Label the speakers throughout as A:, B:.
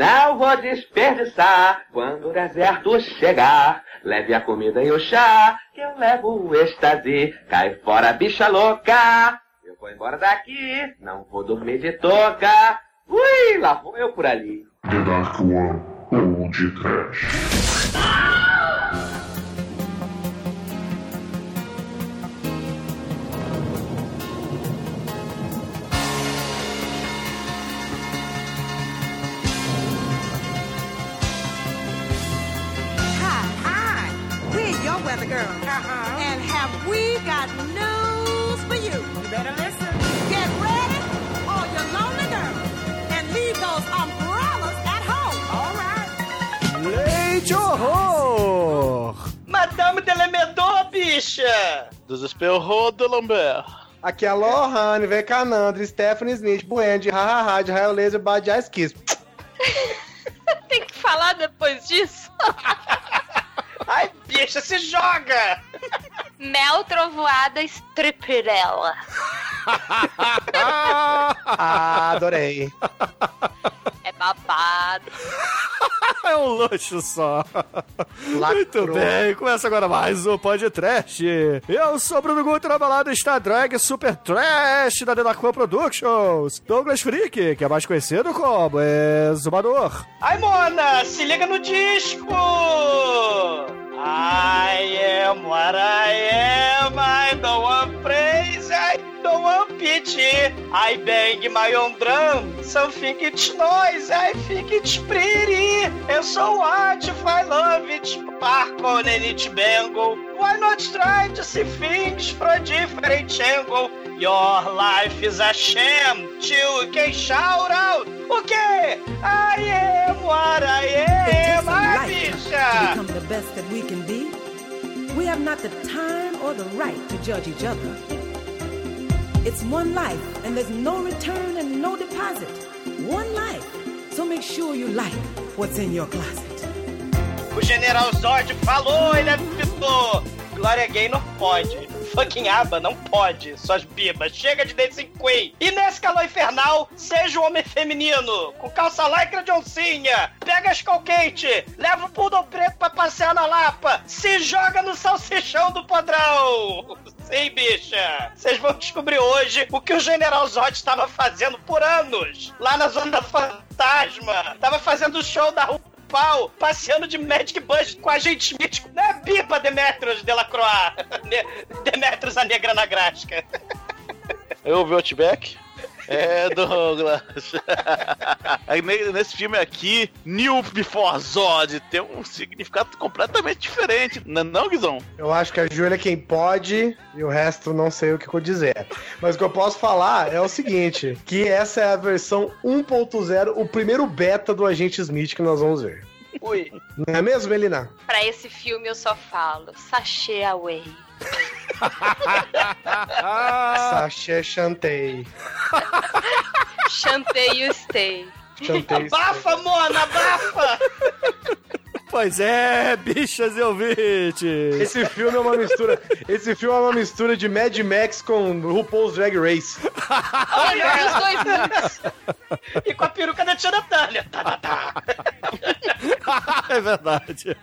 A: Não vou desperdiçar quando o deserto chegar. Leve a comida e o chá, que eu levo o êxtase. Cai fora, bicha louca. Eu vou embora daqui, não vou dormir de toca. Ui, lá vou eu por ali.
B: The Dark One ou de Trash.
C: Girl.
D: Uh-huh.
C: And have we got news for you?
D: You better listen.
C: Get ready, all your lonely girls, and leave those umbrellas at home.
D: All right.
E: Leite horror!
F: Madame Delemedor, bicha!
G: Desespero de Lambert.
E: Aqui é a Lohane, vem Canandra, Stephanie Smith, Buend, Hahaha, de Raio Laser, Bad Ice Kiss.
H: Tem que falar depois disso?
F: Ai, bicha, se joga!
H: Mel trovoada stripirela.
E: Ah, adorei.
H: É babado.
E: É um luxo só.
I: Lacrou.
E: Muito bem, começa agora mais um podcast. Eu sou Bruno Guto, na balada está Drag Super Trash da Denacon Productions. Douglas Freak, que é mais conhecido como Exumador.
F: Ai, Mona, se liga no disco! I am what I am, I don't want praise, I don't want pity. I bang my own drum, some think it's noise, I think it's pretty. And so what if I love it, sparkle and it bangle? Why not try to see things from a different angle? Your life is a sham, you can shout out, okay, I am what I am,
C: to
F: bicha!
C: become the best that we can be. We have not the time or the right to judge each other. It's one life, and there's no return and no deposit. One life. So make sure you like what's in your closet.
F: O General Zord falou, ele apitou. Glória Gay não pode. Fucking aba não pode. Suas bibas. Chega de Dancing Queen. E nesse calor infernal, seja um homem feminino. Com calça lycra de oncinha. Pega as quente. Leva o poodle preto pra passear na Lapa. Se joga no salsichão do podrão. Sim, bicha. Vocês vão descobrir hoje o que o General Zod estava fazendo por anos. Lá na Zona Fantasma. Tava fazendo show da rua pau, passeando de Magic Bus com a gente mítico. Não é Bipa Demetrius de la Croix. Ne- Demetrius a Negra na Grasca.
G: Eu ouvi o Outback. É, Douglas. Aí, Nesse filme aqui, New Before Zod tem um significado completamente diferente, não é não, Guizão?
E: Eu acho que a Júlia é quem pode e o resto não sei o que eu vou dizer. Mas o que eu posso falar é o seguinte: que essa é a versão 1.0, o primeiro beta do Agente Smith que nós vamos ver.
F: Ui.
E: Não é mesmo, Melina?
H: Pra esse filme eu só falo sachê away.
E: Sachê Chantei.
H: Chantei you stay.
E: Chantei.
F: Abafa, Mona, abafa!
E: Pois é, bichas e ouvintes. Esse filme é uma mistura. Esse filme é uma mistura de Mad Max com RuPaul's Drag Race.
H: Olha os dois.
F: E com a peruca da Tia Natália. Tá, tá, tá.
E: É verdade.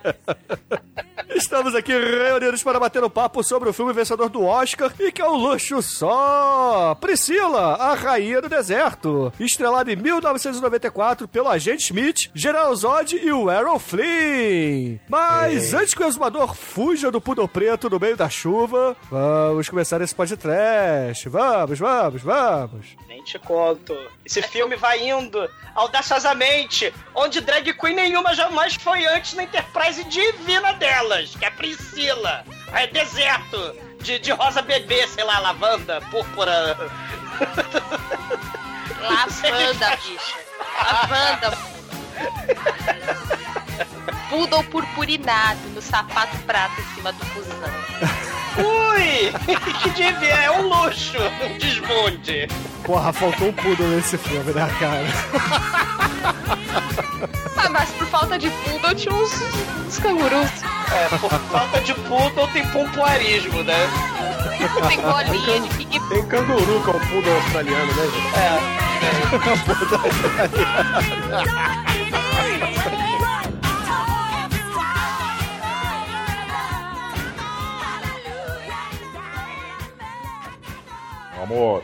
E: Estamos aqui reunidos para bater um papo sobre o filme vencedor do Oscar e que é um luxo só. Priscila, a Rainha do Deserto, estrelada em 1994 pelo Agente Smith, General Zod e o Errol Flynn. Mas antes que o exumador fuja do Poodle Preto no meio da chuva, vamos começar esse podcast. Vamos, vamos, vamos.
F: Nem te conto. Esse filme vai indo audaciosamente, onde drag queen nenhuma jamais foi antes na Enterprise divina delas, que é Priscila. É deserto, de, de rosa bebê, sei lá, lavanda, púrpura.
H: Lavanda, bicha. Lavanda. Poodle purpurinado no sapato prata em cima do busão.
F: Ui! que devia, é um luxo, um desbunde.
E: Porra, faltou um poodle nesse filme, né, cara?
H: Ah, mas por falta de poodle tinha uns, uns cangurus.
F: É, por falta de poodle tem pompoarismo, né?
H: tem bolinha de pique.
E: Tem canguru com o poodle australiano, né, gente?
F: É.
E: é.
B: amor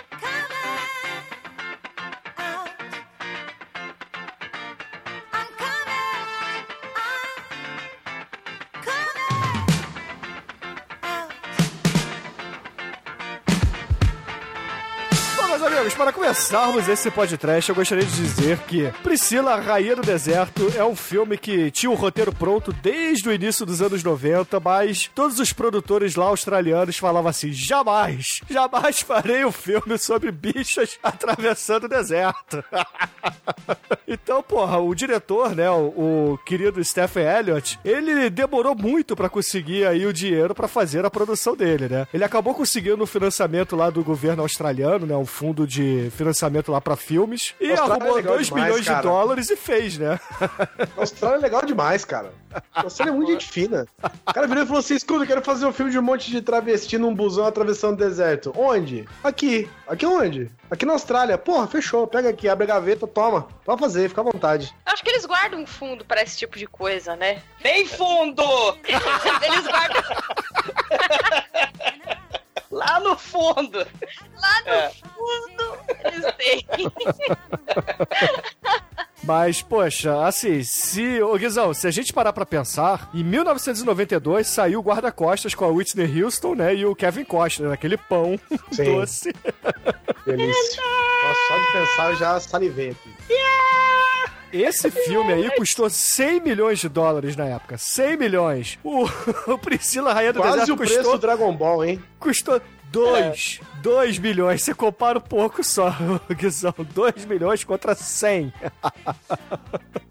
E: começarmos esse podcast, eu gostaria de dizer que Priscila, Rainha do Deserto, é um filme que tinha o roteiro pronto desde o início dos anos 90, mas todos os produtores lá australianos falavam assim: jamais, jamais farei um filme sobre bichas atravessando o deserto. então, porra, o diretor, né, o, o querido Stephen Elliott, ele demorou muito pra conseguir aí o dinheiro pra fazer a produção dele, né? Ele acabou conseguindo o financiamento lá do governo australiano, né, um fundo de financiamento lá pra filmes, e
I: Austrália é
E: arrumou
I: legal
E: 2
I: demais,
E: milhões de
I: cara.
E: dólares e fez, né?
I: A Austrália é legal demais, cara. A Austrália é muito gente fina. O cara virou e falou assim: escuta, eu quero fazer um filme de um monte de travesti num busão atravessando o deserto. Onde? Aqui. Aqui onde? Aqui na Austrália. Porra, fechou. Pega aqui, abre a gaveta, toma. Pode fazer, fica à vontade.
H: Acho que eles guardam um fundo pra esse tipo de coisa, né?
F: Bem fundo!
H: Eles guardam
F: Lá no fundo!
H: lá no
F: É.
H: fundo. Eles têm.
E: Mas, poxa, assim, se. Ô, Guizão, se a gente parar pra pensar, em 1992 saiu o Guarda-Costas com a Whitney Houston, né? E o Kevin Costner, aquele pão
I: Sim.
E: doce.
I: Delícia. Nossa, só de pensar eu já salivei aqui.
E: Esse filme aí custou 100 milhões de dólares na época. 100 milhões. O, o Priscila Rainha do
I: Quase
E: Deserto
I: o preço
E: custou,
I: do Dragon Ball, hein?
E: custou 2. 2 milhões. Você compara um pouco só, Guizão. 2 milhões contra 100.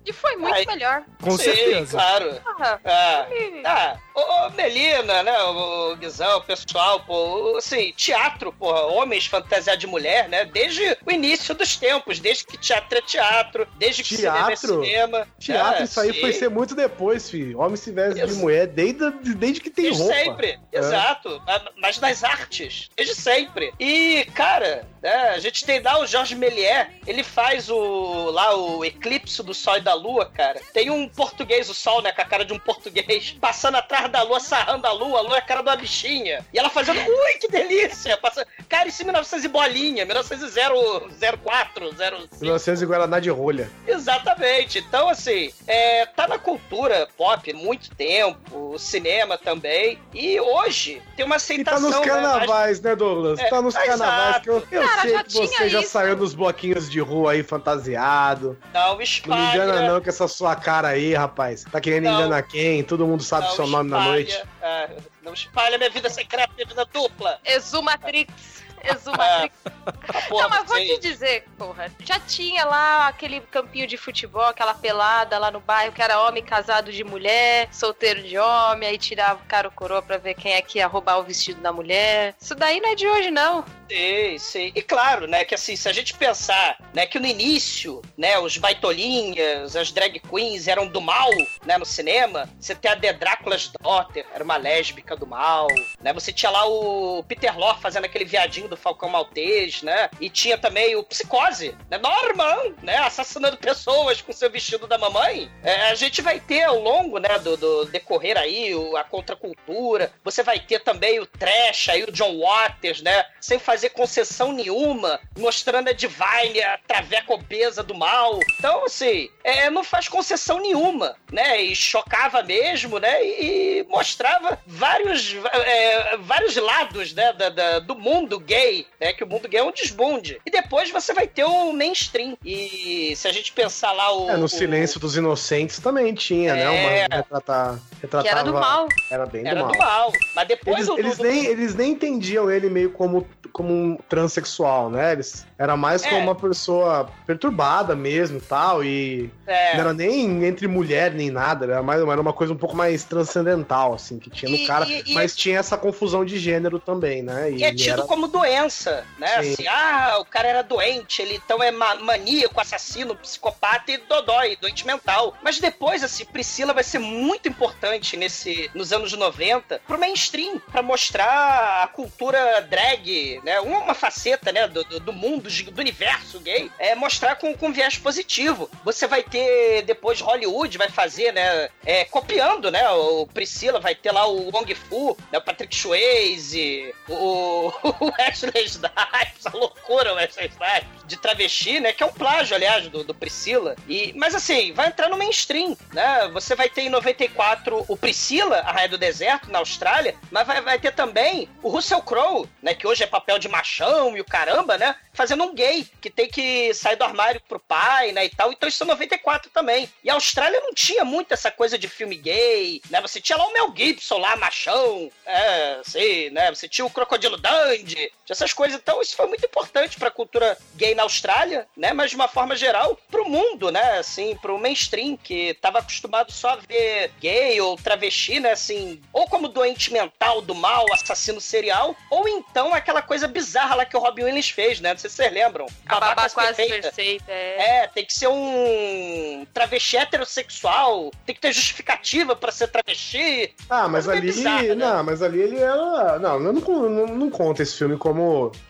H: E foi muito
F: Ai.
H: melhor.
E: Com
F: Sim,
E: certeza.
F: claro.
H: Porra.
F: Ah,
H: Hum.
F: ah, ô, Melina, né, o, o Guizão, o pessoal, pô, assim, teatro, porra, homens fantasiar de mulher, né, desde o início dos tempos, desde que teatro é teatro, desde que cinema é
I: Teatro?
F: cinema.
I: Teatro,
F: Ah,
I: isso aí
F: sim.
I: foi ser muito depois, filho. Homem se veste de mulher desde, desde que tem
F: Desde
I: roupa.
F: sempre,
I: É.
F: exato. Ah, Mas nas artes, desde sempre. E, cara, né, a gente tem lá o Jorge Méliès, ele faz o lá o eclipse do Sol e da Lua, cara. Tem um português, o Sol, né, com a cara de um português, passando atrás da Lua, sarrando a Lua, a Lua é a cara de uma bichinha. E ela fazendo, ui, que delícia! Passa... Cara, isso em 1900 e bolinha, 1904, 05.
I: 1900 e Guaraná de rolha.
F: Exatamente. Então, assim, é, tá na cultura pop muito tempo, o cinema também. E hoje tem uma
I: E tá
F: aceitação.
I: nos
F: né, mais-
I: carnavais, né, Douglas?
F: É,
I: tá nos carnavais que eu, eu
H: Cara,
I: sei que você já
H: isso.
I: saiu nos bloquinhos de rua aí fantasiado.
F: Não,
I: Não me
F: espalha.
I: engana não com essa sua cara aí, rapaz. Tá querendo
F: Não.
I: enganar quem? Todo mundo sabe
F: não
I: seu nome na
F: espalha,
I: noite.
F: é, não espalha minha vida secreta, minha vida dupla.
H: Exumatrix. Exumatrix.
F: A porra
H: Não, mas vou te dizer, porra. Já tinha lá aquele campinho de futebol, aquela pelada lá no bairro, que era homem casado de mulher, solteiro de homem, aí tirava o cara o coroa pra ver quem é que ia roubar o vestido da mulher. Isso daí não é de hoje, não.
F: Sim, sim. E claro, né, que assim, se a gente pensar, né, que no início, né, os baitolinhas, as drag queens eram do mal, né, no cinema, você tem a The Drácula's Daughter, era uma lésbica do mal, né, você tinha lá o Peter Lorre fazendo aquele viadinho do Falcão Maltês, né, e tinha também o Psicose, né, Norman, né, assassinando pessoas com seu vestido da mamãe. É, a gente vai ter ao longo, né, do, do decorrer aí, o- a contracultura, você vai ter também o trash aí, o John Waters, né, sem fazer concessão nenhuma, mostrando a Divine, a traveca obesa do mal. Então, assim, é, não faz concessão nenhuma, né? E chocava mesmo, né? E, e mostrava vários, é, vários lados, né? Da, da- do mundo gay, né? Que o mundo gay é um desbunde. E depois você vai ter o mainstream. E se a gente pensar lá o...
I: É, no
F: o-
I: Silêncio dos Inocentes também tinha, né?
F: É.
I: Uma retratar, retratava...
H: Que era do mal.
I: Era bem
F: Era
I: do mal.
F: do mal. Mas depois
I: Eles,
F: o-
I: eles,
F: do-
I: nem, eles nem entendiam ele meio como, como um transexual, né? Eles, era mais como
F: É.
I: uma pessoa perturbada mesmo e tal, e
F: é,
I: não era nem entre mulher nem nada, era, mais, era uma coisa um pouco mais transcendental, assim, que tinha no
F: E-
I: cara,
F: e- e-
I: mas tinha essa confusão de gênero também, né?
F: E é tido
I: era-
F: como doença, né?
I: Sim.
F: Assim, ah, o cara era doente, ele então é ma- maníaco, assassino, psicopata e dodói, doente mental. Mas depois, assim, Priscila vai ser muito importante nesse, nos anos 90 pro mainstream, pra mostrar a cultura drag, né? Uma faceta, né, do, do- do mundo, do universo gay, é mostrar com, com viés positivo. Você vai ter, depois, Hollywood vai fazer, né, é, copiando, né, o Priscila, vai ter lá o Wong Fu, né, o Patrick Swayze, o, o Wesley Snipes, a loucura Wesley Snipes, de travesti, né, que é um plágio, aliás, do, do Priscila. E, mas assim, vai entrar no mainstream, né, você vai ter em 94 o Priscila, a Rainha do Deserto, na Austrália, mas vai, vai ter também o Russell Crowe, né, que hoje é papel de machão e o caramba, né, fazendo um gay, que tem que sair do armário pro pai, né, e tal. Então isso é 94 também. E a Austrália não tinha muito essa coisa de filme gay, né, você tinha lá o Mel Gibson lá, machão, é, assim, né, você tinha o Crocodilo Dundee, essas coisas. Então isso foi muito importante pra cultura gay na Austrália, né, mas de uma forma geral, pro mundo, né, assim, pro mainstream, que tava acostumado só a ver gay ou travesti, né, assim, ou como doente mental do mal, assassino serial, ou então aquela coisa bizarra lá que o Robin Williams fez, né, não sei se vocês lembram.
H: A babá
F: Babacas
H: quase
F: Perfeita.
H: perfeita. é.
F: É, tem que ser um travesti heterossexual, tem que ter justificativa pra ser travesti.
I: Ah, mas ali.
F: bizarra, né?
I: Não, mas ali ele era. Não, eu não, não, não conta esse filme como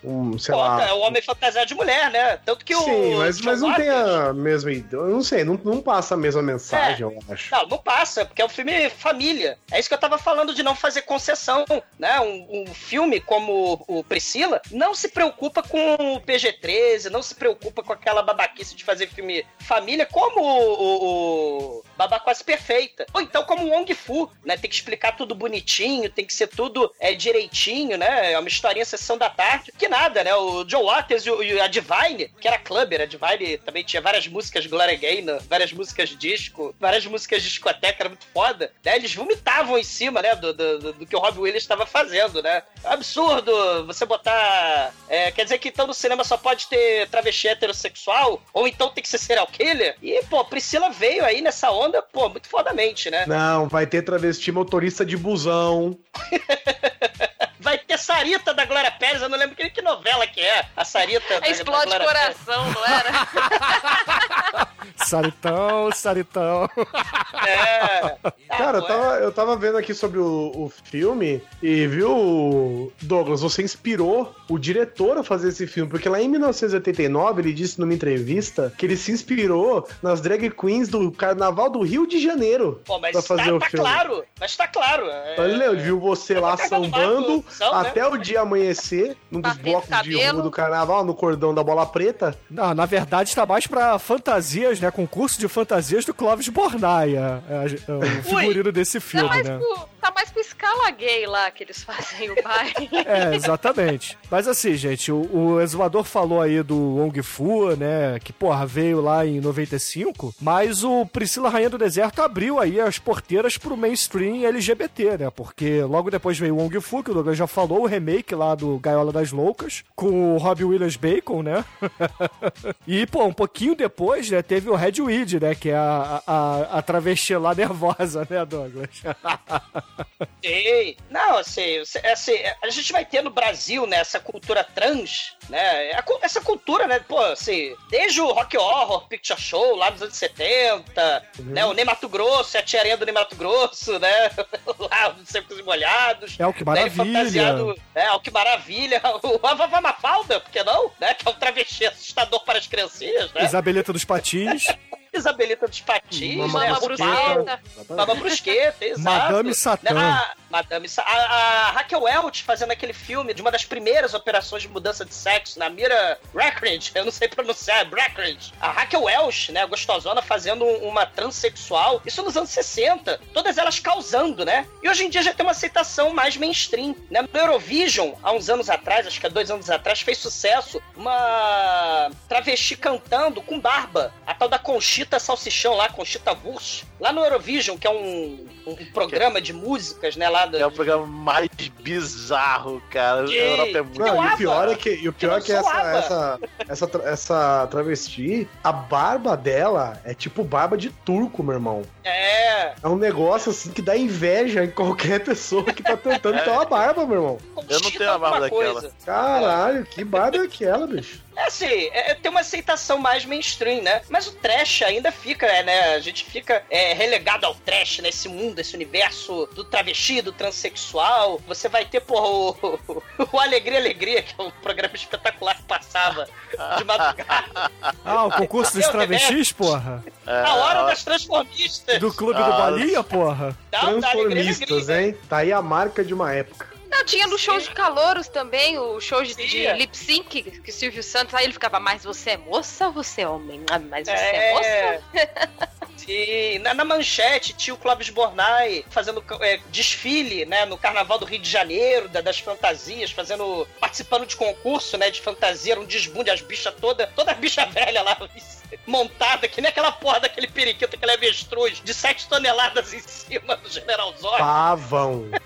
I: um, sei lá.
F: é o homem fantasiado de mulher, né? Tanto que o.
I: Sim, mas, mas não tem a mesma ideia. Eu não sei, não, não passa a mesma mensagem, eu acho.
F: Não, não passa, porque é um filme família. É isso que eu tava falando de não fazer concessão, né? Um, um filme como o Priscila não se preocupa com o PG-13, não se preocupa com aquela babaquice de fazer filme família, como o, o, o Babá Quase Perfeita. Ou então como o Wong Fu, né? Tem que explicar tudo bonitinho, tem que ser tudo é, direitinho, né? É uma historinha sessão da tarde. Que nada, né? O John Waters e, o- e a Divine, que era clubber, a Divine também tinha várias músicas Gloria Gaynor, várias músicas disco, várias músicas discoteca, era muito foda. Né? Eles vomitavam em cima, né? Do, do, do- que o Robbie Williams estava fazendo, né? É absurdo você botar. é, quer dizer que então no cinema só pode ter travesti heterossexual? Ou então tem que ser serial killer? E, pô, Priscila veio aí nessa onda, pô, muito fodamente, né?
I: Não, vai ter travesti motorista de busão.
F: Sarita da Glória Pérez, eu não lembro que, que novela que é. A Sarita da,
H: É Explode
F: da Glória Pérez.
H: coração, não era?
E: Saritão, Saritão.
F: É. Ah,
I: Cara, eu tava, eu tava vendo aqui sobre o, o filme e viu, Douglas, você inspirou o diretor a fazer esse filme, porque lá em 1989 ele disse numa entrevista que ele se inspirou nas drag queens do Carnaval do Rio de Janeiro
F: Pô, mas
I: pra fazer
F: tá,
I: o
F: tá
I: filme.
F: claro, mas tá claro. É,
I: Ele ele viu você lá sambando
F: né?
I: Até o dia amanhecer, num dos blocos de rua do carnaval, no cordão da bola preta.
E: Não, na verdade está mais pra fantasias, né? Concurso de fantasias do Clóvis Bornaia. É, é o figurino desse
H: Tá
E: filme,
H: mais,
E: né?
H: pro, tá mais pro escala gay lá que eles fazem o baile.
E: É, exatamente. Mas assim, gente, o, o exumador falou aí do Wong Fu, né? Que, porra, veio lá em 95. Mas o Priscila Rainha do Deserto abriu aí as porteiras pro mainstream LGBT, né? Porque logo depois veio o Wong Fu, que o Douglas já falou, o remake lá do Gaiola das Loucas, com o Robbie Williams Bacon, né? e, pô, um pouquinho depois, né, teve o Red Weed, né? Que é a, a, a travesti lá nervosa, né, Douglas?
F: Sei. Não, assim, assim, a gente vai ter no Brasil, né, essa cultura trans, né, cu- essa cultura, né, pô, assim, desde o Rock Horror Picture Show, lá dos anos 70, né, o Ney Mato Grosso, a tia aranha do Ney Mato Grosso, né, lá dos Secos e Molhados.
E: É o que
F: né, ele
E: maravilha.
F: fantasiado, é, o que maravilha, o a Vavá Mafalda, por que não, né, que é um travesti assustador para as criancinhas, né,
E: Isabelita dos Patins.
F: Isabelita dos Patins,
I: Mama
H: Mama Brusqueta.
F: Mama Brusqueta, exato.
E: Madame Satã.
F: A, Madame Sa a, a Raquel Welch fazendo aquele filme de uma das primeiras operações de mudança de sexo na Mira Brackridge, eu não sei pronunciar, Brackridge. A Raquel Welch, né, gostosona, fazendo um- uma transexual, isso nos anos 60, todas elas causando, né? E hoje em dia já tem uma aceitação mais mainstream, né? No Eurovision, há uns anos atrás, acho que há dois anos atrás, fez sucesso uma travesti cantando com barba, a tal da Conchita Salsichão lá, Conchita Wurst, lá no Eurovision, que é um, um programa de músicas, né, lá do...
G: É o programa mais bizarro, cara. A
F: Gay.
G: Europa é muito.
I: Não, e o pior é que, e o pior é que
F: Eu não
I: essa, essa, essa, essa travesti, a barba dela é tipo barba de turco, meu irmão.
F: É,
I: É um negócio assim que dá inveja em qualquer pessoa que tá tentando ter uma barba, meu irmão.
G: Eu não tenho a barba daquela.
I: Caralho, que barba é aquela, bicho?
F: É assim, é, tem uma aceitação mais mainstream, né? Mas o trash ainda fica, é, né? A gente fica é, relegado ao trash, nesse mundo, esse universo do travesti, do transexual. Você vai ter, porra, o, o Alegria Alegria, que é um programa espetacular que passava de madrugada.
E: Ah, o concurso dos travestis, porra?
G: É,
F: A hora das transformistas.
E: Do clube do
G: Ah,
E: Bolinha, porra?
F: Não, da Alegria
I: Transformistas,
F: Alegria.
I: hein? Tá aí a marca de uma época.
H: Não, tinha no show de calouros também, o show de, de lip sync, que o Silvio Santos, aí ele ficava, mas você é moça ou você é homem? Ah, mas você é,
F: É.
H: moça?
F: Sim, na, na manchete tinha o Clóvis Bornai fazendo é, desfile, né, no Carnaval do Rio de Janeiro, da- das fantasias, fazendo, participando de concurso, né, de fantasia, era um desbunde, as bichas toda, toda bicha velha lá, montada, que nem aquela porra daquele periquito, aquele avestruz, de 7 toneladas em cima do General Zod.
I: Pavão.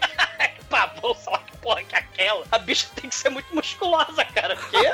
F: Pavão, sei lá que porra que é aquela. A bicha tem que ser muito musculosa, cara, porque...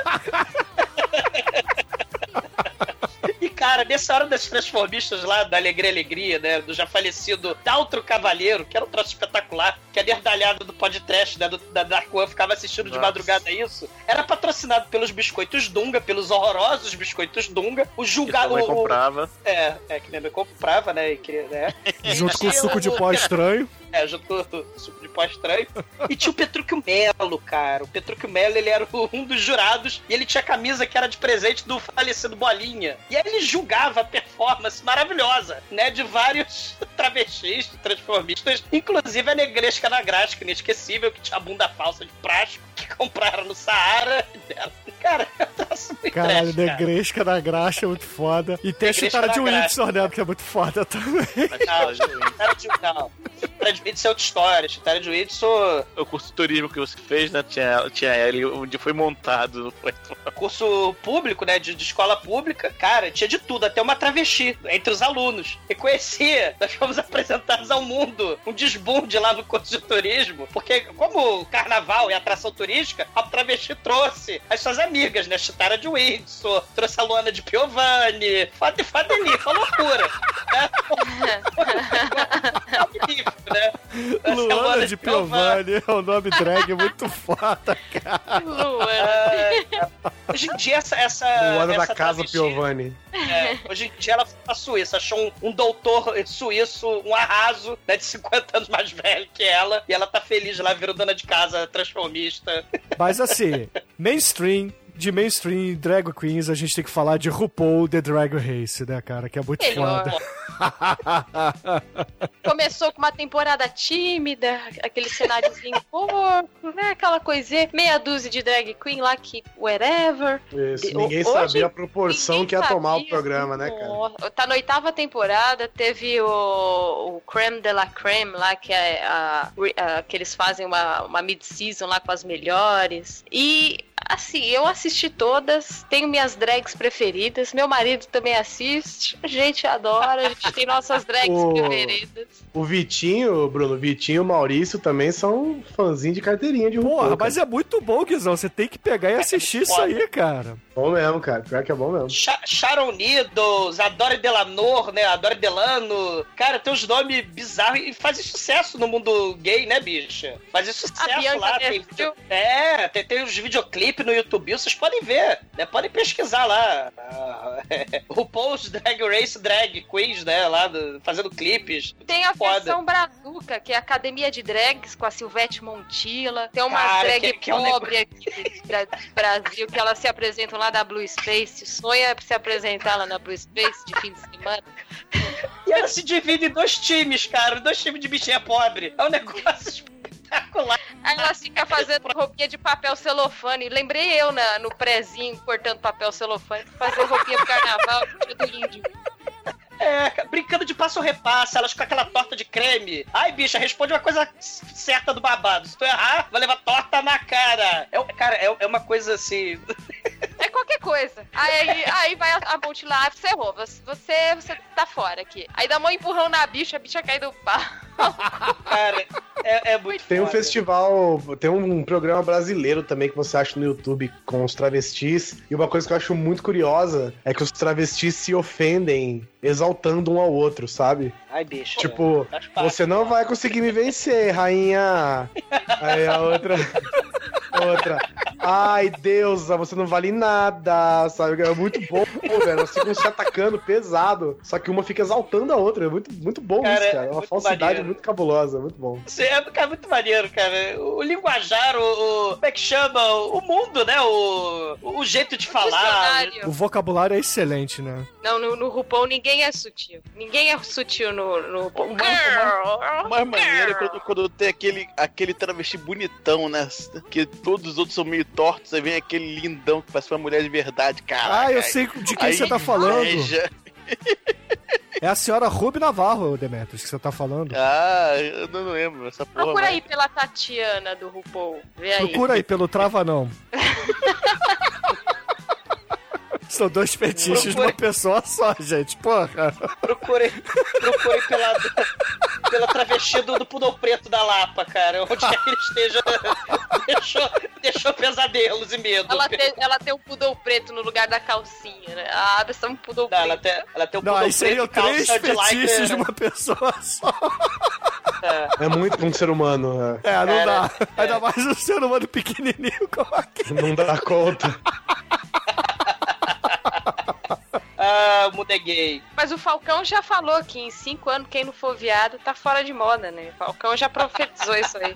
F: E, cara, nessa hora das transformistas lá, da Alegria Alegria, né? Do já falecido Daltro Cavaleiro, que era um troço espetacular, que a nerdalhada do podcast, né? Do, da Dark One ficava assistindo de
G: Nossa.
F: madrugada isso. Era patrocinado pelos biscoitos Dunga, pelos horrorosos biscoitos Dunga. O
G: Que
F: julgado.
G: também comprava.
F: É, é, que minha mãe comprava, né? E queria, né?
E: Junto com o suco de
F: o-
E: pó estranho.
F: É, junto com o suco de pó estranho. E tinha o Petrúquio Melo, cara. O Petrúquio Melo, ele era um dos jurados e ele tinha a camisa que era de presente do falecido Bolinha. E aí ele julgava a performance maravilhosa, né, de vários travestis, transformistas, inclusive a negresca na gráfica, inesquecível, que tinha a bunda falsa de plástico, que compraram no Saara. Cara, eu traço muito
E: Caralho,
F: trash, cara.
E: negresca na graxa é muito foda. E tem a chutada de. Whitson, né? Que é muito foda também.
F: Não, não. De Whitson é outra história. De Whitson,
G: O curso de turismo que você fez, né? Tinha, tinha ele onde foi montado. Não foi?
F: curso público, né, de, de escola pública, cara, tinha de tudo, até uma travesti entre os alunos. E conhecia, nós fomos apresentados ao mundo, um desbunde lá no curso de turismo, porque como carnaval é atração turística, a travesti trouxe as suas amigas, né, Chitara de Windsor, trouxe a Luana de Piovani, Fadeli, foi loucura. né? Magnífico, né? Trouxe a
E: Luana de Piovani é um nome drag muito foda, cara.
H: Luana.
F: É, hoje em dia, essa. essa
I: Luana da
F: essa
I: Casa
F: travesti-
I: Piovani.
F: É, hoje em dia ela foi pra Suíça, achou um, um doutor suíço, um arraso, né, de 50 anos mais velho que ela, e ela tá feliz lá, virou dona de casa, transformista.
E: Mas assim, mainstream, de mainstream drag queens, a gente tem que falar de RuPaul The Drag Race, né, cara? Que é muito
H: Melhor.
E: foda.
H: Começou com uma temporada tímida, aquele cenáriozinho porco, né? Aquela coisinha, meia dúzia de drag queen lá que whatever.
I: Isso,
H: De-
I: ninguém
H: hoje,
I: sabia a proporção que ia tomar o programa, né, cara?
H: Tá na oitava temporada, teve o, o Creme de la Creme lá, que é a, a- que eles fazem uma, uma mid-season lá com as melhores. E assim, eu assisti todas, tenho minhas drags preferidas, meu marido também assiste, a gente adora, a gente tem nossas drags
I: O-
H: preferidas.
I: O Vitinho, Bruno, Vitinho e o Maurício também são fãzinhos de carteirinha de RuPaul.
E: Porra, mas é muito bom, Guizão. Você tem que pegar e assistir isso aí, cara.
I: Bom mesmo, cara. Pior que é bom mesmo.
F: Cha- Sharon Needles, Adore Delanor, né? Adore Delano. Cara, tem uns nomes bizarros e fazem sucesso no mundo gay, né, bicha? Fazem sucesso lá. Tem, é, tem, tem uns videoclipes no YouTube, vocês podem ver, né? Podem pesquisar lá. Ah, o Paul's Drag Race Drag Queens, né? Lá do- fazendo clipes.
H: Tem a
F: Foda.
H: versão Brazuca, que é a Academia de Drags com a Silvete Montilla. Tem uma
F: Cara,
H: drag
F: que- que é um
H: pobre aqui do Bra- Brasil, que elas se apresentam lá da Blue Space. O sonho é se apresentar lá na Blue Space de fim de semana.
F: E ela se divide em dois times, cara. Dois times de bichinha pobre. É um negócio espetacular.
H: Aí elas ficam fazendo roupinha de papel celofane. Lembrei eu na, no prezinho cortando papel celofane, fazer roupinha pro carnaval, do índio.
F: É, brincando de passo repassa, elas com aquela torta de creme. Ai, bicha, responde uma coisa certa do babado. Se tu errar, vai levar torta na cara. É, cara, é, é uma coisa assim.
H: É qualquer coisa. Aí, aí vai a, a Bolt lá, você errou, você, você, você tá fora aqui. Aí dá um empurrão na bicha, a bicha cai do pau.
F: Cara, é, é muito
I: Tem um
F: foda.
I: festival, tem um programa brasileiro também que você acha no YouTube com os travestis. E uma coisa que eu acho muito curiosa é que os travestis se ofendem exaltando um ao outro, sabe?
F: Ai, bicho.
I: Tipo,
F: parte.
I: você não vai conseguir me vencer, rainha. Aí a outra. Outra. Ai, deusa, você não vale nada, sabe? É muito bom, velho. Elas ficam se atacando pesado. Só que uma fica exaltando a outra. É muito, muito bom
F: Cara,
I: isso, cara. É uma
F: muito
I: falsidade
F: maneiro.
I: Muito cabulosa. Muito bom.
F: Isso é, cara, muito maneiro, cara. O linguajar, o, o- Como é que chama? O mundo, né? O, o jeito de falar.
H: Dicionário.
E: O vocabulário é excelente, né?
H: Não, no, no RuPaul ninguém é sutil. Ninguém é sutil no, no RuPaul.
G: O mais-
H: Girl,
G: O mais maneiro é quando, quando tem aquele, aquele travesti bonitão, né? Que todos os outros são meio tortos, aí vem aquele lindão que parece uma mulher de verdade, cara.
E: Ah, eu sei de quem
G: Aí
E: você tá falando.
G: inveja.
E: É a senhora Ruby Navarro, Demetrius, que você tá falando.
G: Ah, eu não lembro essa porra.
H: Procura
G: mas-
H: aí pela Tatiana do RuPaul. Vê aí.
E: Procura aí pelo Trava Não. São dois fetiches numa pessoa só, gente. Porra.
F: Procurei, procurei pela, pela travesti do, do Pudor Preto da Lapa, cara. Onde quer que ele esteja, deixou, deixou pesadelos e medo.
H: Ela tem, ela tem um pudor preto no lugar da calcinha, né? A Abby um pudor
F: Não, ela,
H: preto.
F: tem, ela tem o
E: Não,
F: Pudor
E: aí seriam
F: Preto
E: três
F: calça de
E: fetiches
F: lycra.
E: numa pessoa só.
I: É muito pra um ser humano.
E: É, não
F: Cara,
E: dá. Ainda mais um ser humano pequenininho como aqui.
I: é. Não dá conta.
F: Ah, o mundo é gay.
H: Mas o Falcão já falou que em cinco anos, quem não for viado tá fora de moda, né? O Falcão já profetizou isso aí.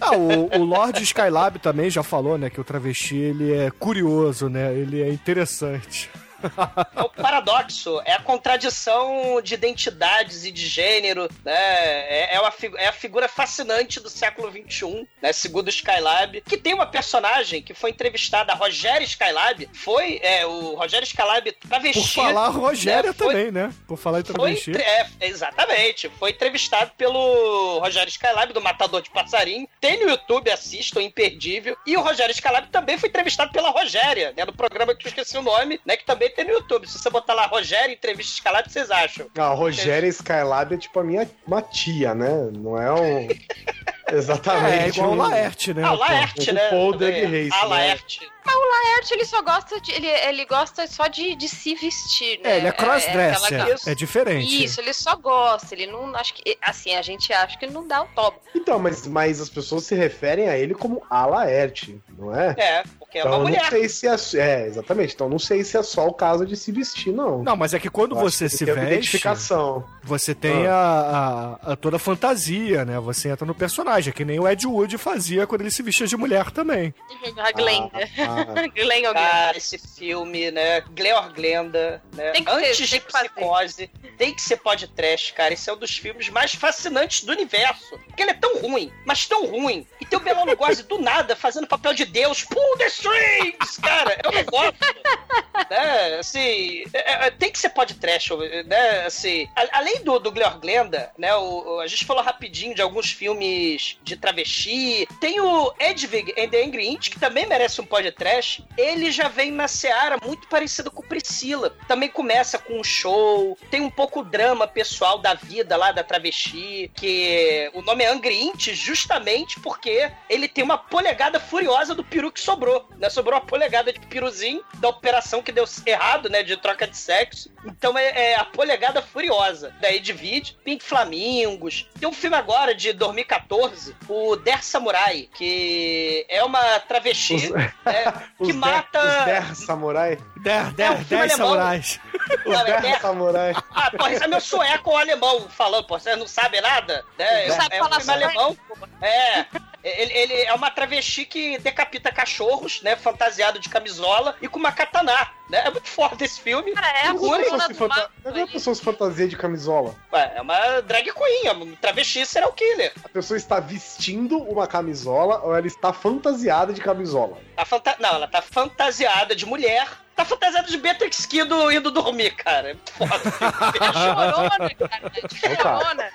E: Ah, o, o Lord Skylab também já falou, né, que o travesti, ele é curioso, né, ele é interessante.
F: É o paradoxo, é a contradição de identidades e de gênero, né? É, é, uma, é a figura fascinante do século XXI, né? Segundo o Skylab, que tem uma personagem que foi entrevistada, a Rogéria Skylab, foi é, o Rogério Skylab
E: Por
F: travesti.
E: falar Rogéria
F: né, foi-
E: também, né, por falar em
F: Foi,
E: travesti.
F: entre- é, exatamente. Foi entrevistado pelo Rogério Skylab, do Matador de Passarinho. Tem no YouTube, assistam, imperdível. E o Rogério Skylab também foi entrevistado pela Rogéria, né? No programa que eu esqueci o nome, né? Que também tem no YouTube. Se você botar lá Rogério Entrevista Skylab, vocês acham?
I: A Rogéria Skylab é tipo a minha uma tia, né? Não é um. Exatamente.
E: É, igual o Laerte, né?
F: Ah, o? Laerte,
I: o
F: né?
I: Paul. Doug Reis,
F: Ah,
I: né?
F: Laerte.
H: Laerte, ele só gosta de. Ele, ele gosta só de, de se vestir, né?
E: É, ele é crossdresser,
H: aquela-
E: é, diferente.
H: Isso, ele só gosta. Ele não. Acho que. Assim, a gente acha que ele não dá o toba.
I: Então, mas, mas as pessoas se referem a ele como a Laerte, não é?
F: É, porque é
I: então
F: uma
I: eu
F: mulher.
I: não sei se é. É, exatamente. Então não sei se é só o caso de se vestir, não.
E: Não, mas é que quando
I: Eu
E: você
I: que
E: se veste,
I: identificação.
E: você tem a, a- a toda a fantasia, né? Você entra no personagem, que nem o Ed Wood fazia quando ele se vestia de mulher também.
H: A Glenda.
I: Ah,
H: Glenn ou Glenda.
F: Cara, esse filme, né? Gleor Glenda, né?
H: Tem que ser,
F: Antes
H: tem
F: de
H: fazer.
F: Psicose, tem que ser podcast, cara. Esse é um dos filmes mais fascinantes do universo. Porque ele é tão ruim, mas tão ruim. E tem o Bela Lugosi do nada fazendo papel de Deus. Pull the strings! Cara, eu não gosto. né? Assim, é- é- tem que ser podcast, né? Assim, a- além do, do Gleor Glenda, né? O, o- a gente falou rapidinho de alguns filmes de travesti. Tem o Edvig and the Angry Inch, que também merece um podcast. Ele já vem na seara muito parecido com Priscila. Também começa com um show, tem um pouco o drama pessoal da vida lá da travesti, que o nome é Angry Inch justamente porque ele tem uma polegada furiosa do peru que sobrou, né? Sobrou uma polegada de piruzinho da operação que deu errado, né? De troca de sexo. Então é, é a polegada furiosa. Daí divide. Pink Flamingos. Tem um filme agora de 2014, o Der Samurai, que é uma travesti
I: Os-
F: né,
I: os
F: que
I: der-
F: mata.
I: Os Der Samurai.
E: Der,
F: É
E: der,
F: um filme
E: dez
F: alemão.
E: samurais.
F: Não, é
I: Der
F: Der-
I: Samurai.
F: Ah, pô, isso é meu sueco ou alemão falando, pô, vocês não sabem nada? Né?
H: Não sabe
F: é um
H: falar
F: filme
H: sueco?
F: alemão. É. Ele, ele é uma travesti que decapita cachorros, né? Fantasiado de camisola e com uma katana. Né? É muito foda esse filme.
H: Cara, é a
I: se
H: do
I: fanta- Não é
H: aí.
I: pessoas fantasia de camisola.
F: Ué, é uma drag queen, é um travesti serial killer.
I: A pessoa está vestindo uma camisola ou ela está fantasiada de camisola?
F: Tá fanta... Não, ela tá fantasiada de mulher. Tá fantasiada de Beatrix Kido indo dormir, cara. Foda.
H: É chorona, cara. É chorona.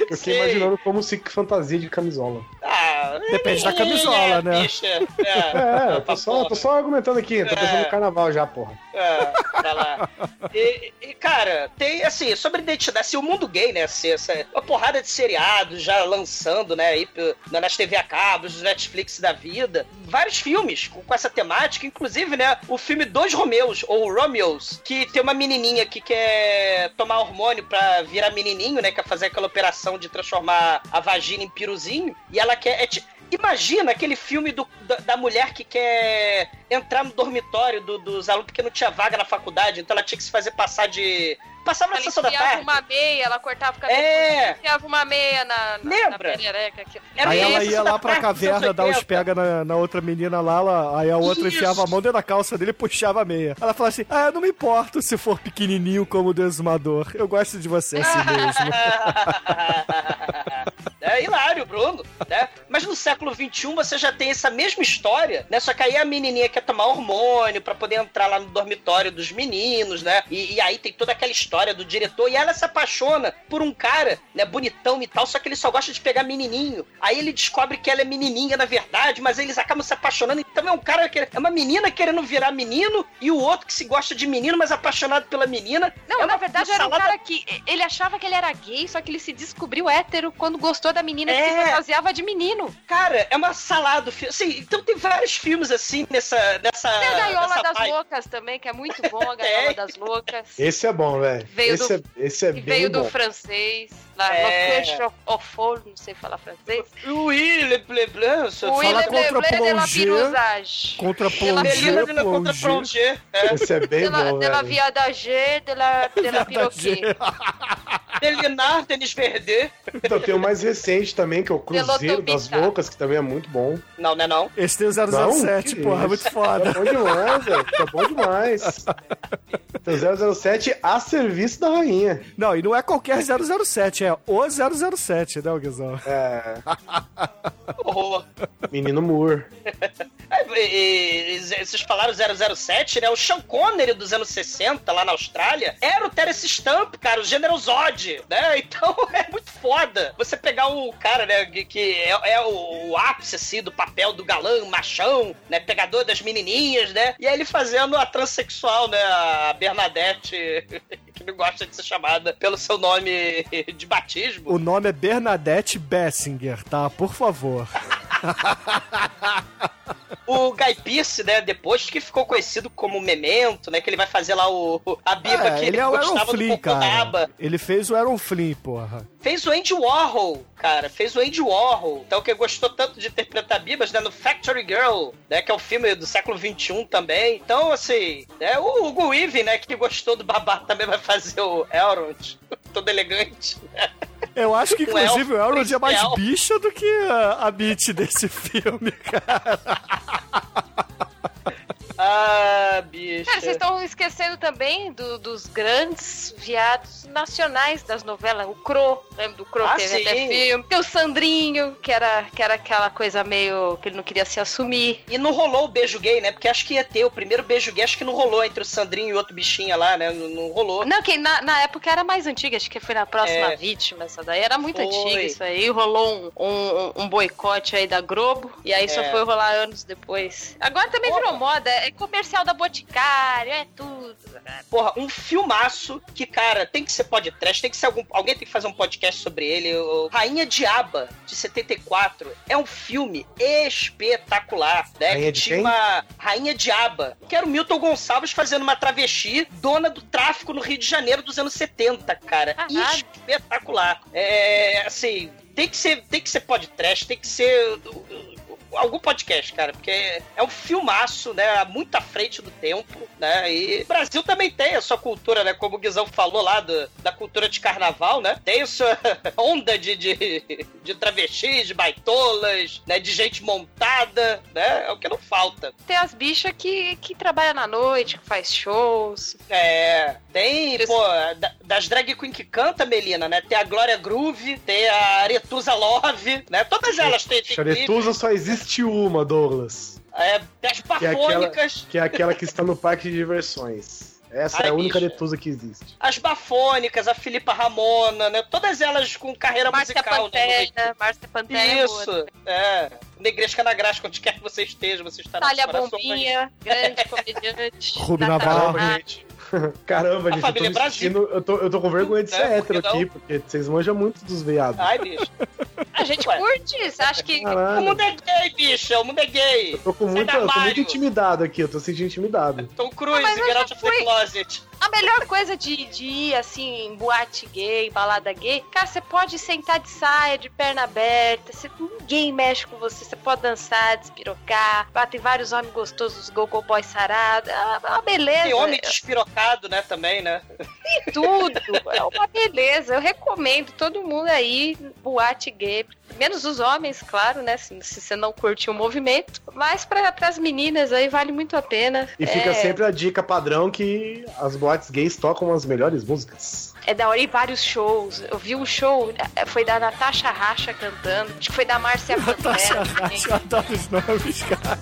I: Eu fiquei
F: Sei.
I: imaginando como se fantasia de camisola.
F: ah,
E: Depende da camisola, né?
F: Bicha.
I: É,
F: É,
I: eu tô só, tô só argumentando aqui, tô pensando no carnaval já, porra.
F: É, tá lá. E, e, cara, tem assim, sobre identidade, assim, o mundo gay, né? Assim, essa, uma porrada de seriados já lançando, né? Aí, nas TV a cabo, nos Netflix da vida. Vários filmes com, com essa temática, inclusive, né? O filme Dois Romeus, ou Romeos, que tem uma menininha que quer tomar hormônio pra virar menininho, né? Quer fazer aquela operação de transformar a vagina em piruzinho. E ela quer. É, Imagina aquele filme do- da, da mulher que quer entrar no dormitório do- dos alunos porque não tinha vaga na faculdade, então ela tinha que se fazer passar de. Passava na
H: Ela
F: sessão da
H: enfiava
F: tarde.
H: uma meia, ela cortava o cabelo,
F: É.
H: enfiava uma meia na, na,
F: Lembra?
H: na perereca.
E: Aí ela ia lá pra caverna dar uns
F: 80.
E: pega na, na outra menina lá, lá, aí a outra
F: Isso.
E: enfiava a mão dentro da calça dele e puxava a meia. Ela fala assim: Ah, eu não me importo se for pequenininho como o desumador. Eu gosto de você assim mesmo.
F: é hilário, Bruno, né? Mas no século XXI você já tem essa mesma história, né? Só que aí a menininha quer tomar hormônio pra poder entrar lá no dormitório dos meninos, né? E, e aí tem toda aquela história do diretor e ela se apaixona por um cara, né? Bonitão e tal, só que ele só gosta de pegar menininho. Aí ele descobre que ela é menininha na verdade, mas eles acabam se apaixonando. Então é um cara que é uma menina querendo virar menino e o outro que se gosta de menino, mas apaixonado pela menina.
H: Não,
F: É
H: na verdade era um cara que. Ele achava que ele era gay, só que ele se descobriu hétero quando gostou da menina que
F: É.
H: se fantasiava de menino.
F: Cara, é uma salada. Assim, então tem vários filmes assim nessa. nessa
H: Tem a Gaiola
F: nessa
H: das
F: vibe.
H: Loucas também, que é muito bom, a Gaiola
F: É.
H: das Loucas.
I: Esse é bom, velho.
H: Veio
I: Esse,
H: do-
I: é, esse é bem
H: veio do
I: bom.
H: francês. Lá,
F: É.
H: é. of não sei falar francês.
F: Oui, le bleu blanc.
H: O
E: fala
H: Ile
E: contra
H: Bleu de la
E: Plongée.
H: Pirusage.
E: Contra
F: Melina de la
E: Plongée,
F: contra
E: Plongée.
F: Plongée. É.
I: Esse é bem
H: De la,
I: bom,
H: de la viadagé, de la, de la piroquet.
F: Delinar, Denis Verde.
I: Então tem o mais recente também, que é o Cruzeiro das. Loucas, que também é muito bom.
F: Não, não é não.
E: Esse tem o
I: Não,
E: 007,
I: que
E: porra,
I: isso.
E: muito
I: É
E: foda.
I: bom demais, velho. É bom demais. Tem o 007 a serviço da rainha.
E: Não, e não é qualquer 007, é o 007, né, Guizão?
I: É.
F: Horror.
I: Menino Moore.
F: É, e- e- vocês falaram 007, né? O Sean Connery dos anos 60, lá na Austrália, era o Terence Stamp, cara, o General Zod, né? Então é muito foda você pegar um cara, né, que, que é, é o, o ápice, assim, do papel do galã, machão, né, pegador das menininhas, né? E aí ele fazendo a transexual, né, a Bernadette, que não gosta de ser chamada pelo seu nome de batismo.
E: O nome é Bernadette Bessinger, tá? Por favor.
F: O Guy Pearce, né, depois que ficou conhecido como Memento, né, que ele vai fazer lá o, a biba
E: É,
F: que
E: ele é o Aaron
F: gostava do
E: Flynn,
F: cocô da
E: cara. Ele fez o Aaron Flynn, porra.
F: Fez o Andy Warhol, cara, fez o Andy Warhol. Então, que gostou tanto de interpretar bibas, né, no Factory Girl, né, que é o filme do século XXI também. Então, assim, né, o Hugo Weaving, né, que gostou do babá, também vai fazer o Elrond, todo elegante.
E: Eu acho que, inclusive, o Elrond é mais bicha do que a, a Beat desse filme, cara.
F: Ah, bicho.
H: Cara, vocês estão esquecendo também do- dos grandes viados nacionais das novelas. O Cro, lembra do Cro?
F: Ah,
H: teve até
F: sim.
H: filme. Tem o Sandrinho, que era, que era aquela coisa meio que ele não queria se assumir.
F: E não rolou o beijo gay, né? Porque acho que ia ter o primeiro beijo gay, acho que não rolou entre o Sandrinho e outro bichinho lá, né? Não, não rolou.
H: Não, que na, na época era mais antiga, acho que foi na próxima
F: É.
H: vítima, essa daí era muito
F: Foi.
H: antiga isso aí. Rolou um, um, um boicote aí da Globo, e aí só
F: É.
H: foi rolar anos depois. Agora também virou moda, é comercial da Boticário, é tudo.
F: Porra, um filmaço que, cara, tem que ser podcast, tem que ser algum. Alguém tem que fazer um podcast sobre ele. O Rainha Diaba, de 74. É um filme espetacular, né?
I: Rainha
F: que
I: de
F: tinha
I: quem?
F: uma Rainha Diaba, que era o Milton Gonçalves fazendo uma travesti, dona do tráfico no Rio de Janeiro dos anos 70, cara.
H: Caralho.
F: Espetacular. É, assim, tem que ser, tem que ser podcast, tem que ser algum podcast, cara, porque é um filmaço, né, muito à frente do tempo, né, e o Brasil também tem a sua cultura, né, como o Guizão falou lá do- da cultura de carnaval, né, tem a sua onda de, de, de travestis, de baitolas, né, de gente montada, né, é o que não falta.
H: Tem as bichas que, que trabalham na noite, que faz shows.
F: É, tem, pô, da- das drag queen que canta, Melina, né? Tem a Glória Groove, tem a Aretusa Love, né? Todas elas têm, têm
I: Charetusa só existe uma, Douglas.
F: É, tem as
I: Que é aquela-
F: bafônicas.
I: Que é aquela que está no parque de diversões. Essa
F: Ai,
I: é a única
F: bicho.
I: Letusa que existe.
F: As bafônicas, a Filipa Ramona, né? Todas elas com carreira
H: Márcia
F: musical, né?
H: Pantera, Márcia Pantera. é.
F: Isso, é. Negresca na graxa, onde quer que você esteja, você está
H: Talha
F: corações.
H: Bombinha, grande comediante.
E: Rubi Navarro.
I: Caramba,
F: A
I: gente, eu tô,
F: Brasil.
I: eu, tô, eu tô com vergonha de ser
F: É, que
I: hétero aqui, porque vocês manjam muito dos veados.
F: Ai, bicho.
H: A gente
F: Ué.
H: curte, você acha que...
F: O
I: Caralho.
F: mundo é gay, bicho. O mundo é gay.
I: Eu tô, com muito, eu tô muito intimidado aqui, eu tô sentindo intimidado.
F: Tom Cruise,
H: Ah,
F: Out of the. Closet.
H: A melhor coisa de, de ir, assim, em boate gay, balada gay, cara, você pode sentar de saia, de perna aberta, você, ninguém mexe com você, você pode dançar, despirocar, lá tem vários homens gostosos, go-go boy sarado, é uma beleza.
F: Tem homem despirocado, né, também, né?
H: Tem tudo, é uma beleza, eu recomendo todo mundo aí, boate gay, menos os homens, claro, né, se, se você não curte o movimento, mas para as meninas aí vale muito a pena.
I: E fica
H: é,
I: sempre a dica padrão que as boates gays tocam as melhores músicas.
H: É da hora em vários shows. Eu vi um show, eh, foi da Natasha Racha cantando, acho que foi da Márcia
E: Natasha. Racha, eu adoro os nomes, cara.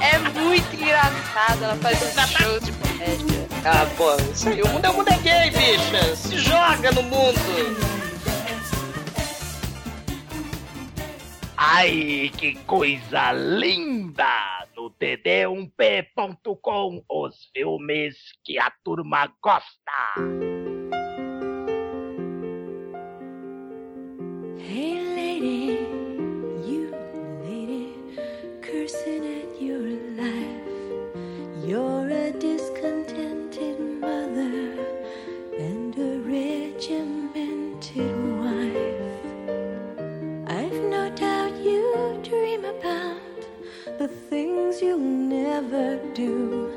H: É muito engraçado, ela faz uns shows de comédia.
F: Ah, pô, isso aí. O mundo é, o mundo é gay, bicha. Se joga no mundo.
A: Ai, que coisa linda! No td1p.com, os filmes que a turma gosta.
J: Hey lady, you lady, cursing at your life. You're a discontented mother and a regimented dream about the things you'll never do,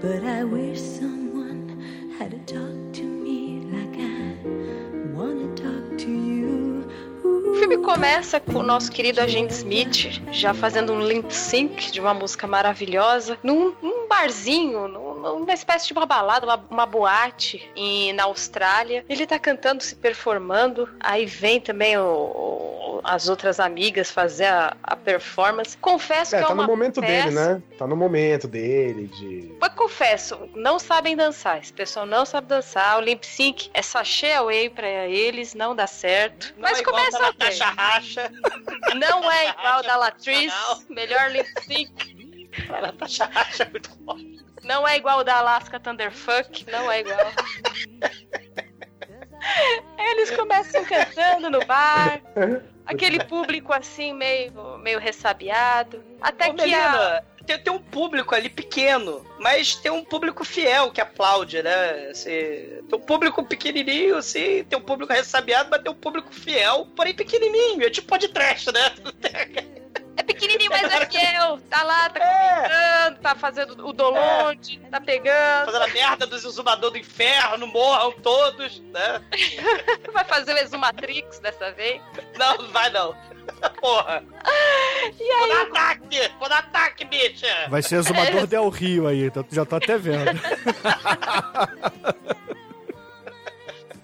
J: but I wish someone had to talk to me like I wanna talk to you.
H: O filme começa com o nosso querido agente Smith já fazendo um lip sync de uma música maravilhosa num, num barzinho, num- numa espécie de uma balada, uma, uma boate em, na Austrália. Ele tá cantando, se performando. Aí vem também o- o- as outras amigas fazer a, a performance. Confesso
I: É,
H: que é
I: tá
H: uma
I: no momento
H: peça-
I: dele, né? Tá no momento dele de.
H: Mas confesso, não sabem dançar. Esse pessoal não sabe dançar. O lip sync é sachê away pra eles, não dá certo.
F: Não
H: Mas
F: é igual
H: começa
F: da
H: bem.
F: Natasha Racha.
H: Não é igual da Latriz, melhor lip sync.
F: A Natasha Racha é muito forte.
H: Não é igual da Alaska Thunderfuck, não é igual. Eles começam cantando no bar, aquele público assim meio, meio ressabiado. Até
F: Ô,
H: que a,
F: tem, tem um público ali pequeno, mas tem um público fiel que aplaude, né? Assim, tem um público pequenininho, assim, tem um público ressabiado, mas tem um público fiel, porém pequenininho. É tipo podcast, né?
H: é pequenininho, mas é fiel. Tá lá, tá
F: É.
H: comentando, tá fazendo o dolonde, tá pegando,
F: Fazendo a merda dos exumadores do inferno, morram todos, né?
H: vai fazer o Exumatrix dessa vez.
F: Não, não vai não. Porra.
H: E aí,
F: Vou dar ataque! Vou dar ataque, bicha!
E: Vai ser Exumador Del Rio aí, tá- já tô até vendo.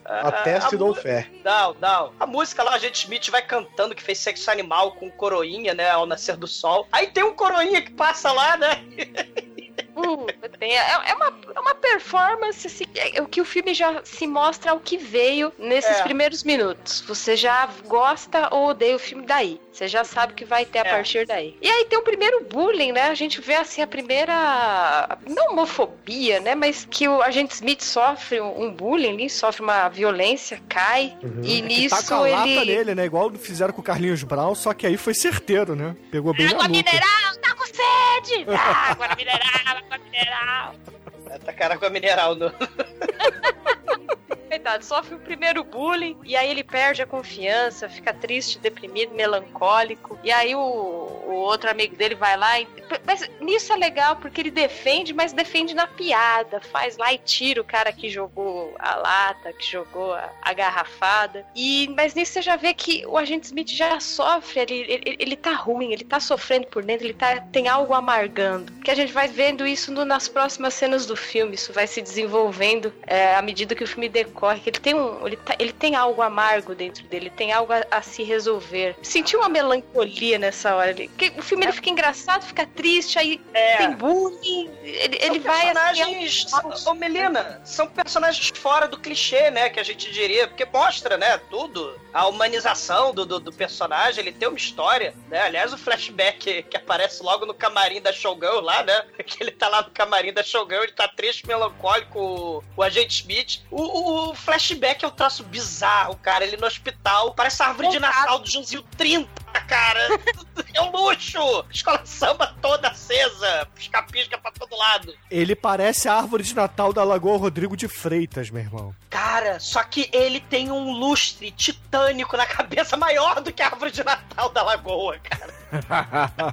I: Ateste e
F: mu-
I: dou fé.
F: Não, não. A música lá, a gente Smith vai cantando que fez sexo animal com coroinha, né? Ao nascer do sol. Aí tem um coroinha que passa lá, né?
H: É, é uma, é uma performance assim, é, o que o filme já se mostra o que veio nesses
F: É.
H: primeiros minutos. Você já gosta ou odeia o filme daí. Você já sabe o que vai ter a
F: É.
H: partir daí. E aí tem o primeiro bullying, né? A gente vê assim a primeira. Não homofobia, né? Mas que o agente Smith sofre um bullying ali, sofre uma violência, cai.
I: Uhum.
H: E
E: Que
H: nisso
E: taca a lata
H: ele.
E: nele, né? Igual fizeram com o Carlinhos Brown, só que aí foi certeiro, né? Pegou bem na
H: Água
E: nuca.
H: mineral, tá com sede! Dá Água mineral, água mineral.
F: Tá cara com a mineral no.
H: Coitado, sofre o primeiro bullying e aí ele perde a confiança, fica triste, deprimido, melancólico. E aí o, o outro amigo dele vai lá e. Mas nisso é legal porque ele defende, mas defende na piada. Faz lá e tira o cara que jogou a lata, que jogou a, a garrafada. E, mas nisso você já vê que o agente Smith já sofre, ele, ele, ele tá ruim, ele tá sofrendo por dentro, ele tá, tem algo amargando. Que a gente vai vendo isso no- nas próximas cenas do filme, isso vai se desenvolvendo é, à medida que o filme decorre que ele tem um. Ele, tá- ele tem algo amargo dentro dele, tem algo a, a se resolver. Senti uma melancolia nessa hora. Ele, que o filme ele fica engraçado, fica triste, aí
F: É.
H: tem bullying. Ele, ele
F: São
H: vai assim,
F: personagens.
H: é um-
F: Ô, Melina, são personagens fora do clichê, né? Que a gente diria. Porque mostra, né? Tudo. A humanização do, do, do personagem, ele tem uma história, né? Aliás, o flashback que, aparece logo no camarim da Showgirl lá, né? Que ele tá lá no camarim da Showgirl, ele tá triste, melancólico, o, o agente Smith. O, o, o flashback é um traço bizarro, cara. Ele no hospital, parece a árvore de Natal do Joãozinho 30, cara. É um luxo! Escola de samba toda acesa, pisca-pisca pra todo lado.
E: Ele parece a árvore de Natal da Lagoa Rodrigo de Freitas, meu irmão.
F: Cara, só que ele tem um lustre titânico na cabeça maior do que a árvore de Natal da Lagoa, cara.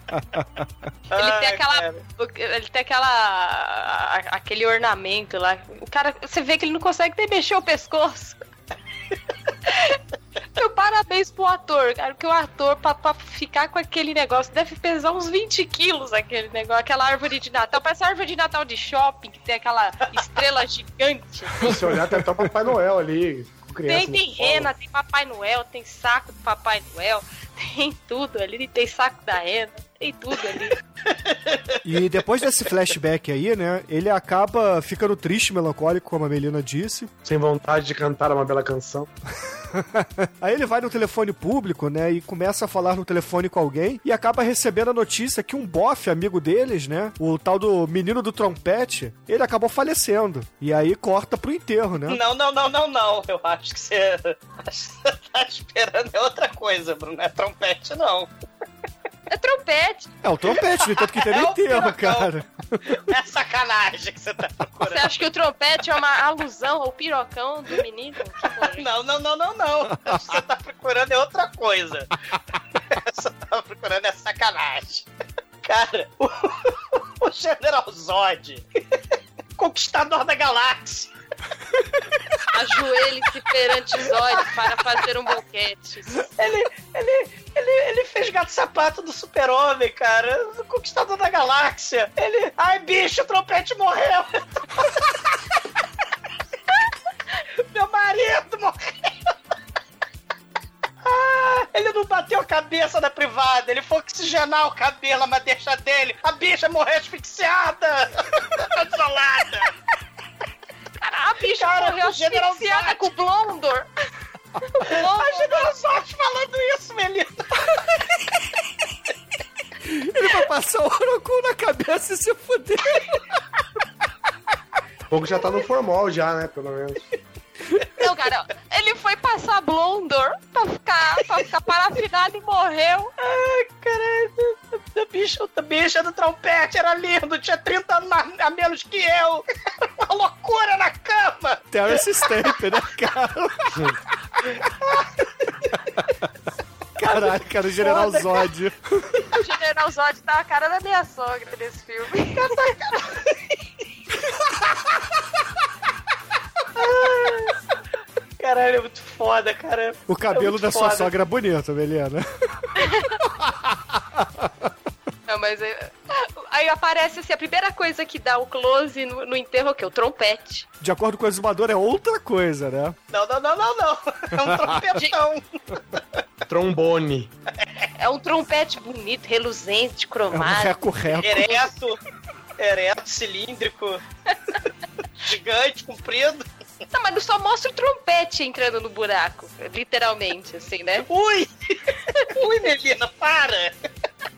H: Ele tem
F: Ai,
H: aquela.
F: cara.
H: Ele tem aquela. aquele ornamento lá. O cara. Você vê que ele não consegue nem mexer o pescoço. Meu parabéns pro ator, cara. Porque o ator, pra, pra ficar com aquele negócio, deve pesar uns 20 quilos aquele negócio, aquela árvore de Natal. Parece a árvore de Natal de shopping, que tem aquela estrela gigante.
I: Se olhar, tem até o Papai Noel ali, criança.
H: Tem, tem rena, tem Papai Noel, tem saco do Papai Noel, tem tudo ali, tem saco da rena, tem tudo ali.
E: E depois desse flashback aí, né, ele acaba ficando triste, melancólico, como a Melina disse.
I: Sem vontade de cantar uma bela canção.
E: Aí ele vai no telefone público, né, e começa a falar no telefone com alguém e acaba recebendo a notícia que um bofe amigo deles, né, o tal do menino do trompete, ele acabou falecendo. E aí corta pro enterro, né?
F: Não, não, não, não, não. Eu acho que você, acho que você tá esperando é outra coisa, Bruno. Não é trompete, não.
H: É trompete.
E: É o trompete, no tanto que tem
F: É
E: enterro, cara.
F: É sacanagem que você tá
H: Você
F: procurando.
H: acha que o trompete é uma alusão ao pirocão do menino? Horror.
F: Não, não, não, não, não. Você tá procurando é outra coisa. Você tá procurando é sacanagem. Cara, o, o General Zod, conquistador da galáxia.
H: Ajoelhe-se perante Zod para fazer um boquete.
F: Ele, ele, ele, ele fez gato sapato do super-homem, cara. O Conquistador da galáxia. Ele. Ai, bicho, o trompete morreu. Meu marido morreu. Ah, ele não bateu a cabeça na privada, ele foi oxigenar o cabelo, a madeixa dele. A bicha morreu asfixiada. Tá desolada.
H: Cara, a bicha
F: Cara,
H: morreu
F: o
H: asfixiada com o Blondor.
F: A General Zod falando isso, Melina.
E: Ele vai passar o Orocu na cabeça e se fuder.
I: O fogo já tá no formal já, né? Pelo menos.
H: Não, cara, foi passar Blondor pra ficar, pra ficar parafinado e morreu.
F: Ai, caralho. A bicha, a bicha do trompete era lindo, tinha 30 anos a menos que eu. Uma loucura na cama.
E: Terence Stamp, né, cara? Caralho, cara, o General
F: Foda, cara.
E: Zod.
H: O General Zod tá a cara da minha sogra nesse filme.
F: Caralho, é muito foda, cara.
E: O cabelo
F: É
E: da sua
F: foda.
E: sogra é bonito, Melina.
H: Não, mas aí, aí aparece assim, a primeira coisa que dá o close no, no enterro é o quê? O trompete.
E: De acordo com o exumador, é outra coisa, né?
F: Não, não, não, não, não. É um trompetão.
I: Trombone.
H: É um trompete bonito, reluzente,
E: É um
H: cromático.
E: reco-reco.
F: Ereto. Ereto, cilíndrico. Gigante, comprido.
H: Não, mas não só mostra o trompete entrando no buraco, literalmente, assim, né?
F: Ui! Ui, Melina, para!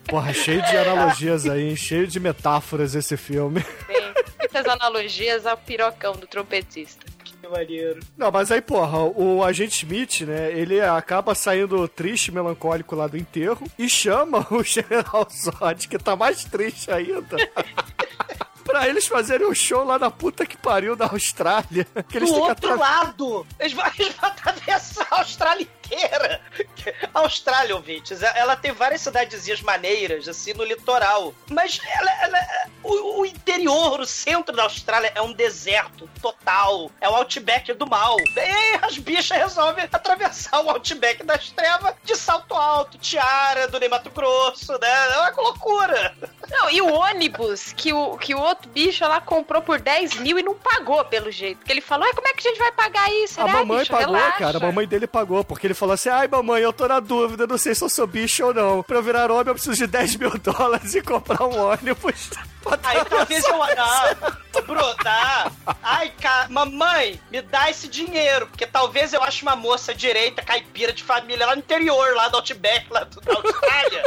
E: Porra, cheio de analogias aí, hein? cheio de metáforas esse filme.
H: Tem muitas analogias ao pirocão do trompetista.
F: Que maneiro.
E: Não, mas aí, porra, o agente Smith, né, ele acaba saindo triste, melancólico lá do enterro e chama o General Zod, que tá mais triste ainda. pra eles fazerem um show lá na puta que pariu da Austrália. Que eles
F: Do outro lado! Eles vão, eles vão atravessar a Austrália inteira. A Austrália, ouvintes, ela tem várias cidadezinhas maneiras, assim, no litoral. Mas ela, ela- o, o interior, o centro da Austrália é um deserto total. É o outback do mal. E aí as bichas resolvem atravessar o outback das trevas de salto alto, tiara do Ney Mato Grosso, né? É uma loucura.
H: Não, e o ônibus que o, que o outro bicho lá comprou por 10 mil e não pagou, pelo jeito. Porque ele falou, "Ai, como é que a gente vai pagar isso?
E: A
H: Ele, "Ai,
E: mamãe
H: bicho,
E: pagou,
H: relaxa."
E: cara. A mamãe dele pagou, porque ele falou assim: ai, mamãe, eu tô na dúvida, não sei se eu sou bicho ou não. Pra eu virar homem, eu preciso de 10 mil dólares e comprar um ônibus.
F: Aí talvez eu.
E: atravessar.
F: Não, Bro, dá. Ai, cara, mamãe, me dá esse dinheiro, porque talvez eu ache uma moça direita, caipira de família lá no interior, lá do Outback, lá do, da Austrália.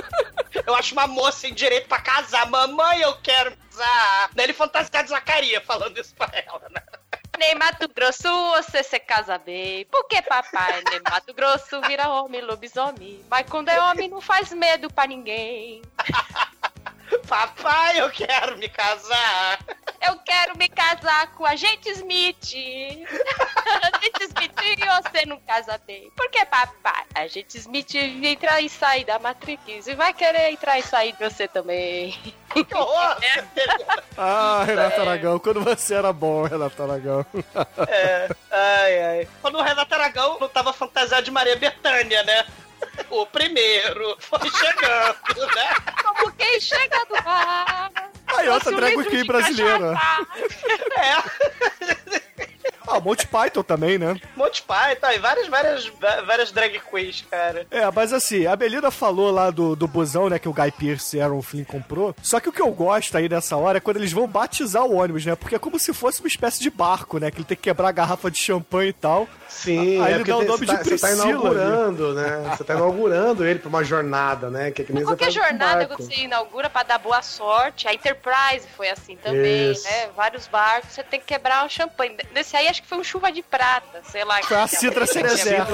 F: Eu acho uma moça em direito pra casar. Mamãe, eu quero casar. Daí ele fantasiado de Zacaria falando isso pra ela, né?
H: Nem Mato Grosso você se casa bem. Porque papai, nem Mato Grosso vira homem, lobisomem. Mas quando é homem não faz medo pra ninguém.
F: Papai, eu quero me casar.
H: Eu quero me casar com a gente Smith. a gente Smith e você não casa bem. Porque papai, a gente Smith entra e sai da Matrix e vai querer entrar e sair de você também.
F: Que horror!
E: Ah, Renato Aragão, quando você era bom, Renato Aragão.
F: É, ai, ai. Quando o Renato Aragão não tava fantasiado de Maria Bethânia, né? O primeiro foi chegando, né?
H: Como quem chega do bar.
E: Aí, outra drag queen brasileira.
F: É,
E: Ah, Monty Python também, né?
F: Monty Python e várias, várias, várias drag queens, cara.
E: É, mas assim, a Belinda falou lá do, do busão, né, que o Guy Pearce e Aaron Flynn comprou. Só que o que eu gosto aí nessa hora é quando eles vão batizar o ônibus, né? Porque é como se fosse uma espécie de barco, né? Que ele tem que quebrar a garrafa de champanhe e tal.
I: Sim,
E: Aí
I: é
E: ele dá o nome
I: tá,
E: de
I: você tá
E: Priscila ali.
I: inaugurando, né? Você tá inaugurando ele pra uma jornada, né? Que é que nem
H: Qualquer
I: com
H: jornada que você inaugura pra dar boa sorte, a Enterprise foi assim também,
I: Isso.
H: né? Vários barcos, você tem que quebrar um champanhe. Nesse aí acho que foi um chuva de prata, sei lá.
E: Foi a Citra Cerezer,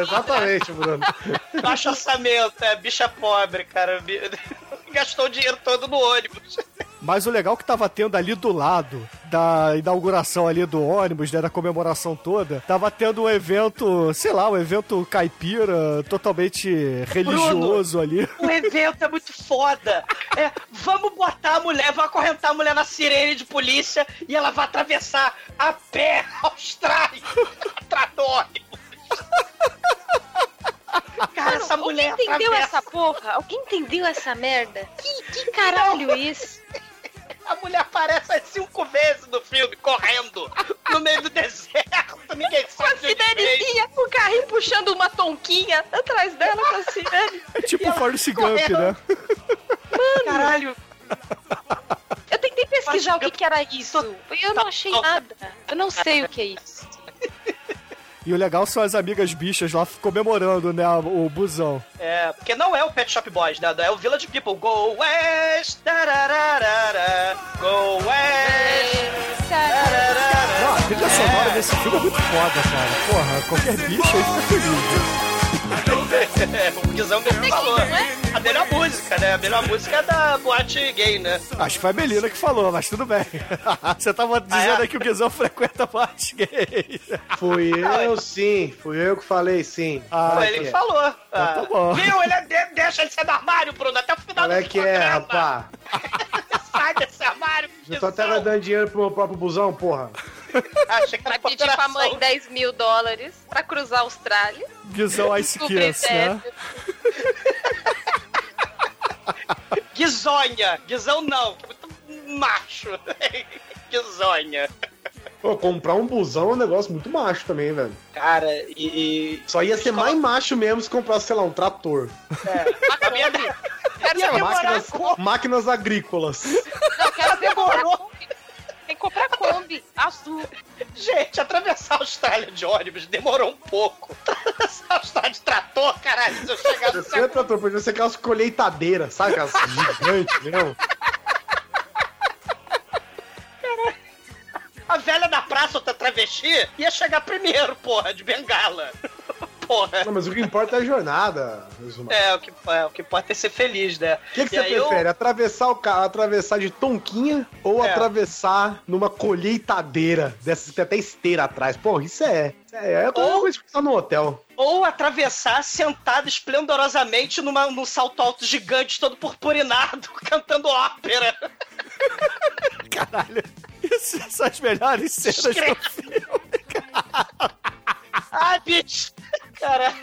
I: exatamente, Bruno.
F: Baixo orçamento, é bicha pobre, cara. Gastou o dinheiro todo no ônibus.
E: Mas o legal que tava tendo ali do lado da inauguração ali do ônibus, né, da comemoração toda, tava tendo um evento, sei lá, um evento caipira, totalmente religioso ali.
F: O evento é muito foda. É, vamos botar a mulher, vamos acorrentar a mulher na sirene de polícia e ela vai atravessar a pé Austrália atrás do ônibus. Cara, essa
H: Mano,
F: mulher
H: Alguém entendeu
F: atravessa.
H: essa porra? Alguém entendeu essa merda? Que, que caralho isso?
F: A mulher aparece as cinco vezes no filme, correndo, no meio do deserto, ninguém
H: Com a
F: sabe onde veio.
H: sirenezinha, o carrinho puxando uma tonquinha atrás dela com a sirene.
E: É tipo
F: ela
E: Forrest Gump, né?
F: Caralho,
H: Eu tentei pesquisar o que
F: que
H: era isso. Eu não achei nada. Eu não sei o que é isso.
E: E o legal são as amigas bichas lá comemorando, né, o busão.
F: É, porque não é o Pet Shop Boys, né? É o Village People. Go West! tarararara, Go West! tararara.
E: Não, a trilha sonora desse filme é muito foda, cara. Porra, qualquer bicho aí fica feliz. Né?
F: É, o Guizão mesmo falou. A melhor música, né? A melhor música é da boate gay, né?
E: Acho que foi a Melina que falou, mas tudo bem. Você tava dizendo
F: é?
E: aí que o Guizão frequenta boate gay.
I: Fui eu, sim. Fui eu que falei, sim.
E: Ah,
F: Foi ele
I: que
F: que
I: é.
F: falou. Ah,
E: tá bom.
F: Viu? Ele é de- deixa ele sair do armário, Bruno, até o final
I: Olha
F: do
I: que é,
F: programa.
I: rapá.
F: Sai desse armário,
I: Eu tô até dando dinheiro pro meu próprio busão, porra.
F: Achei que
H: Vai
F: era
H: pedir pra
F: cooperação.
H: mãe 10 mil dólares pra cruzar a Austrália.
E: Guizão Ice Kiss, né?
F: Guizonha. Guizão não, que é muito macho. Guizonha.
I: Pô, comprar um busão é um negócio muito macho também, velho.
F: Cara, e... e-
I: Só ia ser mais macho mesmo se comprasse, sei lá, um trator.
F: É,
I: Máquinas, máquinas agrícolas.
H: Não, quero ver comprar
F: Demorou.
H: Tem que comprar Kombi azul.
F: Gente, atravessar a Austrália de ônibus demorou um pouco. Atravessar a Austrália de trator, caralho, se eu chegar no
I: Você é trator, podia ser aquelas colheitadeiras, sabe? Aquelas gigantes mesmo.
F: A velha da praça, outra travesti, ia chegar primeiro, porra, de bengala. Porra.
I: Não, mas o que importa é a jornada.
F: É, o que, é, o que importa é ser feliz, né?
I: O que, que você
F: aí eu-
I: prefere? Atravessar o carro, atravessar de tonquinha ou
F: É.
I: atravessar numa colheitadeira dessas que tem até esteira atrás? Porra, isso é. isso É, é
F: Ou-
I: coisa que tá no hotel.
F: Ou atravessar sentado esplendorosamente numa, num salto alto gigante, todo purpurinado, cantando ópera.
E: Caralho. Essas são as melhores cenas do filme.
F: Ai, bicho! Caralho.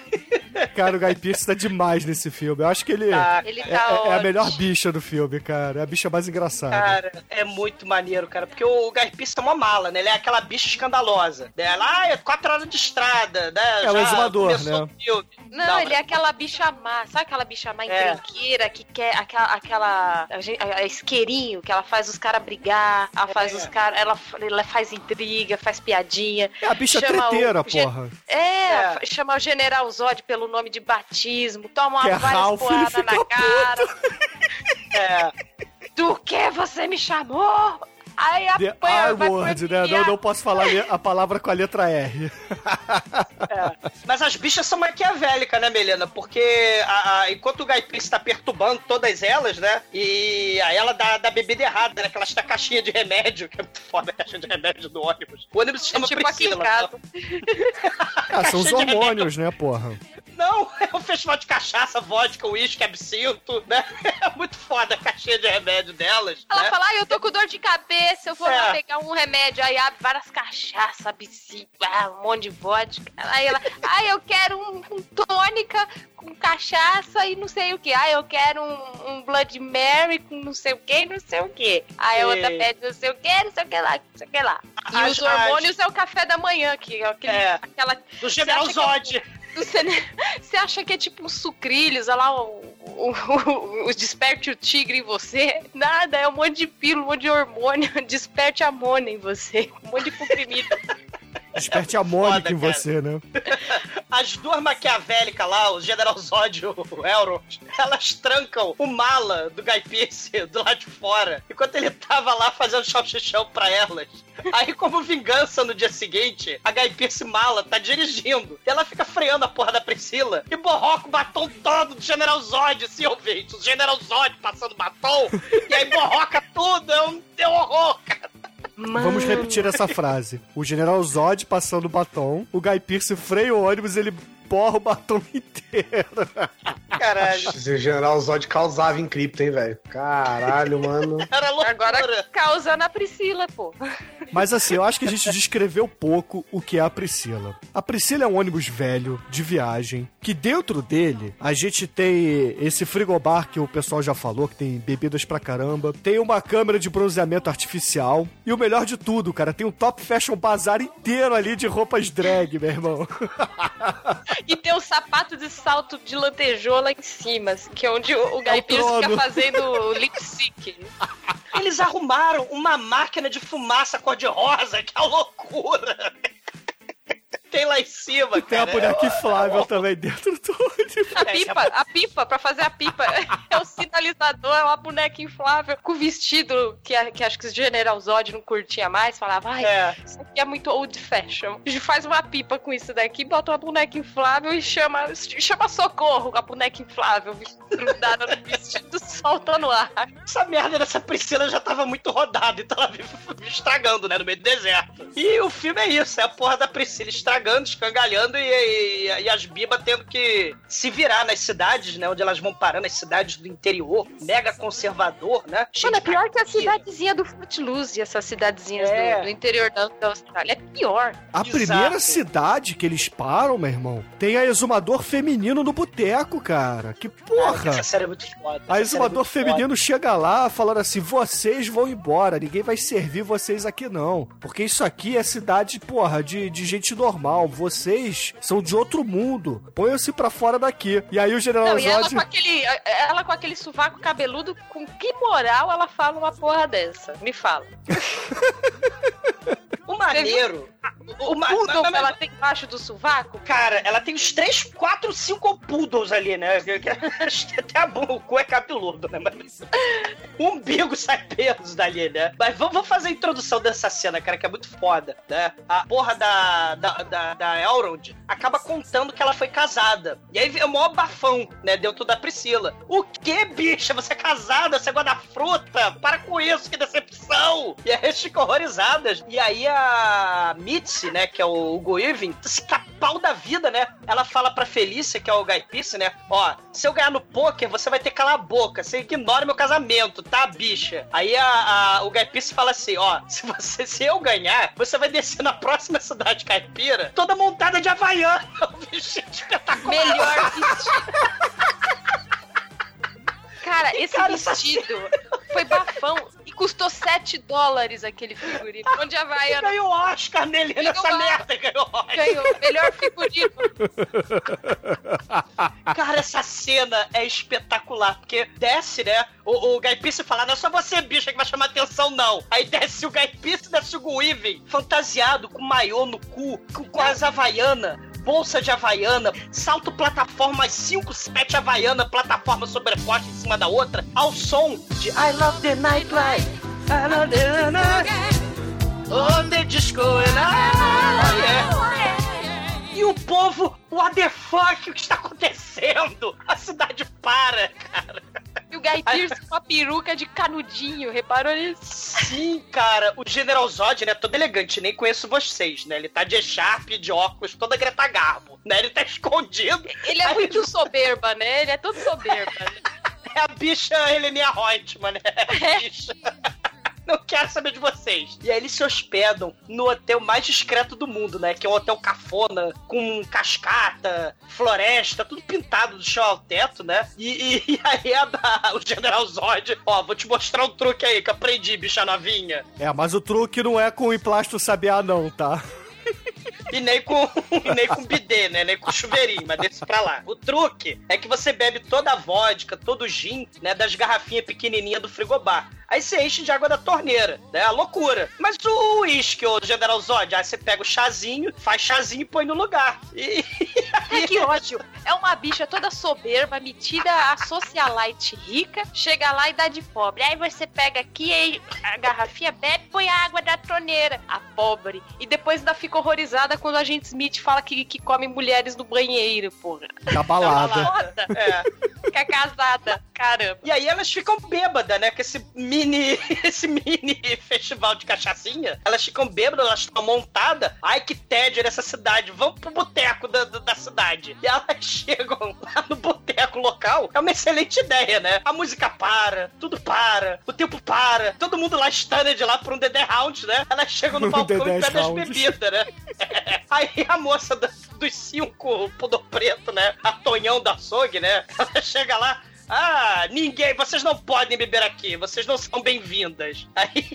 E: Cara, o Guy Pearce tá demais nesse filme. Eu acho que ele,
F: Tá,
H: Ele
E: é,
H: tá
E: é- é a melhor bicha do filme, cara. É a bicha mais engraçada.
F: Cara, é muito maneiro, cara. Porque o Guy Pearce é uma mala, né? Ele é aquela bicha escandalosa. Né? Ela, ah, é quatro horas de estrada, né?
E: É o
F: Já
E: exumador, né?
F: o filme.
H: Não, ele é aquela bicha má. Sabe aquela bicha má
F: É.
H: encrenqueira que quer aquela. aquela a, a- a isqueirinho que ela faz os caras brigar, ela faz
F: É.
H: os caras. Ela, ela faz intriga, faz piadinha.
E: É a bicha treteira,
H: o
E: porra.
H: É,
F: É.
H: chama o General Zod pelo nome de batismo, toma
E: Que é
H: várias porradas na cara.
F: É.
H: Do que você me chamou? Aí
E: The R-word, né? Não, não posso falar a palavra com a letra R.
F: Mas as bichas são maquiavélicas, né, Melena? Porque a- a- enquanto o Guy Pearce tá perturbando todas elas, né? E aí ela dá, dá bebida errada, né? Que ela está caixinha de remédio, que é muito foda a caixinha de remédio do ônibus. O ônibus se chama
H: tipo aqui em
F: Priscila.
E: Ah, são os hormônios, né, porra?
F: Não, é um festival de cachaça, vodka, uísque, absinto, né? É muito foda a caixinha de remédio delas.
H: Ela
F: né?
H: fala, ah, eu tô com dor de cabeça, eu vou
F: É.
H: lá pegar um remédio. Aí abre várias cachaças, ah, um monte de vodka. Aí ela, ah, eu quero um, um tônica com cachaça e não sei o que. Ah, eu quero um, um Blood Mary com não sei o que não sei o que. Aí a outra pede não sei o que, não sei o que lá, não sei o que lá. E
F: As-
H: os hormônios é o café da manhã, que é aquele,
F: É.
H: aquela...
F: Do General
H: que
F: Zod.
H: Você, você acha que é tipo um sucrilhos, olha lá, o, o, o- o desperte o tigre em você? Nada, é um monte de pílula, um monte de hormônio, desperte a mona em você, um monte de comprimido.
E: Desperte a Mônica
F: foda,
E: em
F: cara.
E: você, né?
F: As duas maquiavélicas lá, o General Zod e o Elrond, elas trancam o mala do Guy Pearce do lado de fora, enquanto ele tava lá fazendo salsichão pra elas. Aí, como vingança no dia seguinte, a Guy Pearce mala tá dirigindo. E ela fica freando a porra da Priscila e borroca o batom todo do General Zod, assim, ouvinte. O General Zod passando batom, e aí borroca tudo, é um, é um horror, cara.
E: Vamos repetir essa frase. O General Zod passando o batom, o Guy Pearce freia o ônibus, ele borra o batom inteiro.
F: Caralho.
I: Esse General Zod causava em cripto, hein, velho? Caralho, mano.
F: Era loucura.
H: Agora causando a Priscila, pô.
E: Mas assim, eu acho que a gente descreveu pouco o que é a Priscila. A Priscila é um ônibus velho, de viagem, que dentro dele a gente tem esse frigobar que o pessoal já falou, que tem bebidas pra caramba, tem uma câmera de bronzeamento artificial, e o melhor de tudo, cara, tem um top fashion bazar inteiro ali de roupas drag, meu irmão.
H: E tem um sapato de salto de lantejola em cima, assim, que é onde o, o
E: É
H: Guy
E: o
H: Pearce fica fazendo lip sync.
F: Eles arrumaram uma máquina de fumaça cor-de-rosa, que é uma loucura. Tem lá em cima,
E: Tem a
F: cara.
E: boneca inflável também dentro do ônibus.
H: A pipa, a pipa, pra fazer a pipa. É o sinalizador, é uma boneca inflável com vestido que, que acho que o General Zod não curtia mais. Falava, ai,
F: É.
H: isso aqui é muito old fashion. A gente faz uma pipa com isso daqui, bota uma boneca inflável e chama, chama socorro com a boneca inflável grudada no vestido, solta no ar.
F: Essa merda dessa Priscila já tava muito rodada, então ela vive estragando, né, no meio do deserto. E o filme é isso, é a porra da Priscila estragando, escangalhando e, e- e as bibas tendo que se virar nas cidades, né, onde elas vão parar, nas cidades do interior, mega conservador, né?
H: Mano, é pior que a cidadezinha do Footloose, essas cidadezinhas
F: É.
H: do, do interior da, da Austrália. É pior.
E: A
F: Exato.
E: primeira cidade que eles param, meu irmão, tem a exumador feminino no boteco, cara. Que porra!
F: Essa série é muito foda.
E: A
F: é
E: exumador
F: foda.
E: feminino chega lá falando assim: vocês vão embora, ninguém vai servir vocês aqui não. Porque isso aqui é cidade, porra, de, de gente normal. Vocês são de outro mundo. Ponham-se pra fora daqui. E aí o General
H: Não, e ela
E: Zod.
H: com aquele, ela com aquele sovaco cabeludo, com que moral ela fala uma porra dessa? Me fala.
F: O maneiro. O,
H: Tudo
F: ma-
H: que ela tem embaixo do sovaco?
F: Cara, ela tem uns 3, 4, 5 poodles ali, né? Acho que Até a bu- o cu é cabeludo, né? Mas... O umbigo sai pelos dali, né? Mas vamos, vamos fazer a introdução dessa cena, cara, que é muito foda, né? A porra da, da, da, da Elrond acaba contando que ela foi casada. E aí é o maior bafão, né? Dentro da Priscila. O que, bicha? Você é casada? Você gosta da fruta? Para com isso, que decepção! E aí eles ficam horrorizadas. E aí a Né? Que é o Hugo Irving, se tá pau da vida, né? Ela fala pra Felícia, que é o Guy Pearce, né? Ó, se eu ganhar no poker, você vai ter que calar a boca. Você ignora meu casamento, tá, bicha? Aí a, a- o Guy Pearce fala assim, ó, se, você, se eu ganhar, você vai descer na próxima cidade caipira, toda montada de Havaiana. Um vestido espetacular.
H: Melhor vestido. Cara, esse
F: Cara,
H: vestido foi bafão custou 7 dólares aquele figurino. Onde a Havaiana
F: Ganhou Oscar nele
H: Ganhou
F: nessa
H: Oscar.
F: merda, ganhou Oscar.
H: ganhou melhor figurino.
F: Cara, essa cena é espetacular, porque desce, né? O, o Guy Pearce fala, não é só você, bicha, que vai chamar atenção, não. Aí desce o Guy Pearce, desce o Guiven, fantasiado, com maiô no cu, com, com as havaiana, bolsa de havaiana, salto plataforma, 5, 7 havaiana, plataforma sobreposta em cima da outra, ao som de I love the nightlife, I love the night, oh, the disco and I, yeah. E o povo, what the fuck, o que está acontecendo? A cidade para, cara.
H: Guy Pearce com a peruca de canudinho, reparou nisso?
F: Sim, cara, o General Zod, né, todo elegante, nem conheço vocês, né? Ele tá de echarpe, de óculos, toda Greta Garbo, né? Ele tá escondido.
H: Ele é
F: Aí
H: muito soberba, né? Ele é todo soberba. né?
F: É a bicha Helenia Reutemann, né? É a bicha. Não quero saber de vocês. E aí eles se hospedam no hotel mais discreto do mundo, né? Que é um hotel cafona, com cascata, floresta, tudo pintado do chão ao teto, né? E, e- e aí a, a- o General Zod, ó, vou te mostrar um truque aí que aprendi, bicha novinha.
E: É, mas o truque não é com o emplasto sabiá, não, tá?
F: E nem com, e nem com bidê, né? Nem com chuveirinho, mas deixa pra lá. O truque é que você bebe toda a vodka, todo o gin, né? Das garrafinhas pequenininhas do frigobar. Aí você enche de água da torneira, né? A loucura. Mas o uísque, ô General Zod, aí você pega o chazinho, faz chazinho e põe no lugar. E,
H: Ai, que ódio. É uma bicha toda soberba, metida a socialite rica, chega lá e dá de pobre. Aí você pega aqui a garrafinha, bebe, põe a água da torneira. A pobre. E depois ainda fica horrorizada quando a gente Smith fala que, que come mulheres no banheiro, porra.
E: Da balada.
H: Foda.
F: é.
H: Fica casada. Caramba.
F: E aí elas ficam bêbadas, né? Com esse mini. Esse mini festival de cachaçinha. Elas ficam bêbadas, elas estão montadas. Ai, que tédio nessa cidade. Vamos pro boteco da, da, da cidade. E elas chegam lá no boteco local. É uma excelente ideia, né? A música para, tudo para, o tempo para. Todo mundo lá stunned lá por um Dedé Round, né? Elas chegam no balcão e pedem as bebidas, né? Aí a moça da- dos cinco pudor preto, né? A Tonhão da açougue, né? Ela chega lá. Ah, ninguém, vocês não podem beber aqui, vocês não são bem-vindas. Aí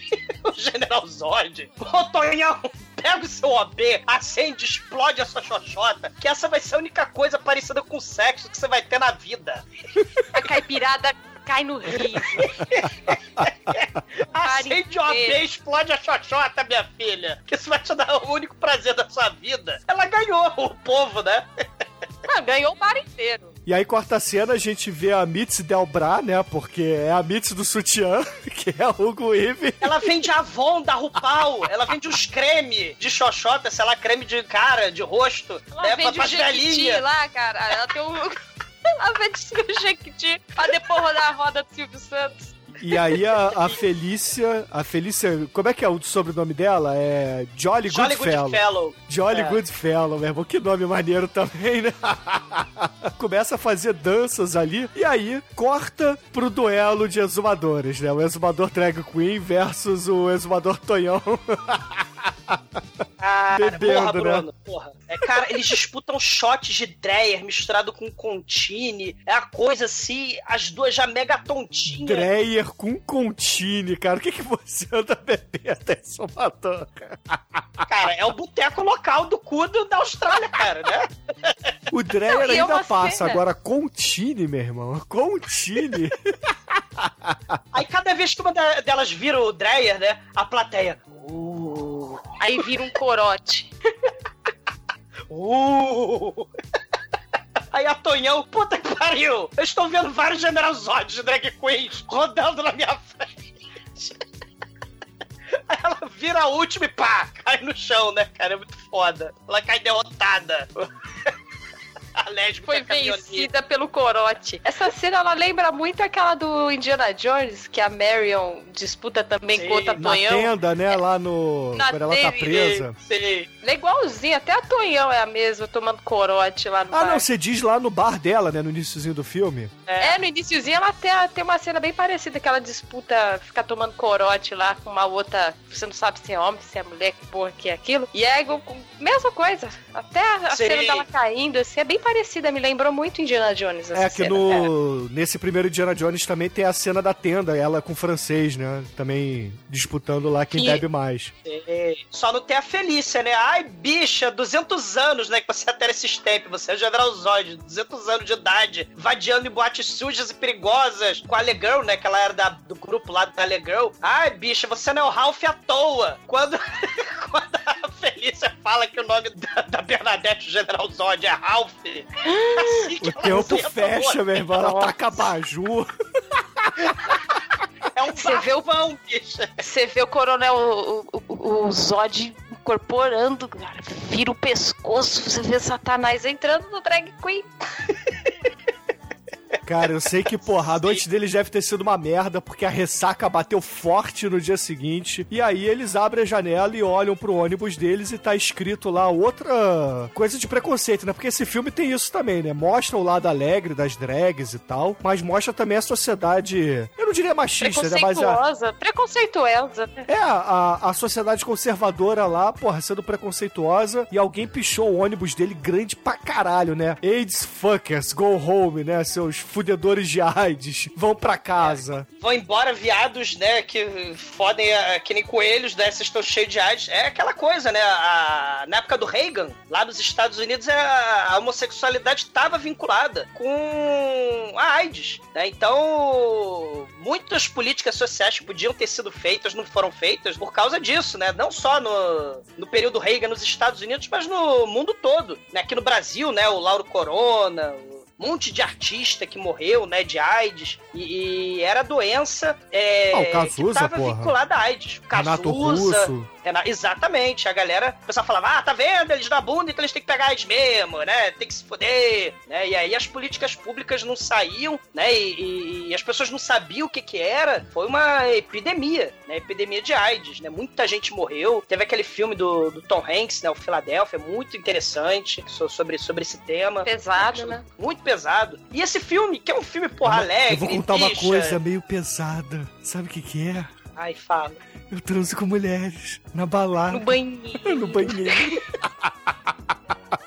F: o General Zod, ô Tonhão, pega o seu OB, acende, explode a sua xoxota, que essa vai ser a única coisa parecida com sexo que você vai ter na vida.
H: A caipirada cai no rio.
F: Acende o OB, explode a xoxota, minha filha, que isso vai te dar o único prazer da sua vida. Ela ganhou o povo, né?
H: Ah, ganhou o bar inteiro.
E: E aí, quarta cena, a gente vê a Mitzi Delbra, né? Porque é a Mitzi do sutiã, que é o Hugo Weaving.
F: Ela vende Avon da Rupal, ela vende uns creme de xoxota, sei lá, creme de cara, de rosto,
H: Ela
F: né,
H: vende o
F: pras
H: Jequiti
F: velhinhas.
H: lá, cara. Ela tem um... Ela vende o Jequiti pra depois rodar a roda do Silvio Santos.
E: E aí a, a Felícia, a Felícia, como é que é o sobrenome dela? É Jolly,
F: Jolly
E: Goodfellow.
F: Goodfellow.
E: Jolly
F: É.
E: Goodfellow, meu irmão. Que nome maneiro também, né? Começa a fazer danças ali. E aí, corta pro duelo de exumadores, né? O exumador Drag Queen versus o exumador Tonhão.
F: Cara,
E: Bebendo,
F: porra,
E: né?
F: Bruno, porra. É, cara, eles disputam shots de Dreyer misturado com Contini. É a coisa assim, as duas já mega tontinhas.
E: Dreyer com Contini, cara. O que, que você anda bebendo até exumador, cara?
F: Cara, é o boteco local do cu do- da Austrália, cara, né?
E: O Dreyer
H: Não, é
E: ainda
H: uma
E: passa.
H: cena.
E: Agora, Contini, meu irmão. Contini.
F: Aí cada vez que uma delas vira o Dreyer, né? A plateia. Uh,
H: Aí vira um corote.
F: uh. Aí a Tonhão, puta que pariu! Eu estou vendo vários General Zod de drag queens rodando na minha frente. Aí ela vira a última e pá, cai no chão, né, cara? É muito foda. Ela cai derrotada. A lésbica
H: Foi vencida pelo corote. Essa cena, ela lembra muito aquela do Indiana Jones, que a Marion disputa também
F: Sim,
H: com outra
E: Na
H: Tonhão.
E: tenda, né? Lá no.
H: Na
E: quando ela tá presa.
F: Sim.
H: Ela é igualzinha, até a Tonhão é a mesma, tomando corote lá no
E: Ah,
H: bar.
E: não, você diz lá no bar dela, né? No iníciozinho do filme.
H: É, no iniciozinho ela tem, tem uma cena bem parecida, que ela disputa, fica tomando corote lá com uma outra, você não sabe se é homem, se é mulher, que porra que é aquilo. E é igual, mesma coisa, até a, a
F: Sim.
H: cena dela caindo, assim, é bem parecida, me lembrou muito Indiana Jones essa
E: É que
H: cena.
E: no. Nesse primeiro Indiana Jones também tem a cena da tenda, ela com o francês, né? Também disputando lá quem
H: Que-
E: bebe mais.
F: É, Só não tem a Felícia, né? Ai, bicha, 200 anos, né? Que você até esse step, você é o General Zod, 200 anos de idade, vadiando em boates sujas e perigosas com a Alegirl, né? Que ela era da- do grupo lá da Alegirl. Ai, bicha, você não é o Ralph à toa. Quando, quando a Felícia fala que o nome da, da Bernadette General Zod é Ralph, assim que
E: O tempo fecha, meu irmão. Ela taca abajur.
F: É um
H: Você vê o-
F: bafão, bicha.
H: Você vê o coronel, o, o- o Zod incorporando, cara, vira o pescoço, você vê Satanás entrando no drag queen.
E: Cara, eu sei que, porra, a noite deles deve ter sido uma merda, porque a ressaca bateu forte no dia seguinte. E aí eles abrem a janela e olham pro ônibus deles e tá escrito lá outra coisa de preconceito, né? Porque esse filme tem isso também, né? Mostra o lado alegre das drags e tal, mas mostra também a sociedade, eu não diria machista, né? Mas a,
H: Preconceituosa, preconceituosa. né?
E: é, a, a sociedade conservadora lá, porra, sendo preconceituosa, e alguém pichou o ônibus dele grande pra caralho, né? AIDS fuckers, go home, né? Seus fudedores de AIDS, vão pra casa.
F: vão embora viados, né, que fodem a- que nem coelhos, né, vocês estão cheios de AIDS. É aquela coisa, né, a- na época do Reagan, lá nos Estados Unidos, a, a homossexualidade estava vinculada com a AIDS, né, então muitas políticas sociais que podiam ter sido feitas não foram feitas por causa disso, né, não só no, no período Reagan nos Estados Unidos, mas no mundo todo, né, aqui no Brasil, né, o Lauro Corona, o monte de artista que morreu, né, de AIDS, e, e era doença é,
E: Ah, Cazuza,
F: que tava
E: porra.
F: vinculada à AIDS.
E: Renato
F: Cazuza,
E: Russo.
F: Exatamente, a galera, o pessoal falava, ah, tá vendo, eles na bunda, então eles têm que pegar AIDS mesmo, né, tem que se foder, né, e aí as políticas públicas não saíam, né, e, e- e as pessoas não sabiam o que que era, foi uma epidemia, né, epidemia de AIDS, né, muita gente morreu, teve aquele filme do, do Tom Hanks, né, o Philadelphia, muito interessante so- sobre, sobre esse tema.
H: Pesado, né?
F: Muito pesado. E esse filme, que é um filme, porra, alegre,
E: Eu vou contar uma
F: bicha.
E: coisa meio pesada. Sabe o que que é?
F: Ai, fala.
E: Eu transo com mulheres, na balada,
H: No banheiro.
E: no banheiro.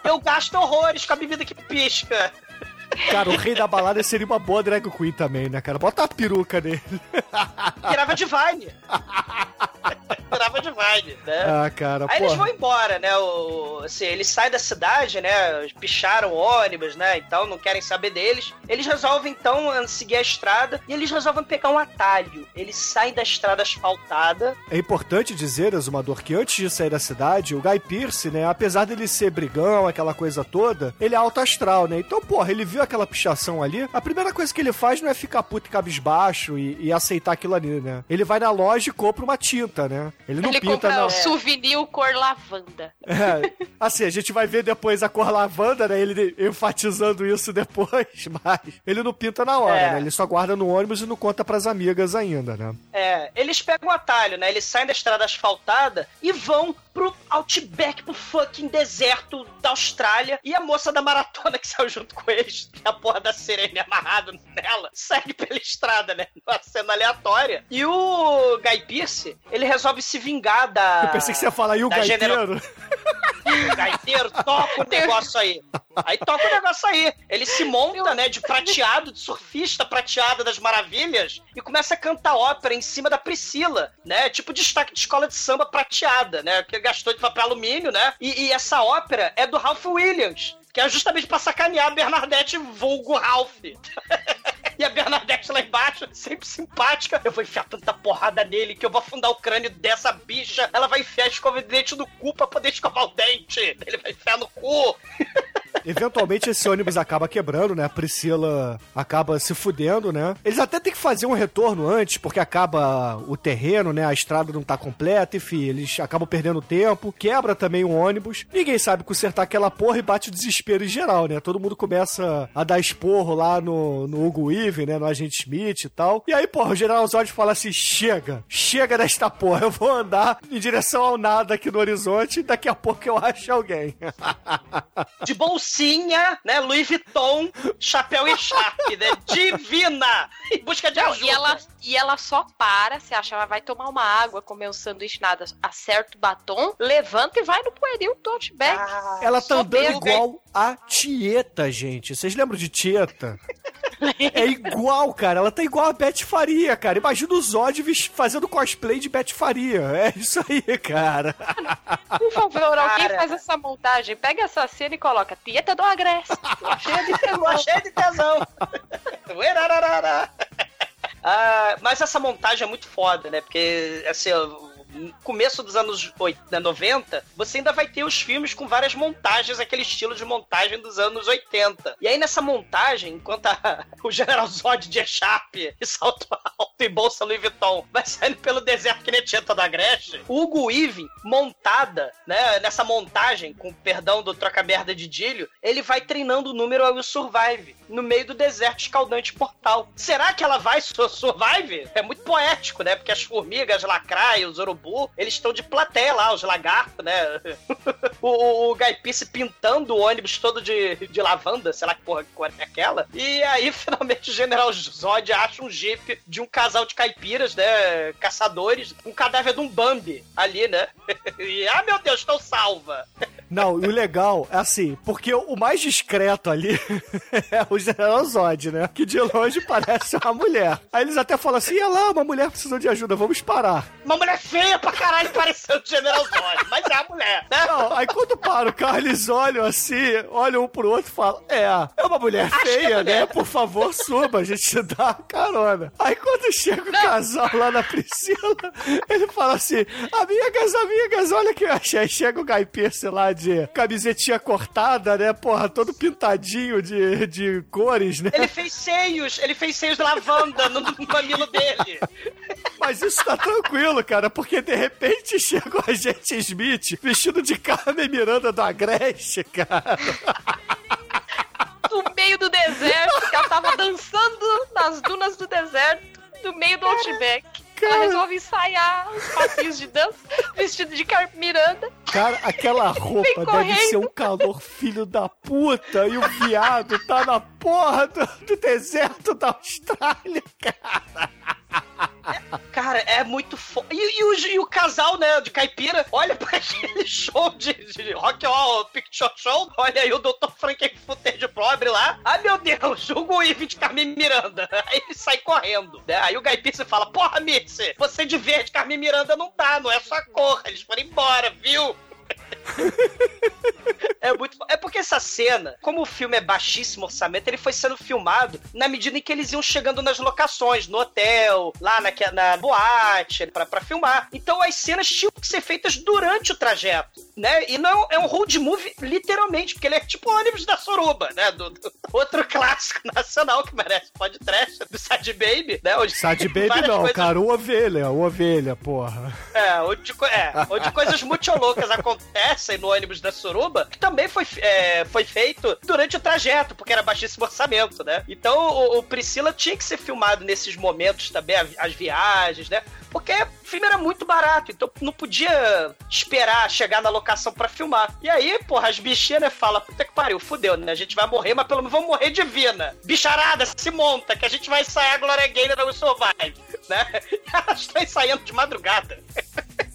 F: Eu gasto horrores com a bebida que pisca.
E: Cara, o rei da balada seria uma boa drag queen também, né, cara? Bota a peruca nele.
F: Virava de Vine. Virava de Vine, né?
E: Ah, cara,
F: Aí eles vão
E: porra.
F: embora, né? O, assim, eles saem da cidade, né? Picharam ônibus, né? Então não querem saber deles. Eles resolvem, então, seguir a estrada e eles resolvem pegar um atalho. Eles saem da estrada asfaltada.
E: É importante dizer, Azumador, que antes de sair da cidade, o Guy Pierce, né, apesar dele ser brigão, aquela coisa toda, ele é alto astral, né? Então, porra, ele viu aquela pichação ali, a primeira coisa que ele faz não é ficar puto e cabisbaixo e, e aceitar aquilo ali, né? Ele vai na loja e compra uma tinta, né? Ele não
H: Ele
E: pinta,
H: compra
E: não.
H: o souvenir cor lavanda.
E: É, assim, a gente vai ver depois a cor lavanda, né? Ele enfatizando isso depois, mas ele não pinta na hora,
F: É.
E: né? Ele só guarda no ônibus e não conta pras amigas ainda, né?
F: É, eles pegam o atalho, né? Eles saem da estrada asfaltada e vão pro Outback, pro fucking deserto da Austrália. E a moça da maratona que saiu junto com eles, tem a porra da sirene amarrada nela, segue pela estrada, né? Numa cena aleatória. E o Guy Pearce, ele resolve se vingar da.
E: Eu pensei que você ia falar, e o
F: da general-
E: gaiteiro?
F: Gaiteiro, toca o negócio aí. Aí toca o negócio aí. Ele se monta, né, de prateado, de surfista prateado das maravilhas, e começa a cantar ópera em cima da Priscila, né? Tipo destaque de escola de samba prateada, né? Que gastou de papel alumínio, né? E, e essa ópera é do Ralph Williams. Que é justamente pra sacanear a Bernadette vulgo Ralph. E a Bernadette lá embaixo, sempre simpática. Eu vou enfiar tanta porrada nele que eu vou afundar o crânio dessa bicha. Ela vai enfiar a escova de dente no cu pra poder escovar o dente. Ele vai enfiar no cu.
E: Eventualmente esse ônibus acaba quebrando, né? A Priscila acaba se fudendo, né? Eles até têm que fazer um retorno antes, porque acaba o terreno, né? A estrada não tá completa, enfim, eles acabam perdendo tempo. Quebra também o ônibus. Ninguém sabe consertar aquela porra e bate o desespero em geral, né? Todo mundo começa a dar esporro lá no, no Hugo Weaving, né? No agente Smith e tal. E aí, porra, o General Zod fala assim: chega, chega desta porra, eu vou andar em direção ao nada aqui no horizonte e daqui a pouco eu acho alguém.
F: De bolsinha, né? Louis Vuitton, chapéu e charpe, né? Divina! Em busca de
H: Não,
F: ajuda.
H: e, ela, e ela só para, você acha, ela vai tomar uma água, comer um sanduíche, nada, acerta o batom, levanta e vai no pueril do Outback.
F: Ah,
E: Ela tá andando
H: bebo.
E: igual a Tieta, gente. Vocês lembram de Tieta? É igual, cara. Ela tá igual a Beth Faria, cara. Imagina o Zod fazendo cosplay de Beth Faria. É isso aí, cara.
H: Por favor, alguém
F: Cara.
H: faz essa montagem, pega essa cena e coloca Tieta do Agreste. Cheia de
F: Tô cheio de tesão. Ah, mas essa montagem é muito foda, né? Porque, assim, começo dos anos 80, 90, você ainda vai ter os filmes com várias montagens, aquele estilo de montagem dos anos 80. E aí, nessa montagem, enquanto a- o General Zod de Sharp e salto alto e bolsa Louis Vuitton vai saindo pelo deserto que nem Tieta da o Hugo Weaving, montada, né, nessa montagem, com perdão do troca-merda de Dílio, ele vai treinando o número ao Survive, no meio do deserto escaldante portal. Será que ela vai su- survive? É muito poético, né? Porque as formigas, as lacraias, os urubu, eles estão de plateia lá, os lagartos, né? o, o, o pintando o ônibus todo de, de lavanda, sei lá que porra que é aquela. E aí, finalmente, o General Zod acha um jeep de um casal de caipiras, né? Caçadores, um cadáver de um Bambi ali, né? e, ah, meu Deus, estou salva.
E: Não, e o legal é assim, porque o mais discreto ali é o General Zod, né? Que de longe parece uma mulher. Aí eles até falam assim: olha lá, uma mulher precisou de ajuda, vamos parar.
F: Uma mulher feia pra caralho, parecendo o General Zod, mas é a mulher, né?
E: Não, aí quando para o carro, eles olham assim, olham um pro outro e falam: É, é uma mulher
F: Acho é
E: feia,
F: mulher."
E: né? Por favor, suba, a gente te dá carona. Aí quando chega o casal lá na Priscila, ele fala assim: Amigas, amigas, olha o que eu achei. Aí chega o Guy Pearce lá de camisetinha cortada, né? Porra, todo pintadinho de, de cores, né?
F: Ele fez seios, ele fez seios de lavanda no, no mamilo dele.
E: Mas isso tá tranquilo, cara, porque de repente chega o agente Smith vestido de Carmen Miranda do Agreste, cara.
H: no meio do deserto, que ela tava dançando nas dunas do deserto, no meio do Outback. Ela resolve ensaiar os passinhos de dança, vestido de Carmen Miranda.
E: Cara, aquela roupa deve
H: correndo.
E: ser um calor filho da puta e o viado tá na porra do, do deserto da Austrália, cara.
F: Cara, é muito foda. E, e o, e o casal, né, de caipira, olha pra aquele show de, de rock all picture show. Olha aí o Dr. Frankenfutter de pobre lá. Ai, meu Deus, o Guive de Carmen Miranda. Aí ele sai correndo. Né? Aí o Guy Pearce fala, porra, Mitzi, você de verde Carmen Miranda não tá, não é sua cor. Eles foram embora, viu? É muito. É porque essa cena, como o filme é baixíssimo orçamento, ele foi sendo filmado na medida em que eles iam chegando nas locações, no hotel, lá na, na boate, pra, pra filmar. Então as cenas tinham que ser feitas durante o trajeto, né? E não é um road movie, literalmente, porque ele é tipo o ônibus da Soruba, né? Do, do- outro clássico nacional que merece pode trash, do Sad Baby, né? Onde
E: Sad Baby não,
F: coisas-
E: cara, o ovelha, o ovelha, porra.
F: é, onde, é, onde coisas muito loucas acontecem no ônibus da Suruba, que também foi, é, foi feito durante o trajeto, porque era baixíssimo orçamento, né? Então o, o Priscila tinha que ser filmado nesses momentos também, as viagens, né? Porque o filme era muito barato, então não podia esperar chegar na locação pra filmar. E aí, porra, as bichinhas, né, fala, puta que pariu, fudeu, né? A gente vai morrer, mas pelo menos vamos morrer divina. Bicharada, se monta, que a gente vai ensaiar a Glória Gaynor no Survive, né? E elas estão ensaiando de madrugada.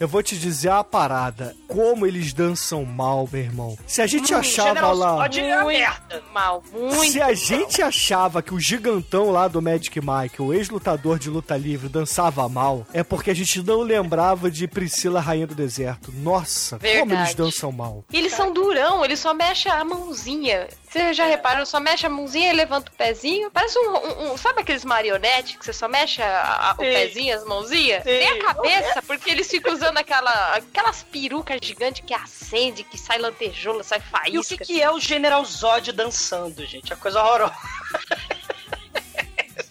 E: Eu vou te dizer a parada. Como eles dançam mal, meu irmão. Se a gente
F: Hum,
E: achava
F: General
E: lá.
F: É a merda.
H: Mal, muito.
E: Se a gente achava que o gigantão lá do Magic Mike, o ex-lutador de luta livre, dançava mal, é porque a gente não lembrava de Priscila Rainha do Deserto. Nossa, como
H: Verdade.
E: eles dançam mal.
H: E eles são durão, eles só mexem a mãozinha. Você já reparou? Só mexe a mãozinha e levanta o pezinho. Parece um. um- um- sabe aqueles marionetes que você só mexe a- a- o pezinho, as mãozinhas?
F: Sim.
H: Nem a cabeça, porque eles ficam usando aquela, aquelas perucas gigantes que acende, que sai lantejoula, sai faísca.
F: E o que, que é o General Zod dançando, gente? É coisa horrorosa.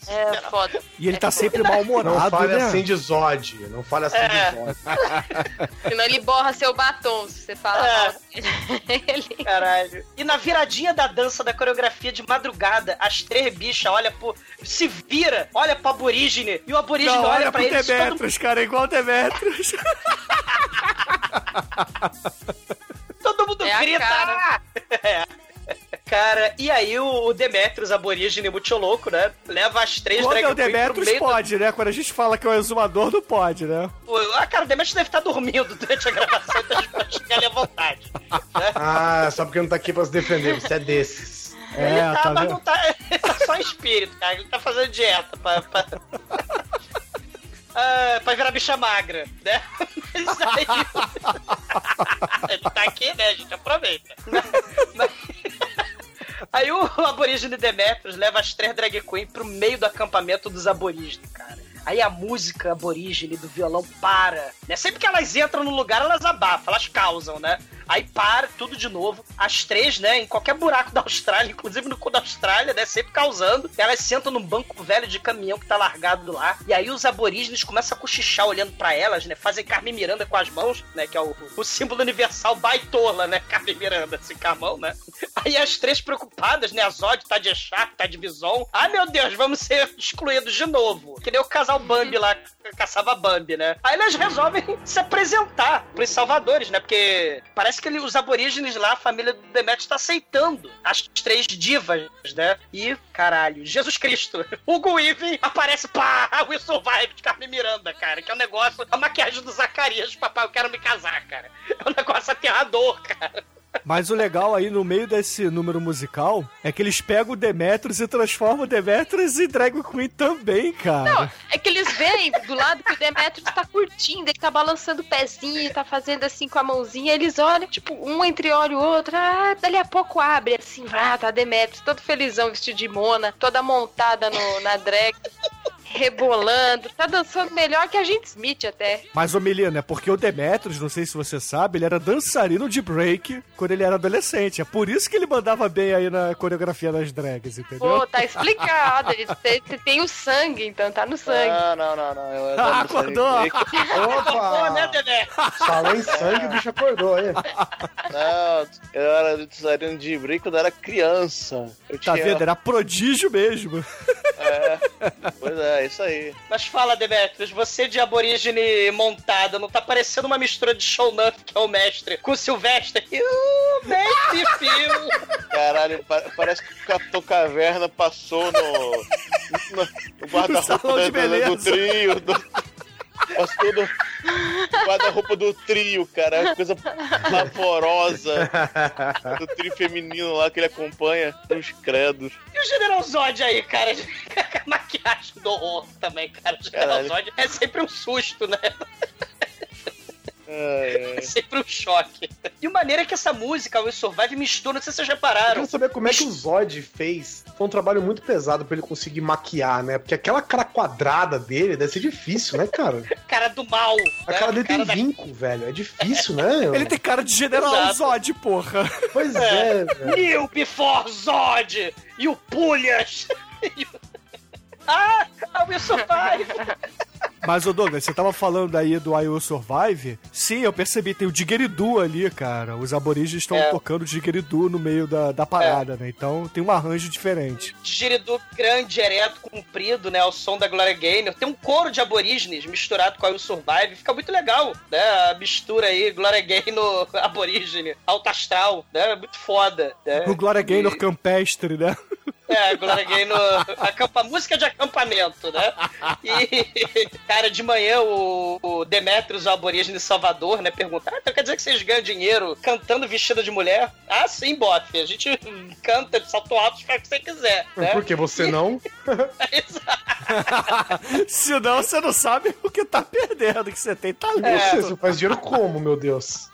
H: É foda.
E: E ele tá sempre
I: Não
E: mal-humorado,
I: fale
E: né?
I: assim de Zod. Não fale assim
F: É.
I: de Zod.
H: Senão ele borra seu batom se você fala
F: É.
H: mal. Ele-
F: Caralho. E na viradinha da dança, da coreografia de madrugada, as três bichas olha pro. se vira, olha pro aborígene, e o aborígene
E: Não,
F: olha,
E: olha
F: pra
E: pro
F: eles. Todo,
E: Demetrius, cara, é igual Demetrius.
F: todo mundo
H: É a
F: grita!
H: cara.
F: É. Cara, e aí o, o Demetrius, aborígene muito louco, né? Leva as três
E: Quando é o
F: drag queen pro
E: Demetrius,
F: do-
E: pode, né? Quando a gente fala que é o exumador, não pode, né?
F: Ah, cara, o Demetrius deve estar dormindo durante a gravação, então a gente pode chegar ali à vontade.
I: Ah, só porque não tá aqui pra se defender. Você é desses.
E: É,
F: ele tá,
E: tá
F: mas
E: vendo?
F: não tá. Ele tá só em espírito, cara. Ele tá fazendo dieta pra. pra... Ah, pra virar bicha magra, né? Mas aí. ele tá aqui, né? A gente aproveita. Mas- Aí o aborígene Demetrius leva as três drag queens pro meio do acampamento dos aborígenes, cara. Aí a música aborígene do violão para, né? Sempre que elas entram no lugar, elas abafam, elas causam, né? Aí para tudo de novo. As três, né? Em qualquer buraco da Austrália, inclusive no cu da Austrália, né? Sempre causando. Elas sentam num banco velho de caminhão que tá largado lá. E aí os aborígenes começam a cochichar olhando pra elas, né? Fazem Carmen Miranda com as mãos, né? Que é o, o símbolo universal baitola, né? Carmen Miranda, assim, com a mão, né? Aí as três preocupadas, né? A Zod tá de Echarpe, tá de Bison. Ai, meu Deus, vamos ser excluídos de novo. Que nem o casal Bambi lá, caçava Bambi, né? Aí elas resolvem se apresentar pros salvadores, né? Porque parece que ele- os aborígenes lá, a família do Demetrius, tá aceitando as três divas, né? E, caralho, Jesus Cristo. Hugo Weaving aparece, pá, We Survive de Carmen Miranda, cara. Que é um negócio, a maquiagem do Zacarias, papai, eu quero me casar, cara. É um negócio aterrador, cara.
E: Mas o legal aí no meio desse número musical é que eles pegam o Demetrius e transformam o Demetrius em drag queen também, cara.
H: Não, é que eles veem do lado que o Demetrius tá curtindo, ele tá balançando o pezinho, tá fazendo assim com a mãozinha, eles olham, tipo, um entre olha o outro, ah, dali a pouco abre assim, ah, tá Demetrius, todo felizão, vestido de mona, toda montada no, na drag, rebolando, tá dançando melhor que a gente Smith até.
E: Mas, ô Melina, é porque o Demetrius, não sei se você sabe, ele era dançarino de break quando ele era adolescente. É por isso que ele mandava bem aí na coreografia das drags, entendeu?
H: Pô, tá explicado, ele tem, tem o sangue, então tá no sangue.
G: Não, não, não, não. Eu,
E: Ah, acordou!
F: Pô, né,
I: Opa!
F: Demetrius?
I: Falou em sangue, o bicho acordou, hein?
G: Não, eu era dançarino de break quando eu era criança. Eu
E: Tá
G: tinha...
E: vendo? Era prodígio mesmo.
G: É, pois é, isso aí.
F: Mas fala, Demetrius, você de aborígene montada, não tá parecendo uma mistura de Shownuff, que é o mestre, com o Sylvester? You make feel.
G: Caralho, pa- parece que o Capitão Caverna passou no, no, no guarda-roupa do trio. Do, passou no guarda-roupa do trio, cara. Coisa pavorosa do trio feminino lá que ele acompanha. Os credos.
F: E o General Zod aí, cara? A maquiagem do horror também, cara. O General
G: Caralho.
F: Zod é sempre um susto, né?
G: Ai,
F: É sempre um choque. E o maneiro é que essa música, o Survive, mistura, não sei se vocês
I: Eu
F: repararam.
I: quero saber como é que o Zod fez. Foi um trabalho muito pesado pra ele conseguir maquiar, né? Porque aquela cara quadrada dele deve ser difícil, né, cara?
F: Cara do mal.
I: A
F: né?
I: cara dele tem
F: da-
I: vinco, velho. É difícil, né?
E: Ele tem cara de General
F: Exato.
E: Zod, porra.
I: Pois é, velho.
F: New Before Zod! E o Pulhas! E o- ah! A Will Survive!
E: Mas, ô Douglas, você tava falando aí do I Will Survive? Sim, eu percebi, tem o Digeridu ali, cara. Os aborígenes estão
F: É.
E: tocando Digeridu no meio da, da parada, né? Então tem um arranjo diferente.
F: Digeridu grande, ereto, comprido, né? Ao som da Gloria Gaynor. Tem um coro de aborígenes misturado com a Will Survive. Fica muito legal, né? A mistura aí, Gloria Gaynor aborígene, alto astral, né? Muito foda. Né?
E: O Gloria Gaynor
F: E-
E: campestre, né?
F: É, Gloria Gaynor, acampa, música de acampamento, né? E, cara, de manhã o, o Demetrius, o aborígene de Salvador, né, pergunta, ah, então quer dizer que vocês ganham dinheiro cantando vestida de mulher? Ah, sim, bofe, a gente canta de salto alto, faz o que você quiser, né?
I: Por que você não?
E: Senão você não sabe o que tá perdendo, que você tem talento.
F: É.
I: Você, faz dinheiro como, meu Deus?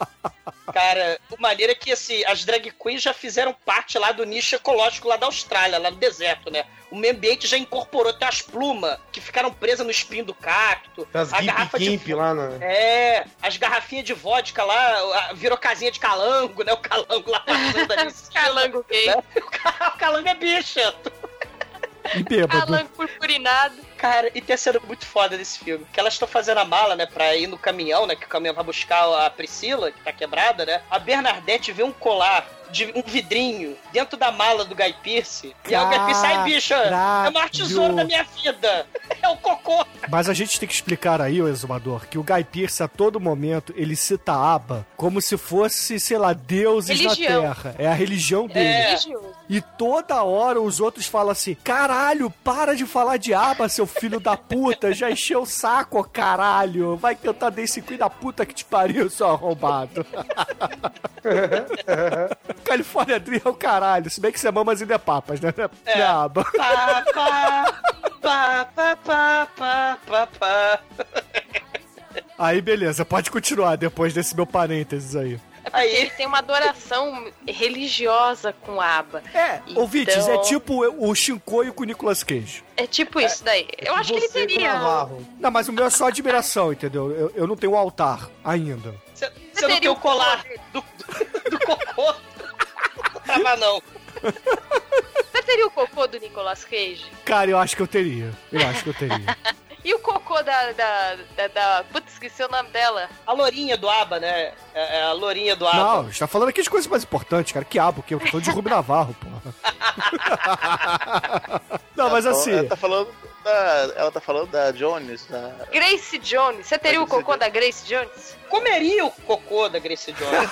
F: Cara, o maneiro é que, assim, as drag queens já fizeram parte lá do nicho ecológico lá da Austrália, lá no deserto, né? O meio ambiente já incorporou até as plumas que ficaram presas no espinho do cacto.
I: As
F: a
I: Gimp
F: garrafa de
I: lá na.
F: É, as garrafinhas de vodka lá, a- virou casinha de calango, né? O calango lá passando ali.
H: Calango gay.
F: né? O ca- o calango é bicha.
E: E bêbado.
H: Calango purpurinado.
F: Cara, e tem a cena muito foda desse filme. Que elas estão fazendo a mala, né, pra ir no caminhão, né? Que o caminhão vai buscar a Priscila, que tá quebrada, né? A Bernadette vê um colar de um vidrinho dentro da mala do Guy Pearce. E aí o Guy Pearce, ai, bicha, é o maior tesouro da minha vida. É o cocô.
E: Mas a gente tem que explicar aí, o exumador, que o Guy Pearce, a todo momento, ele cita a aba como se fosse, sei lá, deuses
H: Religião.
E: na Terra. É a religião dele.
F: É.
E: E toda hora os outros falam assim: caralho, para de falar de aba, seu filho da puta, já encheu o saco, ó, caralho. Vai cantar desse Queen da puta que te pariu, seu arrombado. Califórnia Dream é o caralho, se bem que você é mamas e de papas, né? É aba.
F: Pá, pá, pá, pá, pá, pá, pá, pá.
E: Aí beleza, pode continuar depois desse meu parênteses aí.
H: É porque
F: Aí.
H: ele tem uma adoração religiosa com aba.
E: É,
H: Então-
E: ouvintes, é tipo o Shinkoio com o Nicolas Cage.
H: É tipo isso daí. Eu acho que ele teria.
E: Não, mas o meu é só admiração, entendeu? Eu, eu não tenho um altar ainda.
F: Você você não tem o colar do, do, do cocô? Tava não.
H: Você teria o cocô do Nicolas Cage?
E: Cara, eu acho que eu teria. Eu acho que eu teria.
H: E o cocô da. da. da. da... Putz, esqueci o nome dela.
F: A lourinha do Aba, né? É é a lourinha do Aba.
E: Não, a gente tá falando aqui de coisas mais importantes, cara. Que abo, que eu tô falando de Rubio Navarro, porra. Não, mas
G: Ela
E: assim,
G: tá falando da. Ela tá falando da Jones, da.
H: Grace Jones. Você teria o cocô da Grace Jones?
F: Comeria o cocô da Grace Jones.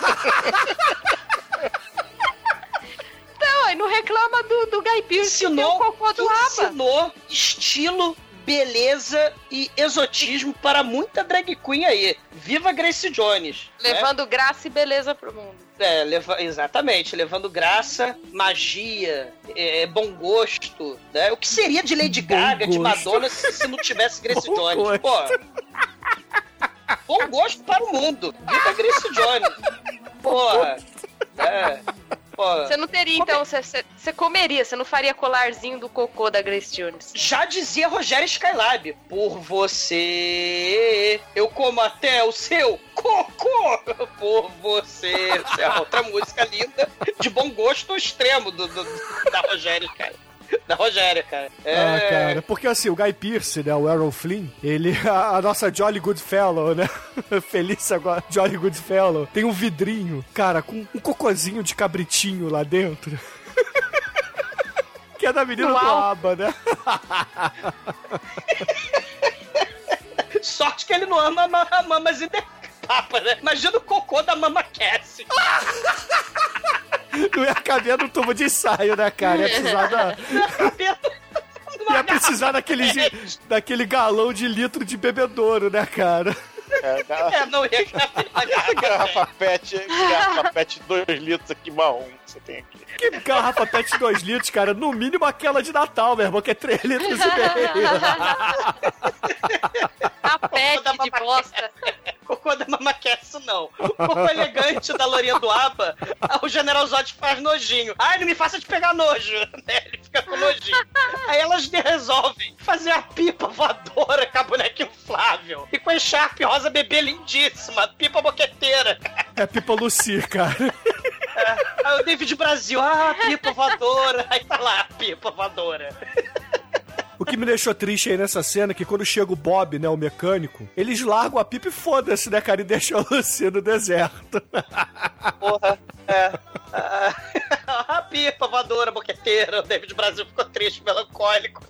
H: Não, aí não reclama do, do Guy Pearce que
F: ensinou,
H: o cocô do aba.
F: ensinou estilo, beleza e exotismo para muita drag queen aí. Viva Grace Jones. né?
H: Levando graça e beleza pro mundo.
F: É, leva- exatamente, levando graça, magia, é, bom gosto, né? O que seria de Lady
E: Bom
F: Gaga, de
E: gosto.
F: Madonna, se, se não tivesse Grace
E: Bom
F: Jones?
E: gosto.
F: Pô, bom gosto para o mundo. Viva Grace Jones. Porra. É.
H: Você não teria, então, você- você comeria, você não faria colarzinho do cocô da Grace Jones.
F: Já dizia Rogério Skylab, por você eu como até o seu cocô. Por você. Essa é outra música linda, de bom gosto extremo do, do- da Rogério, cara. Da Rogério, cara. É,
E: Ah, cara, porque assim, o Guy Pearce, né, o Errol Flynn, ele, a, a nossa Jolly Goodfellow, né, feliz agora, Jolly Goodfellow, tem um vidrinho, cara, com um cocôzinho de cabritinho lá dentro. que é da menina do
H: Uau.
E: Aba, né?
F: Sorte que ele não ama mamas e de papa, né? Imagina o cocô da Mama Cassie.
E: Não ia caber no tubo de ensaio, né, cara? Ia precisar, da, ia precisar daquele galão de litro de bebedouro, né, cara?
G: É, garrafa,
F: É, não ia garrafa.
G: garrafa pet, garrafa pet 2 litros aqui marrom que você tem aqui.
E: Que garrafa pet 2 litros, cara? No mínimo aquela de Natal, meu irmão, que é 3 litros e meio.
H: A pet
F: da
H: de
F: Mama
H: bosta.
F: Cocô da Mama Cassie, não. O cocô elegante da Lourinha do Aba, o General Zod faz nojinho. Ai, não me faça te pegar nojo. Né? Ele fica com nojinho. Aí elas resolvem fazer a pipa voadora com a boneca inflável. E com a Sharp rosa bebê lindíssima. Pipa boqueteira.
E: É Pipa Lucy, cara.
F: Aí o David Brasil, ah, pipa voadora. Aí tá lá, pipa voadora.
E: O que me deixou triste aí nessa cena é que quando chega o Bob, né, o mecânico, eles largam a pipa e foda-se, né, cara, e deixam a Lucy no deserto.
F: Porra, é. Ah, A pipa voadora, boqueteira. O David Brasil ficou triste, melancólico.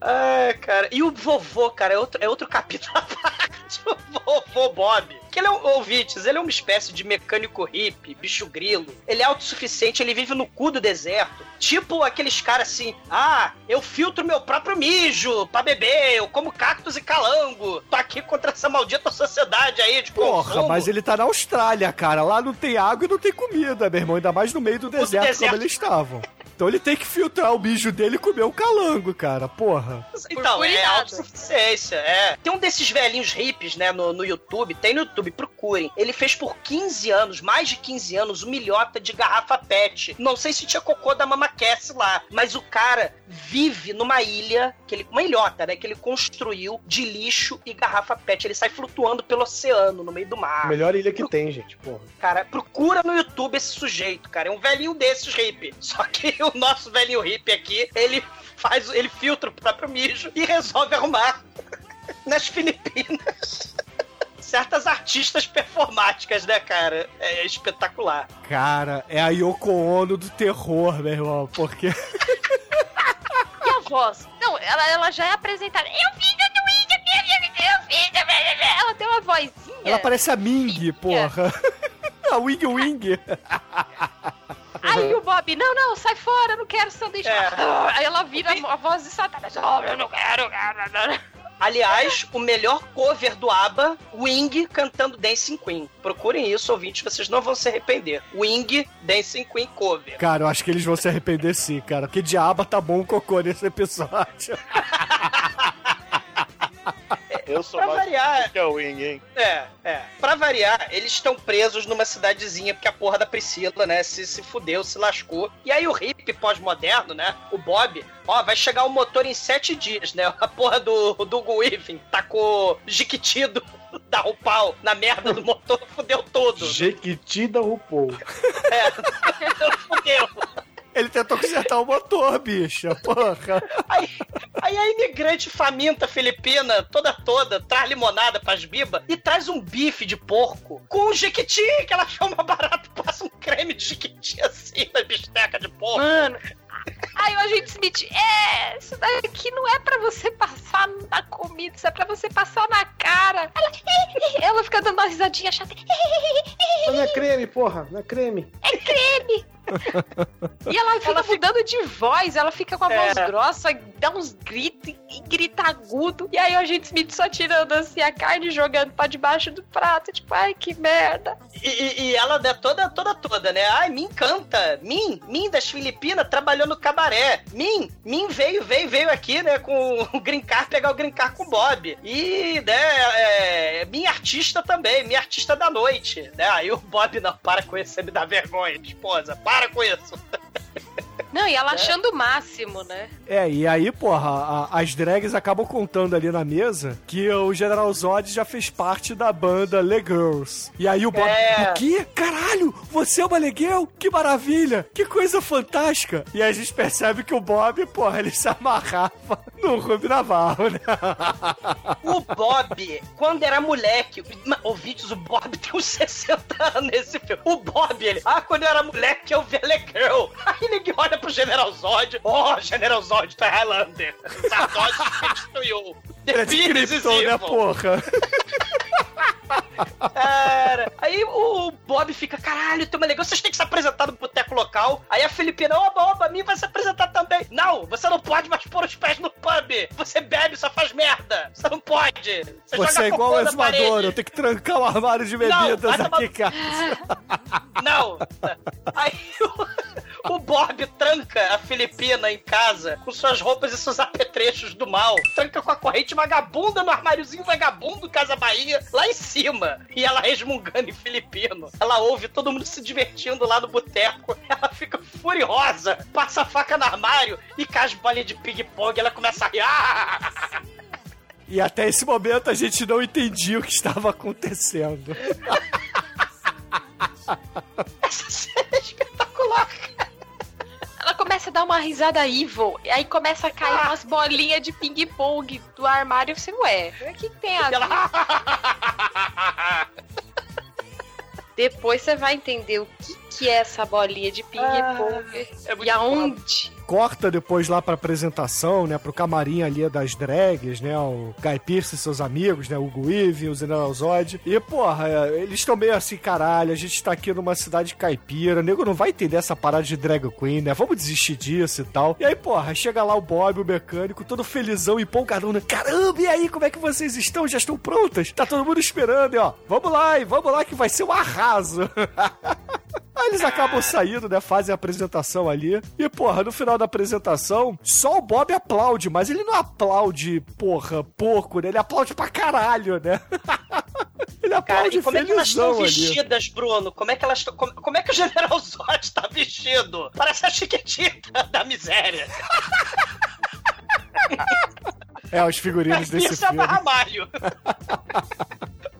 F: Ai, cara. E o vovô, cara, é outro, é outro capítulo à parte. O vovô Bob. Que ele é um, ouvintes, ele é uma espécie de mecânico hippie, bicho grilo. Ele é autossuficiente, ele vive no cu do deserto. Tipo aqueles caras assim, ah, eu filtro meu próprio mijo pra beber, eu como cactos e calango. Tô aqui contra essa maldita sociedade aí de
E: Porra,
F: consumo.
E: mas ele tá na Austrália, cara. Lá não tem água e não tem comida, meu irmão. Ainda mais no meio do deserto,
F: deserto.
E: como eles estavam. Então ele tem que filtrar o mijo dele e comer o calango, cara. Porra.
F: Então, é autossuficiência, é. Tem um desses velhinhos hippies, né, no, no YouTube. Tem no YouTube, procurem. Ele fez por 15 anos, mais de 15 anos, um milhota de garrafa pet. Não sei se tinha cocô da Mama Cass lá, mas o cara vive numa ilha, que ele, uma ilhota, né, que ele construiu de lixo e garrafa pet. Ele sai flutuando pelo oceano, no meio do mar.
I: Melhor ilha que tem, gente, porra.
F: Cara, procura no YouTube esse sujeito, cara. É um velhinho desses hippie. Só que o nosso velhinho hippie aqui, ele faz, ele filtra o próprio mijo e resolve arrumar nas Filipinas. Certas artistas performáticas, né, cara? É espetacular.
E: Cara, é a Yoko Ono do terror, meu irmão. Porque.
H: E a voz? Não, ela, ela já é apresentada. Eu fiz do Twitch, eu fiz, ela tem uma vozinha.
E: Ela parece a Ming, porra. A Wing Wing.
H: Aí o Bob, não, não, sai fora, eu não quero sanduíche.
F: É.
H: Aí ela vira a voz de Satanás. Oh, eu não quero, quero.
F: Aliás, o melhor cover do ABBA, Wing cantando Dancing Queen. Procurem isso, ouvintes, vocês não vão se arrepender. Wing Dancing Queen cover.
E: Cara, eu acho que eles vão se arrepender sim, cara. Porque diaba tá bom o cocô nesse episódio.
G: Eu sou
F: Pra
G: mais
F: variar.
G: que é o Wing, hein?
F: É, é. Pra variar, eles estão presos numa cidadezinha porque a porra da Priscila, né, se, se fudeu, se lascou. E aí o hippie pós-moderno, né, o Bob, ó, vai chegar o motor em sete dias, né? A porra do, do Weaving tacou jiquitido da o pau na merda do motor, fudeu tudo.
I: Jequiti da RuPaul.
F: É, fudeu.
E: Ele tentou consertar o motor, bicha. Porra.
F: Aí, aí a imigrante faminta filipina, toda toda, traz limonada pras bibas e traz um bife de porco com um jequiti que ela chama barato, passa um creme de jequiti assim na bisteca de porco.
H: Mano. Aí o agente Smith, é, isso daqui não é pra você passar na comida, isso é pra você passar na cara. Ela, ela fica dando uma risadinha chata.
I: Mas não é creme, porra, não é creme.
H: É creme! E ela fica mudando de voz, ela fica com a voz
F: É.
H: grossa, dá uns gritos e grita agudo. E aí o agente Smith só tirando assim a carne jogando pra debaixo do prato. Tipo, ai que merda.
F: E, e- ela é toda, toda, toda, né? Ai, Min canta. Min, Min das Filipinas trabalhou no cabaré. Min, Min veio, veio, veio aqui, né, com o Green pegar o Green Card com o Bob. E, né, é, minha artista também, minha artista da noite, né? Aí o Bob, não, para com isso, você me dá vergonha, esposa, para com isso.
H: Não, e ela achando o máximo, né?
E: É, e aí, porra, a- as drags acabam contando ali na mesa que o General Zod já fez parte da banda Le Girls. E aí o Bob,
F: É.
E: o quê? Caralho, você é uma leguel? Que maravilha! Que coisa fantástica! E aí a gente percebe que o Bob, porra, ele se amarrava no Ruby Navarro, né?
F: O Bob, quando era moleque, ouvintes, o Bob tem uns 60 anos nesse filme. O Bob, ele, ah, quando eu era moleque eu via Le Girl. Aí ninguém olha pro General Zod, oh, General Zod tá Highlander. Substituiu.
E: Ele
F: The Beast is
E: né,
F: evil.
E: porra?
F: Cara, aí o Bob fica, caralho, tem uma legal, vocês têm que se apresentar no boteco local. Aí a Filipina, oba, oba, a mim vai se apresentar também. Não, você não pode mais pôr os pés no pub. Você bebe, só faz merda. Você não pode. Você,
E: Você é igual o exumador, eu tenho que trancar o armário de
F: Não,
E: bebidas
F: tomar-
E: aqui, cara.
F: Não! Aí o, o Bob tranca a Filipina em casa com suas roupas e seus apetrechos do mal. Tranca com a corrente vagabunda no armáriozinho vagabundo Casa Bahia, lá em cima. E ela resmungando em filipino. Ela ouve todo mundo se divertindo lá no boteco. Ela fica furiosa, passa a faca no armário e cai as bolinhas de ping-pong. Ela começa a rir. Ah!
E: E até esse momento a gente não entendia o que estava acontecendo.
F: Essa cena é espetacular.
H: Começa a dar uma risada evil, e aí começa a cair umas bolinhas de ping-pong do armário. Você, ué, o que, que tem a
F: E
H: ver? Depois você vai entender o que, que é essa bolinha de ping-pong
F: é muito
H: e aonde.
E: Corta depois lá pra apresentação, né? Pro camarim ali das drags, né? O Guy Pearce e seus amigos, né? O Hugo o General Zod. E, porra, eles estão meio assim, caralho, a gente tá aqui numa cidade caipira, o nego não vai entender essa parada de drag queen, né? Vamos desistir disso e tal. E aí, porra, chega lá o Bob, o mecânico, todo felizão e empolgadão, né? Caramba, e aí, como é que vocês estão? Já estão prontas? Tá todo mundo esperando, e ó, vamos lá, e vamos lá que vai ser um arraso. Aí eles acabam saindo, né? Fazem a apresentação ali. E, porra, no final da apresentação, só o Bob aplaude, mas ele não aplaude, porra, porco, né? Ele aplaude pra caralho, né? ele
F: Cara,
E: aplaude
F: e como é que elas estão
E: felizão ali.
F: vestidas, Bruno? Como é que elas. Como, como é que o General Zod tá vestido? Parece a chiquitita da miséria.
E: É, os figurinos desse
F: é
E: filme.
F: Ramalho.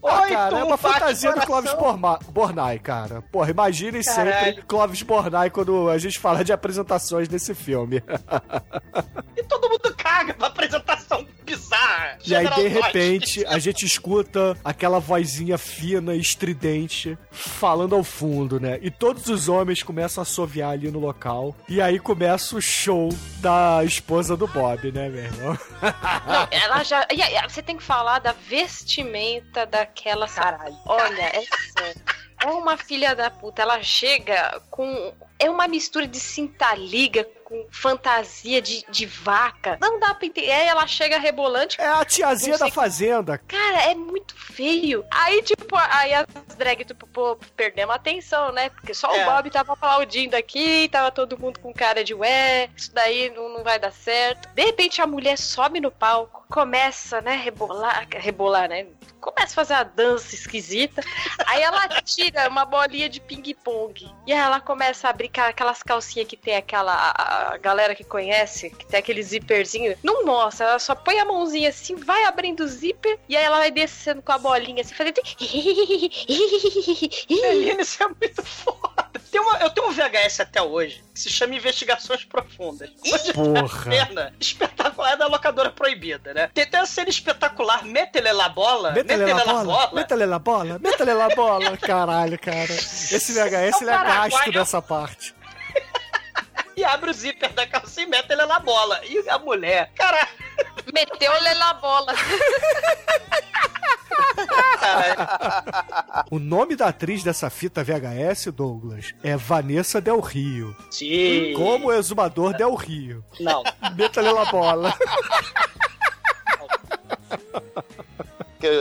E: Ah,
F: Oi,
E: cara, é uma fantasia do Clóvis. Borma- Bornai, cara. Porra, imaginem sempre. Clóvis Bornai quando a gente fala de apresentações desse filme.
F: E todo mundo caga pra apresentação bizarra.
E: E aí, de repente, a gente escuta aquela vozinha fina e estridente falando ao fundo, né? E todos os homens começam a assoviar ali no local. E aí começa o show da esposa do Bob, né, meu irmão?
H: Não, ela já. e aí, você tem que falar da vestimenta daquela. Caralho. Olha, é sério. É uma filha da puta. Ela chega com. É uma mistura de cinta-liga com fantasia de, de vaca. Não dá pra entender. Aí ela chega rebolante.
E: É a tiazinha da fazenda.
H: Cara, é muito feio. Aí, tipo, aí as drag, tipo, pô, perdemos a atenção, né? Porque só
F: É.
H: o Bob tava aplaudindo aqui, tava todo mundo com cara de ué, isso daí não, não vai dar certo. De repente a mulher sobe no palco, começa, né, rebolar, rebolar, né? Começa a fazer uma dança esquisita. Aí ela tira uma bolinha de ping-pong. E aí ela começa a abrir ca- aquelas calcinhas que tem aquela. A, a galera que conhece, que tem aquele zíperzinho. Não mostra, ela só põe a mãozinha assim, vai abrindo o zíper e aí ela vai descendo com a bolinha assim, fazendo.
F: Menino, isso é muito foda. Tem uma, eu tenho um VHS até hoje que se chama Investigações Profundas. Onde
E: Porra.
F: a cena espetacular é da locadora proibida, né? Tem até a cena espetacular, Metele la bola.
E: Métele na bola, métele na bola, métele na bola. Caralho, cara. Esse VHS ele é
F: Paraguai,
E: gasto dessa parte.
F: E abre o zíper da calcinha e mete ele na bola. E a mulher, caralho,
H: Meteu-lhe na bola.
E: O nome da atriz dessa fita VHS, Douglas, é Vanessa Del Rio.
F: Sim.
E: Como exumador Del Rio.
F: Não.
E: Métele na bola.
G: Aquela-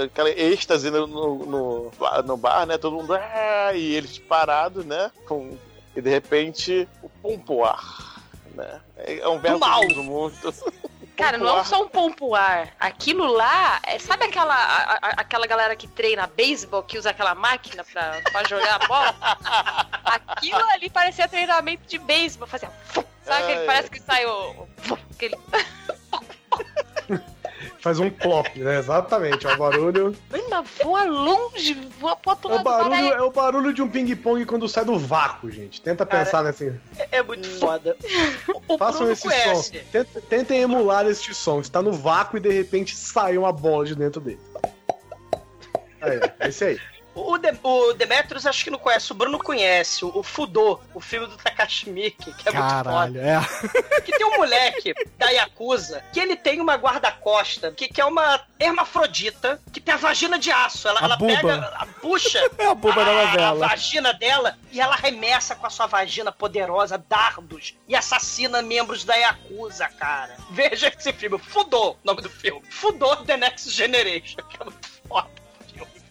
G: Aquela êxtase no, no, no, no bar, né? Todo mundo. "Ah", e eles parados, né? Com, e de repente, o pompoar. Né? É um verbo
F: mal.
G: que muito.
H: Cara, não é só um pompoar. Aquilo lá, é, sabe aquela, a- a- aquela galera que treina beisebol, que usa aquela máquina pra, pra jogar a bola? Aquilo ali parecia treinamento de beisebol. Fazia. Sabe aquele, parece que sai o. Aquele,
I: Faz um plop, né? Exatamente. É o barulho.
H: ainda voa longe, voa pro outro
I: É o
H: lado do
I: barulho, é o barulho de um ping-pong quando sai do vácuo, gente. Tenta
F: Cara,
I: pensar nesse.
F: É muito foda. O, o
I: Façam
F: Bruno
I: esse
F: conhece.
I: som. Tentem, tentem emular este som. Está no vácuo e de repente sai uma bola de dentro dele. Aí, é esse aí.
F: O, De- o Demetrius acho que não conhece, o Bruno conhece. O, o Fudô, o filme do Takashi Miike, que é
E: Caralho, é.
F: muito foda. Que tem um moleque da Yakuza que ele tem uma guarda-costa que, que é uma hermafrodita que tem a vagina de aço. Ela, ela pega, a, puxa
E: É a buba da
F: a,
E: novela.
F: a vagina dela e ela arremessa com a sua vagina poderosa dardos e assassina membros da Yakuza, cara. Veja esse filme, Fudô, nome do filme. Fudô The Next Generation, que é muito foda.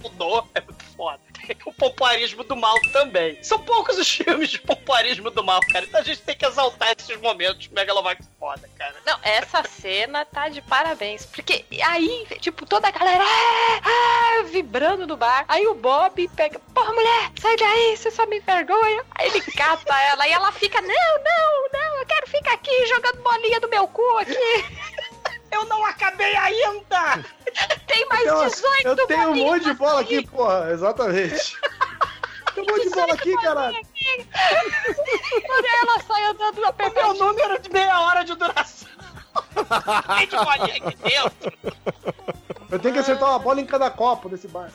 F: Fudô é muito foda. Tem o pompoarismo do mal também. São poucos os filmes de pompoarismo do mal, cara. Então a gente tem que exaltar esses momentos megalovax foda, cara.
H: Não, essa cena tá de parabéns. Porque aí, tipo, toda a galera ah, ah, vibrando no bar. Aí o Bob pega, porra, mulher, sai daí, você só me envergonha. Aí ele cata ela e ela fica, não, não, não, eu quero ficar aqui jogando bolinha do meu cu aqui.
F: Eu não acabei ainda!
H: Tem mais
I: Então,
H: 18
I: eu tenho um monte de bola aqui, porra. Exatamente. Tem um monte de bola aqui, caralho.
H: Quando ela sai andando na
F: O meu número de meia hora de duração. Tem de bolinha aqui dentro.
I: Eu tenho que acertar uma bola em cada copo desse bar.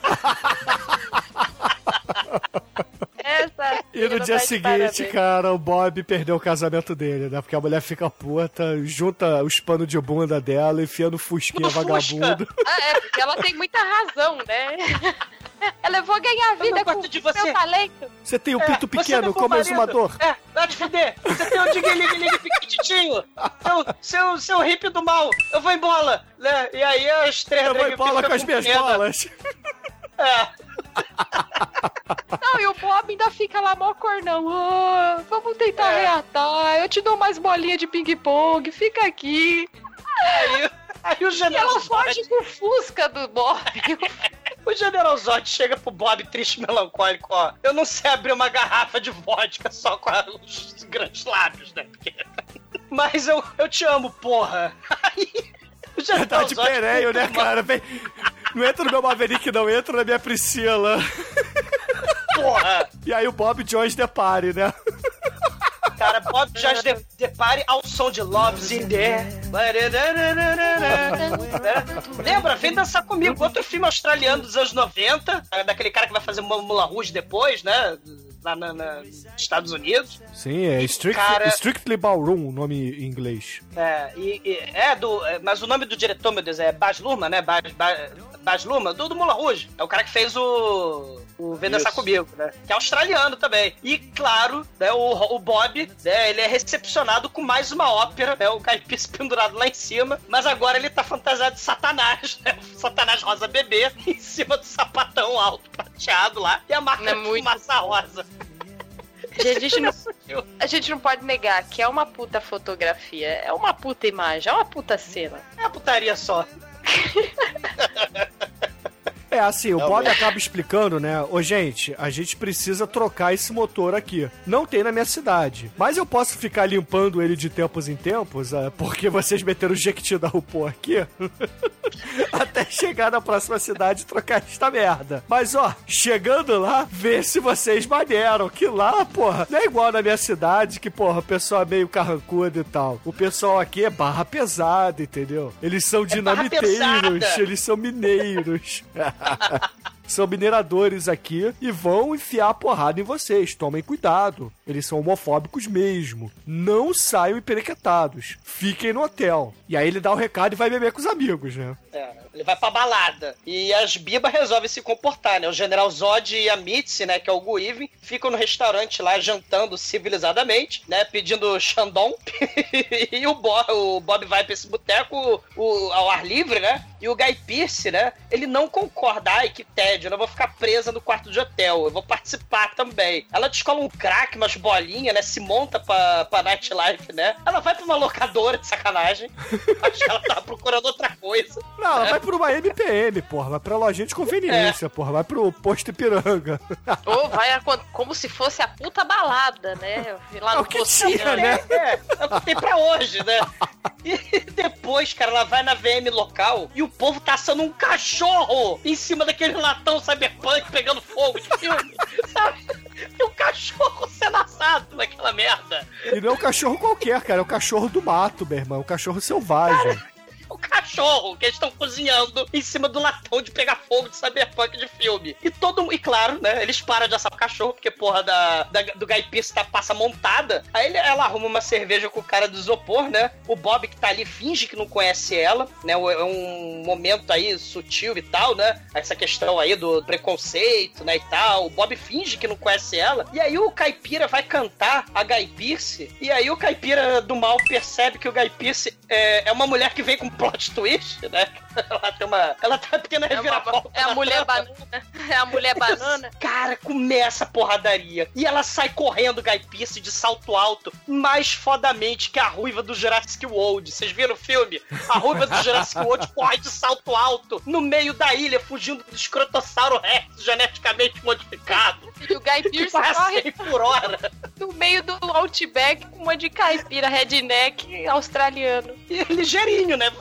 E: E no dia
H: tá
E: seguinte, cara, o Bob perdeu o casamento dele, né? Porque a mulher fica puta, junta os panos de bunda dela, enfia no fusquinha
F: No Fusca.
E: vagabundo.
H: Ah, é, porque ela tem muita razão, né? Ela eu vou ganhar
F: Eu
H: vida com
F: de
H: o
F: você.
H: meu talento.
E: Você tem o
F: É,
E: pinto
F: você
E: pequeno como exumador.
F: É, vai te fuder. Você tem o dig-lig-lig piquititinho. Seu, seu, seu hippie do mal. Eu vou em bola. Né? E aí as três
E: Eu vou em bola com as minhas bolas.
F: É.
H: Não, e o Bob ainda fica lá mó cornão. "Ah, vamos tentar
F: É.
H: reatar. Eu te dou mais bolinha de ping-pong. Fica aqui.
F: Aí, aí o
H: E
F: General
H: ela
F: Zod,
H: foge com o Fusca do Bob.
F: o General Zod chega pro Bob triste e melancólico, ó. Eu não sei abrir uma garrafa de vodka só com a- os grandes lábios, né? Porque- Mas eu, eu te amo, porra. Aí, o General
E: Tá de
F: Zod
E: pereio, né, cara? Vem- Não entra no meu Maverick, não. Entra na minha Priscila.
F: Porra!
E: E aí o Bob Jones depare, né?
F: Cara, Bob Jones de, depare ao som de Love's in there. Lembra? Vem dançar comigo. Outro filme australiano dos anos 90, daquele cara que vai fazer Mula Rouge depois, né? Lá na, na- nos Estados Unidos.
E: Sim, é Strict,
F: Cara-
E: Strictly Ballroom, o nome em inglês.
F: É, e, e- é do. é, mas o nome do diretor, meu Deus, é Baz Luhrmann, né? Baz, Baz, Baz Luhrmann, do, do Mula Rouge. É o cara que fez o. O Dançar
G: Isso.
F: Comigo, né? Que é australiano também. E, claro, né, o, o Bob, né, ele é recepcionado com mais uma ópera, né? O caipira pendurado lá em cima. Mas agora ele tá fantasiado de Satanás, né? O Satanás rosa bebê, em cima do sapatão alto prateado lá. E a marca
H: Não é
F: de
H: muito-
F: fumaça rosa.
H: A gente, não, a gente não pode negar que é uma puta fotografia, é uma puta imagem, é uma puta cena.
F: É a putaria só.
E: É assim, o Bob acaba explicando, né? Ô, gente, a gente precisa trocar esse motor aqui. Não tem na minha cidade. Mas eu posso ficar limpando ele de tempos em tempos, é, porque vocês meteram o Jequiti da Rupô aqui. Até chegar na próxima cidade e trocar esta merda. Mas, ó, chegando lá, vê se vocês maneiram. Que lá, porra, não é igual na minha cidade, que, porra, o pessoal é meio carrancudo e tal. O pessoal aqui é barra pesada, entendeu? Eles são
F: barra
E: dinamiteiros,
F: pesada.
E: eles são mineiros. São mineradores aqui e vão enfiar a porrada em vocês. Tomem cuidado. Eles são homofóbicos mesmo. Não saiam emperequetados. Fiquem no hotel. E aí ele dá o recado e vai beber com os amigos, né?
F: É, ele vai pra balada. E as bibas resolvem se comportar, né? O General Zod e a Mitzi, né, que é o Guivin, ficam no restaurante lá jantando civilizadamente, né? Pedindo Xandão. e o Bob, o Bob vai pra esse boteco o- ao ar livre, né? E o Guy Pearce, né? Ele não concorda. Ai, que tédio, eu não vou ficar presa no quarto de hotel. Eu vou participar também. Ela descola um crack, umas bolinhas, né? Se monta pra, pra nightlife, né? Ela vai pra uma locadora de sacanagem. Acho que ela tava procurando outra coisa.
E: Não, ela vai por uma MPM, porra. Vai pra lojinha de conveniência, porra. Vai pro posto Ipiranga.
H: Ou vai a- como se fosse a puta balada, né? Lá
E: É
H: no
E: o que tinha, né?
F: É, é o que tem pra hoje, né? E depois, cara, ela vai na VM local e o povo tá assando um cachorro em cima daquele latão cyberpunk pegando fogo de filme, sabe? Tem um cachorro sendo assado naquela merda.
E: E não é um cachorro qualquer, cara. É o cachorro do mato, meu irmão. É um cachorro selvagem.
F: O cachorro que eles estão cozinhando em cima do latão de pegar fogo de cyberpunk de filme. E todo E claro, né? Eles param de assar o cachorro, porque, porra, da, da- do Guy Pearce tá passa montada. Aí ele- ela arruma uma cerveja com o cara do isopor, né? O Bob que tá ali finge que não conhece ela, né? É um momento aí sutil e tal, né? Essa questão aí do preconceito, né? E tal. O Bob finge que não conhece ela. E aí o Caipira vai cantar a Guy Pearce. E aí o Caipira do mal percebe que o Guy Pearce é, é uma mulher que vem com plot twist, né? Ela tem uma. Ela uma pequena
H: É, uma-
F: reviravolta.
H: é a
F: na
H: mulher
F: trama.
H: banana. É a mulher banana.
F: Cara, começa a porradaria. E ela sai correndo, Guy Pearce, de salto alto, mais fodamente que a ruiva do Jurassic World. Vocês viram o filme? A ruiva do Jurassic World corre de salto alto, no meio da ilha, fugindo do escrotossauro rex geneticamente modificado.
H: E o Guy Pearce
F: a
H: corre
F: 100 por hora.
H: no meio do Outback com uma de caipira redneck australiano.
F: E é ligeirinho, né?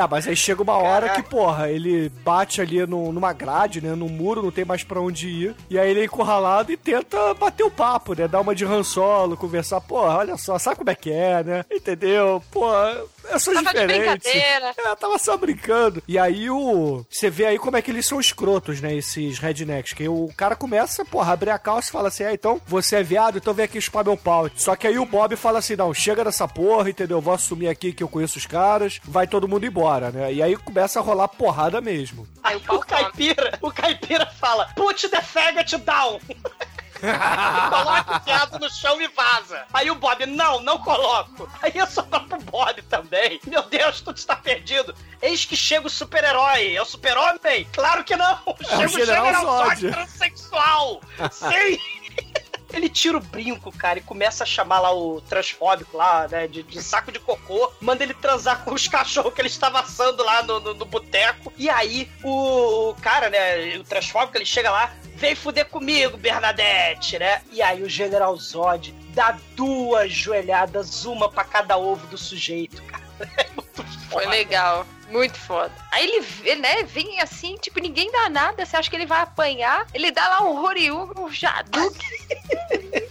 E: É, mas aí chega uma hora que, porra, ele bate ali no- numa grade, né? No muro, não tem mais pra onde ir. E aí ele é encurralado e tenta bater o papo, né? Dar uma de rançolo, conversar. Porra, olha só, sabe como é que é, né? Entendeu? Porra, é só
H: Tava de
E: diferente.
H: brincadeira.
E: É, tava só brincando. E aí o. Você vê aí como é que eles são escrotos, né? Esses rednecks. Que o cara começa, porra, abrir a calça e fala assim: ah, então você é viado, então vem aqui chupar meu pau. Só que aí o Bob fala assim: não, chega dessa porra, entendeu? Vou assumir aqui que eu conheço os caras, vai todo mundo embora, né? E aí começa a rolar porrada mesmo.
F: Aí o caipira, o caipira fala, put the faggot down. Coloca o viado no chão e vaza. Aí o Bob, não, não coloco. Aí eu só pro Bob também. Meu Deus, tudo está perdido. Eis que chega o super-herói. É o super-homem? Claro que não. Chega
E: É o General Zod.
F: transexual. Sim. Ele tira o brinco, cara, e começa a chamar lá o transfóbico lá, né, de, de saco de cocô. Manda ele transar com os cachorros que ele estava assando lá no, no, no boteco. E aí, o, o cara, né, o transfóbico, ele chega lá, vem fuder comigo, Bernadette, né? E aí o General Zod dá duas joelhadas, uma pra cada ovo do sujeito, cara. É muito
H: Foi
F: foda.
H: legal. Muito foda. Aí ele, né, vem assim, tipo, ninguém dá nada. Você acha que ele vai apanhar? Ele dá lá um Roriu, um Jaduk.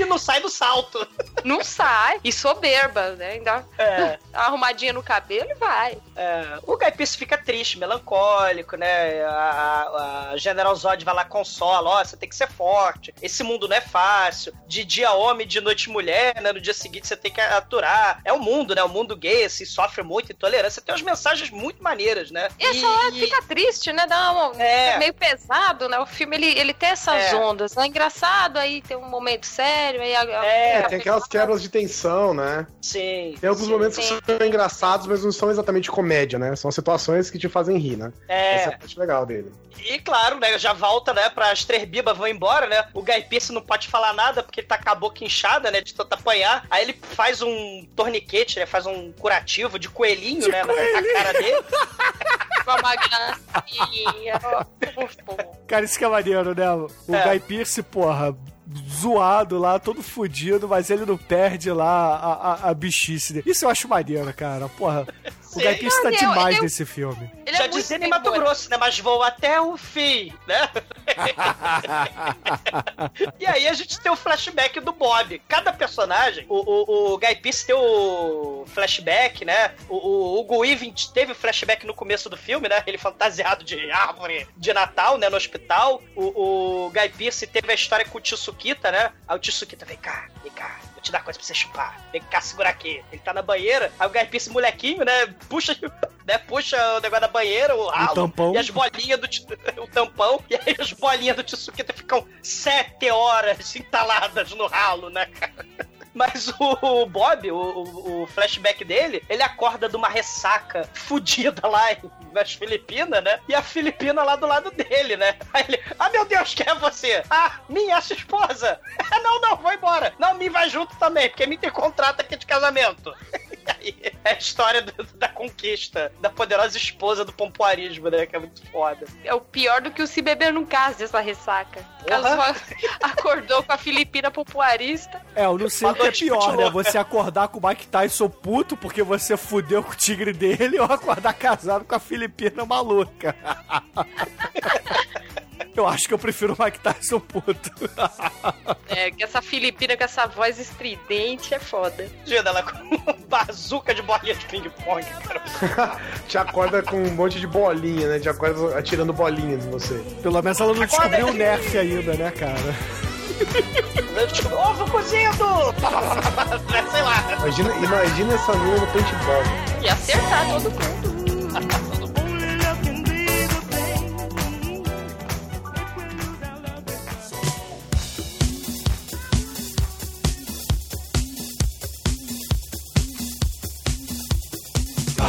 F: E não sai do salto.
H: Não sai. E soberba, né? Ainda
F: É.
H: arrumadinha no cabelo e vai.
F: É, o Guy Pearce fica triste, melancólico, né? A, a- a General Zod vai lá consola, ó, você tem que ser forte. Esse mundo não é fácil. De dia homem, de noite mulher, né? No dia seguinte você tem que aturar. É o mundo, né? O mundo gay, assim, sofre muita intolerância. Tem umas mensagens muito maneiras, né?
H: E essa hora fica triste, né? Dá uma,
F: É.
H: é meio pesado, né? O filme, ele, ele tem essas
F: É.
H: ondas. É engraçado, aí tem um momento sério, aí...
F: É,
I: tem aquelas quebras de tensão, né?
F: Sim.
I: Tem alguns
F: sim,
I: momentos
F: sim.
I: que são engraçados, mas não são exatamente comédia, né? São situações que te fazem rir, né?
F: É.
I: Essa é a parte legal dele.
F: E claro, né, já volta, né, para as três bibas vão embora, né? O Guy Pearce não pode falar nada porque ele tá com a boca inchada, né, de tanto apanhar. Aí ele faz um torniquete, né, faz um curativo de coelhinho, né, na, na cara dele.
H: Com uma gracinha.
E: Cara, isso que é maneiro, né? O
F: É.
E: Guy Pearce, porra, zoado lá, todo fudido, mas ele não perde lá a, a, a bichice dele. Isso eu acho maneiro, cara. Porra, o Guy Pearce tá
H: é-
E: demais
H: é
E: nesse filme.
H: Ele
F: já
H: é
F: dizia em Mato Grosso, né, mas vou até o fim, né? e aí a gente tem o flashback do Bob. Cada personagem, o, o, o Guy Pearce tem o flashback, né? O, o Hugo Weaving teve o flashback no começo do filme, né? Ele fantasiado de árvore de Natal, né? No hospital. O, o Guy Pearce teve a história com o Tio Sukita, né? Aí o Tio Sukita, vem cá, vem cá. Te dar coisa pra você chupar. Vem cá, segura aqui. Ele tá na banheira, aí o Guy Pearce, molequinho, né? Puxa, né? Puxa o negócio da banheira, o ralo.
E: tampão.
F: E as bolinhas do o tampão. E aí as bolinhas do Tsuquita ficam sete horas entaladas no ralo, né, cara? Mas o Bob, o, o- flashback dele, ele acorda de uma ressaca fudida lá nas Filipinas, né? E a Filipina lá do lado dele, né? Aí ele, ah, meu Deus, quem é você? Ah, minha sua esposa. Ah, não, não, vou embora. Não, me vai junto também, porque me tem contrato aqui de casamento. E aí, é a história do- da conquista da poderosa esposa do pompoarismo, né? Que é muito foda.
H: É o pior do que o se beber num caso dessa ressaca. Ela
F: Porra.
H: só acordou com a Filipina popularista.
E: É, eu não sei o que é pior, né? Você acordar com o Mike Tyson puto porque você fudeu com o tigre dele ou acordar casado com a Filipina maluca. Eu acho que eu prefiro o Mike Tyson puto.
H: É, que essa Filipina com essa voz estridente é foda.
F: Imagina ela com uma bazuca de bolinha de ping-pong, cara.
I: Te acorda com um monte de bolinha, né? Te acorda atirando bolinhas em você.
E: Pelo menos ela não
F: Acorda
E: descobriu o. Nerf ainda, né, cara?
F: Ovo cozido! Sei lá.
I: Imagina, imagina essa mina no paintball.
H: E acertar todo mundo.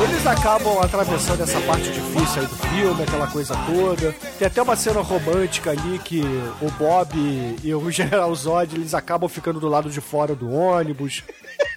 E: Eles acabam atravessando essa parte difícil aí do filme, aquela coisa toda. Tem até uma cena romântica ali que o Bob e o General Zod, eles acabam ficando do lado de fora do ônibus.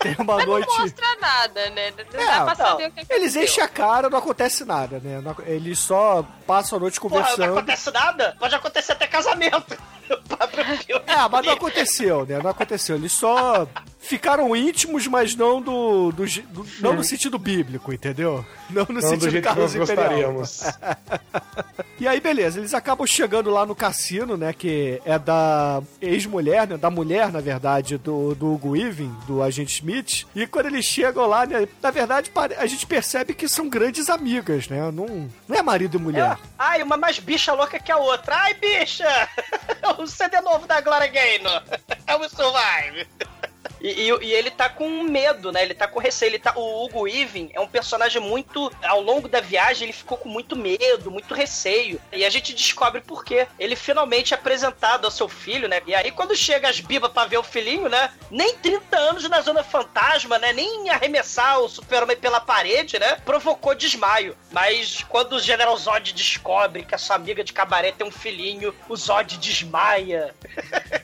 E: Tem uma
H: Mas
E: noite...
H: não mostra nada, né? Não
E: É,
H: dá pra
F: não.
H: saber o que aconteceu.
E: Eles enchem a cara, não acontece nada, né? Eles só passam a noite
F: Porra, não
E: conversando.
F: acontece nada? Pode acontecer até casamento. Filme.
E: É, mas não aconteceu, né? Não aconteceu. Eles só ficaram íntimos, mas não do, do, do- não no sentido bíblico, entendeu? Não no
I: Não
E: sentido
I: do jeito que nós
E: Carlos Imperial.
I: gostaríamos.
E: E aí, beleza, eles acabam chegando lá no cassino, né? Que é da ex-mulher, né? Da mulher, na verdade, do, do Hugo Weaving, do agente Smith. E quando eles chegam lá, né? Na verdade, a gente percebe que são grandes amigas, né? Não, não é marido e mulher.
F: Ai, uma mais bicha louca que a outra. Ai, bicha! o CD novo da Glória Gaynor. É o Survive. E, e- e ele tá com medo, né? Ele tá com receio. Ele tá, o Hugo Weaving é um personagem muito. Ao longo da viagem, ele ficou com muito medo, muito receio. E a gente descobre por quê. Ele finalmente é apresentado ao seu filho, né? E aí, quando chega as bibas pra ver o filhinho, né? Nem 30 anos na Zona Fantasma, né? Nem arremessar o Super-Homem pela parede, né? Provocou desmaio. Mas quando o General Zod descobre que a sua amiga de cabaré tem um filhinho, o Zod desmaia.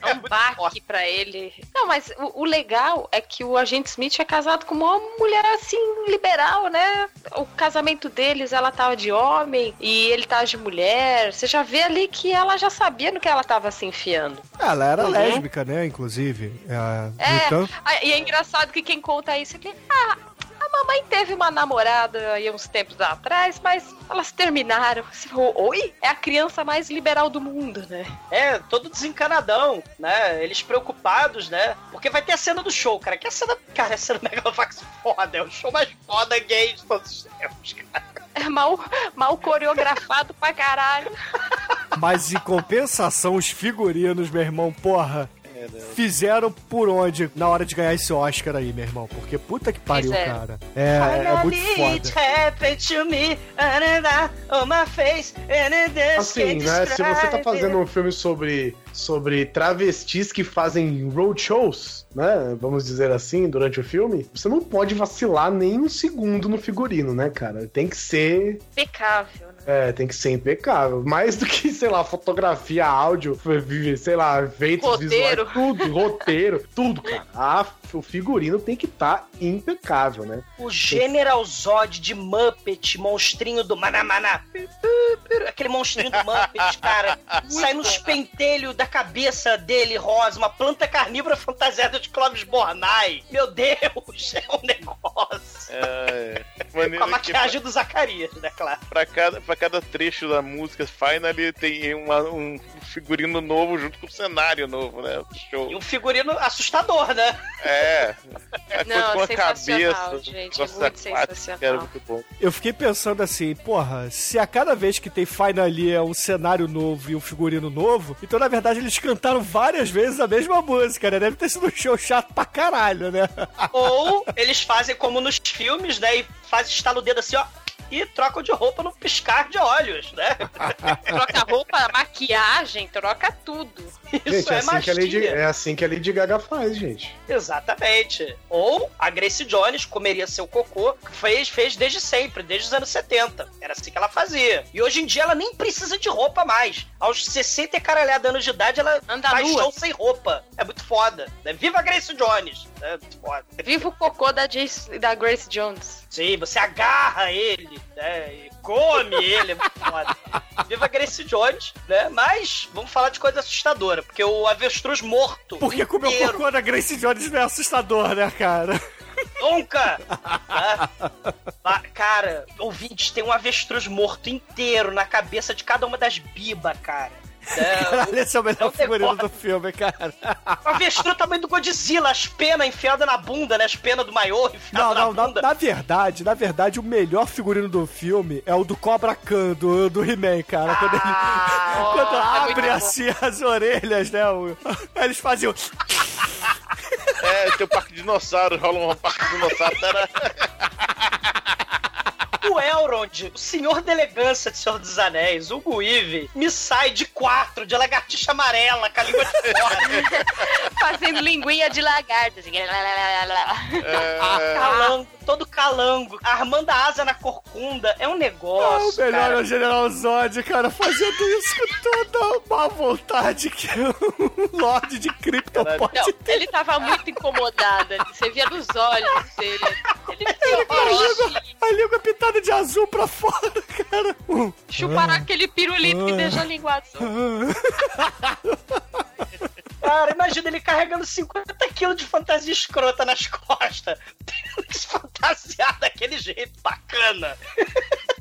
H: É um baque pra ele. Não, mas o, o legal é que o agente Smith é casado com uma mulher assim, liberal, né? O casamento deles, ela tava de homem e ele tava de mulher. Você já vê ali que ela já sabia no que ela tava se enfiando.
E: Ela era
H: Uhum.
E: lésbica, né? Inclusive. É,
H: É,
E: então-
H: ah, e é engraçado que quem conta isso é que. Ah, mamãe teve uma namorada aí uns tempos atrás, mas elas terminaram. Você falou, Oi? É a criança mais liberal do mundo, né?
F: É, todo desencanadão, né? Eles preocupados, né? Porque vai ter a cena do show, cara. Que a cena. Cara, a cena do Megalovax foda. É o show mais foda gay de todos os tempos, cara.
H: É mal, mal coreografado pra caralho.
E: Mas em compensação, os figurinos, meu irmão, porra. Fizeram por onde na hora de ganhar esse Oscar aí, meu irmão? Porque puta que pariu,
F: Fizeram.
E: cara. É, é muito
F: Finally it
E: foda.
F: happened to me, and I- on my face,
I: Assim, né? Se você tá fazendo um filme sobre, sobre travestis que fazem roadshows, né? Vamos dizer assim, durante o filme, você não pode vacilar nem um segundo no figurino, né, cara? Tem que ser.
H: Impecável, né?
I: É, tem que ser impecável. Mais do que, sei lá, fotografia, áudio, sei lá, efeitos
H: Roteiro.
I: visuais, tudo, roteiro, tudo, cara. Ah, o figurino tem que estar impecável, né?
F: O General Zod de Muppet, monstrinho do Manamana. Aquele monstrinho do Muppet, cara. sai nos pentelhos da cabeça dele, rosa, uma planta carnívora fantasiada de Clóvis Bornai. Meu Deus, é um negócio.
G: É,
F: Com a
G: maneiro que
F: maquiagem do Zacarias, né, claro.
G: pra cada, pra cada trecho da música Finally tem uma- um figurino novo junto com o cenário novo, né? Show.
F: E um figurino assustador, né?
G: É. A
H: Não,
G: coisa com a cabeça.
H: gente, é muito sensacional.
G: Era muito bom.
E: Eu fiquei pensando assim, porra, se a cada vez que tem Finally é um cenário novo e um figurino novo, então na verdade eles cantaram várias vezes a mesma música, né? Deve ter sido um show chato pra caralho, né?
F: Ou eles fazem como nos filmes, né? E fazem estalo o dedo assim, ó. E trocam de roupa no piscar de olhos, né?
H: Troca roupa, maquiagem, troca tudo.
F: Isso
I: gente, é,
F: é,
I: assim
F: magia.
I: que a Lady, é assim que a Lady Gaga faz, gente.
F: Exatamente. Ou a Grace Jones comeria seu cocô, fez, fez desde sempre, desde os anos 70. Era assim que ela fazia. E hoje em dia ela nem precisa de roupa mais. Aos 60 e caralhada anos de idade, ela
H: Anda
F: faz
H: nua.
F: show sem roupa. É muito foda. né? Viva a Grace Jones! É muito foda.
H: Viva o cocô da, Jace, da Grace Jones.
F: Sim, você agarra ele, né? Come ele, é muito foda. Viva Grace Jones, né? Mas vamos falar de coisa assustadora, porque o avestruz morto.
E: Porque comer o
F: inteiro,
E: cocô da Grace Jones não é assustador, né, cara?
F: Nunca! Tá? Ah, Cara, ouvintes, tem um avestruz morto inteiro na cabeça de cada uma das bibas, cara. É,
E: Caralho, esse é o melhor figurino do filme, cara.
F: o avestruz tamanho do Godzilla, as penas enfiadas na bunda, né? As penas do maior enfiadas
E: Não,
F: na
E: não, na,
F: bunda.
E: na verdade, na verdade, o melhor figurino do filme é o do Cobra Khan, do, do He-Man, cara. Quando ele,
F: Ah,
E: quando
H: é
E: abre
H: muito bom.
E: assim as orelhas, né? o- Eles faziam.
G: É, tem o Parque de Dinossauros, rola um Parque de Dinossauros. Era...
F: O Elrond, o senhor da elegância de Senhor dos Anéis, o Guive, me sai de quatro, de lagartixa amarela, com a língua de fora,
H: Fazendo linguinha de lagarto. Assim.
G: É,
F: calango, todo calango, armando a asa na corcunda. É um
E: Ah, o
F: negócio,
E: melhor é
F: cara.
E: o General Zod, cara, fazendo isso com toda a má vontade que um Lorde de Krypton pode
H: Não,
E: ter.
H: ele tava muito incomodado. ali. Você via nos olhos dele. Ele
E: Ele com a língua,
H: ficou
E: a língua pintada de azul pra fora, cara. Um,
H: chupar aquele pirulito que deixa a língua azul.
F: Cara, imagina ele carregando 50 quilos de fantasia escrota nas costas. Tendo que se fantasiar daquele jeito bacana.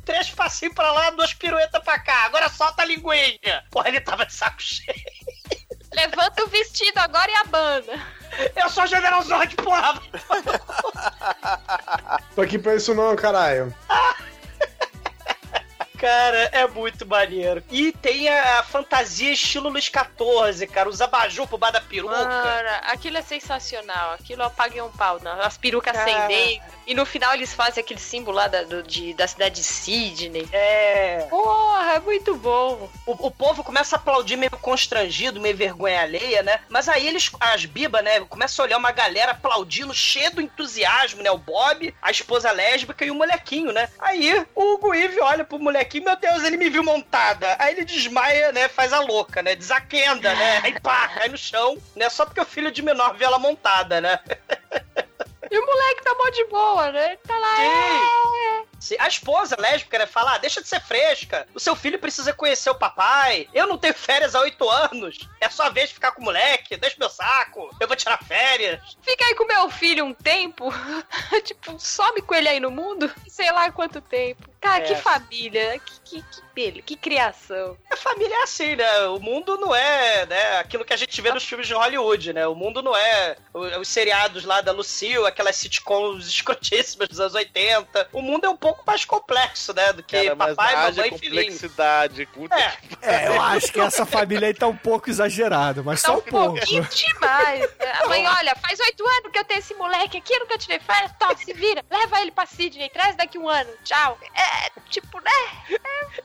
F: Três passinhos pra lá, duas piruetas pra cá. Agora solta a linguinha. Porra, ele tava de saco cheio.
H: Levanta o vestido agora e a banda.
F: Eu sou o General Zod, porra.
I: Tô aqui pra isso não, caralho.
F: Cara, é muito maneiro. E tem a, a fantasia estilo Luiz XIV, cara. Os abajur pro bar da peruca.
H: Mano, aquilo é sensacional. Aquilo eu paguei um pau. Não. As perucas
F: Cara.
H: acendendo. E no final eles fazem aquele símbolo lá da, do- de- da cidade de Sydney.
F: É.
H: Porra, é muito bom.
F: O, o povo começa a aplaudir meio constrangido, meio vergonha alheia, né? Mas aí eles, as bibas, né, começam a olhar uma galera aplaudindo, cheio do entusiasmo, né? O Bob, a esposa lésbica e o molequinho, né? Aí o Eve olha pro molequinho, meu Deus, ele me viu montada. Aí ele desmaia, né? Faz a louca, né? Desaquenda, né? Aí pá, cai no chão, né? Só porque o filho de menor vê ela montada, né?
H: E o moleque tá mó de boa, né? Ele tá lá. é.
F: Se A esposa lésbica, né, fala, ah, deixa de ser fresca. O seu filho precisa conhecer o papai. Eu não tenho férias há oito anos. É sua vez de ficar com o moleque. Deixa meu saco. Eu vou tirar férias.
H: Fica aí com meu filho um tempo. tipo, some com ele aí no mundo. Sei lá quanto tempo. Cara,
F: É.
H: que família. Que, que, que, que criação.
F: A família é assim, né? O mundo não é, né, aquilo que a gente vê nos filmes de Hollywood, né? O mundo não é o- os seriados lá da Lucille, aquelas sitcoms escrotíssimas dos anos 80. O mundo é um pouco mais complexo, né? Do que
G: Cara, mas
F: papai, mamãe e filhinho.
G: complexidade. Puta
F: É.
G: que
E: É, eu acho que essa família aí tá um pouco exagerada, mas
H: Tá
E: só
H: um
E: um pouco.
H: pouquinho demais. A mãe, olha, faz oito anos que eu tenho esse moleque aqui, eu nunca tirei férias. Tó, se vira. Leva ele pra Sydney, traz daqui um ano. Tchau. É, tipo, né?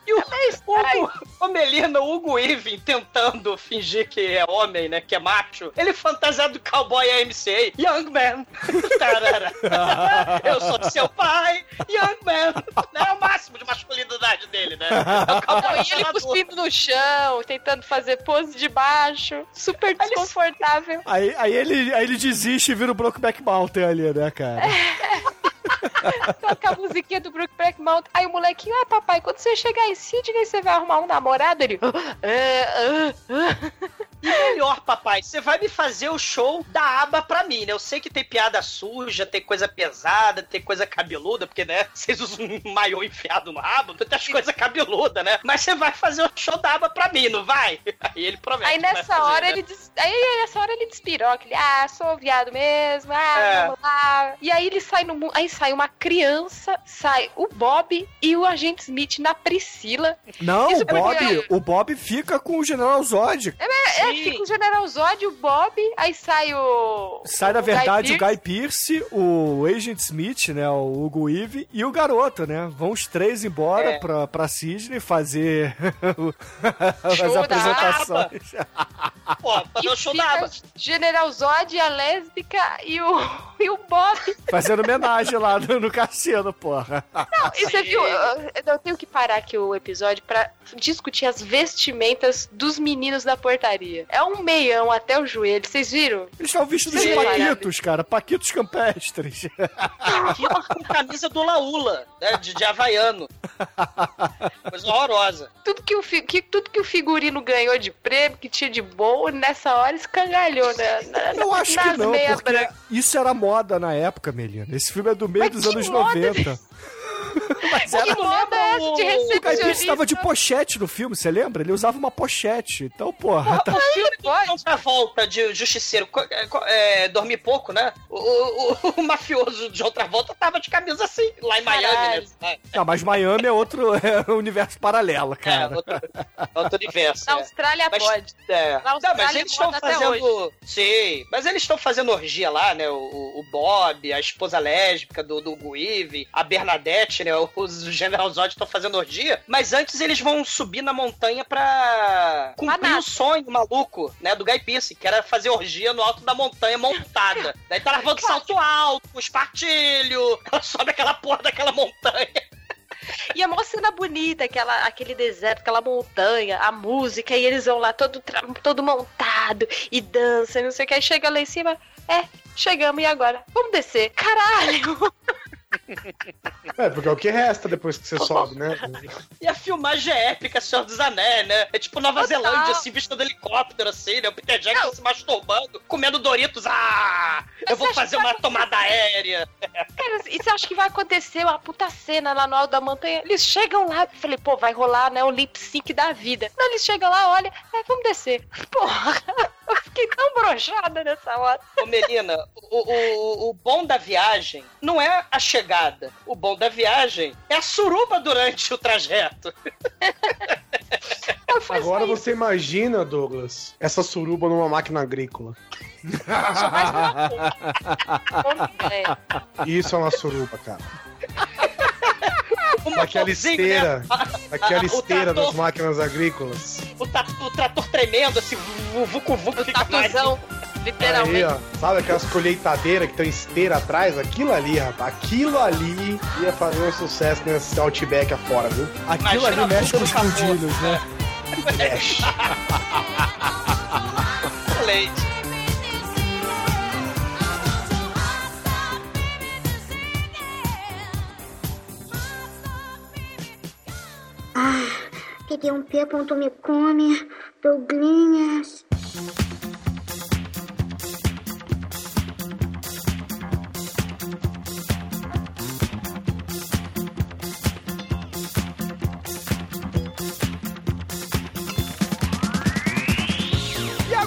F: E o,
H: estranho.
F: Hugo, o Melina, o Hugo Even tentando fingir que é homem, né? Que é macho. Ele fantasiado do cowboy AMCA. Young man. Tarara. Eu sou seu pai. Young man. Né, É o máximo de masculinidade dele, né? É
H: Não, e ele cuspindo no chão, tentando fazer pose de baixo. Super desconfortável.
E: Aí, aí, ele, aí ele desiste e vira o Brokeback Mountain ali, né, cara?
H: Toca a musiquinha do Brookback Mountain. Aí o molequinho, ah, papai, quando você chegar em Sydney, você vai arrumar um namorado? Ele, "Ah, ah, ah."
F: E melhor, papai, você vai me fazer o show da aba pra mim, né? Eu sei que tem piada suja, tem coisa pesada, tem coisa cabeluda, porque, né, vocês usam um maiô enfiado no rabo, tem as coisas cabeludas, né? Mas você vai fazer o show da aba pra mim, não vai? Aí ele promete.
H: Aí nessa
F: fazer,
H: hora
F: né?
H: ele des... aí nessa hora ele despiroca, ele, ah, sou viado mesmo, ah,
F: É.
H: vamos lá. E aí ele sai no mundo, aí sai uma criança, sai o Bob e o agente Smith na Priscila.
E: Não,
H: Isso
E: o Bob,
H: porque-
E: o Bob fica com o General Zod.
H: É, é, fica o General Zod, o Bob, aí sai o
E: Sai, na
H: o Guy
E: verdade, o
H: Pearce.
E: Guy Pearce, o Agent Smith, né? O Hugo Eve e o garoto, né? Vão os três embora
F: É.
E: pra, pra Sydney fazer as apresentações.
F: Pô, fazer o show da aba.
H: General Zod, a lésbica e o, e o Bob.
E: Fazendo homenagem lá no, no cassino, porra.
H: Não, e você viu? Eu, eu tenho que parar aqui o episódio pra discutir as vestimentas dos meninos da portaria. É um meião até o joelho, vocês viram?
E: Eles estavam vestidos de paquitos, cara. Paquitos campestres.
F: Aquilo com camisa do Laula, né? De, de havaiano. Coisa horrorosa.
H: Tudo que, o, fi- que, tudo que o figurino ganhou de prêmio, que tinha de bom, nessa hora escangalhou, né? Na-
E: Eu acho que não, porque
H: branca.
E: isso era moda na época, Melina. Esse filme é do meio dos anos
H: moda,
E: 90. Mas era...
H: Que moda é essa de
E: O Guy Pearce
H: recepcionista?
E: estava de pochete no filme, você lembra? Ele usava uma pochete. Então, porra, tá...
F: O filme
H: pode.
F: John Travolta de Justiceiro, é, é, Dormir Pouco, né? O, o, o- o mafioso de outra volta tava de camisa assim, lá em Miami,
H: Caralho.
F: né?
E: Não, mas Miami é outro é universo paralelo,
F: É,
E: cara.
F: outro, outro universo.
H: Na
F: é.
H: Austrália
F: Mas-
H: pode.
F: É.
H: Na
F: Não,
H: Austrália
F: mas eles
H: é
F: estão fazendo. Sim, mas eles estão fazendo orgia lá, né? O, o Bob, a esposa lésbica do, do Guive, a Bernadette, né? Os General Zod estão fazendo orgia. Mas antes eles vão subir na montanha pra cumprir o sonho maluco, né? Do Guy Pearce, que era fazer orgia no alto da montanha montada. Daí tá lavando salto alto, espartilho. Ela sobe aquela porra daquela montanha.
H: E a maior cena bonita, aquela, aquele deserto, aquela montanha, a música, e eles vão lá todo, todo montado e dança e não sei o que. Aí chega lá em cima, é, chegamos e agora? Vamos descer. Caralho!
I: É, porque é o que resta depois que você sobe, né?
F: E a filmagem é épica, Senhor dos Anéis, né? É tipo Nova
H: Total.
F: Zelândia, assim, vista do helicóptero, assim, né? O Peter Jackson
H: Não.
F: se masturbando, comendo Doritos. Ah!
H: Mas
F: eu vou fazer uma tomada aérea.
H: Cara, e você acha que vai acontecer uma puta cena lá no alto da montanha? Eles chegam lá, eu falei, pô, vai rolar, né, o lip sync da vida. Não, eles chegam lá, olha, é, vamos descer. Porra, Fiquei tão broxada nessa hora.
F: Ô, Melina, o, o, o bom da viagem não é a chegada. O bom da viagem é a suruba durante o trajeto.
H: Eu
I: Agora você imagina, Douglas, essa suruba numa máquina agrícola. Isso é uma suruba, cara.
F: O motorzinho,
I: esteira.
F: né?
I: Daquela
F: O
I: esteira das
F: trator.
I: máquinas agrícolas.
F: O, o trator tremendo, assim, vucu vucu
H: O
F: fica mais.
H: tatuzão,
I: Aí,
H: literalmente.
I: ó, sabe aquelas colheitadeiras que tem esteira atrás? Aquilo ali, rapaz. Aquilo ali ia fazer um sucesso nesse Outback afora, viu?
E: Aquilo
F: Imagina
E: ali mexe com os fundilhos, né?
I: Mexe.
F: Excelente.
K: Peguei um ponto me come, Douglinhas.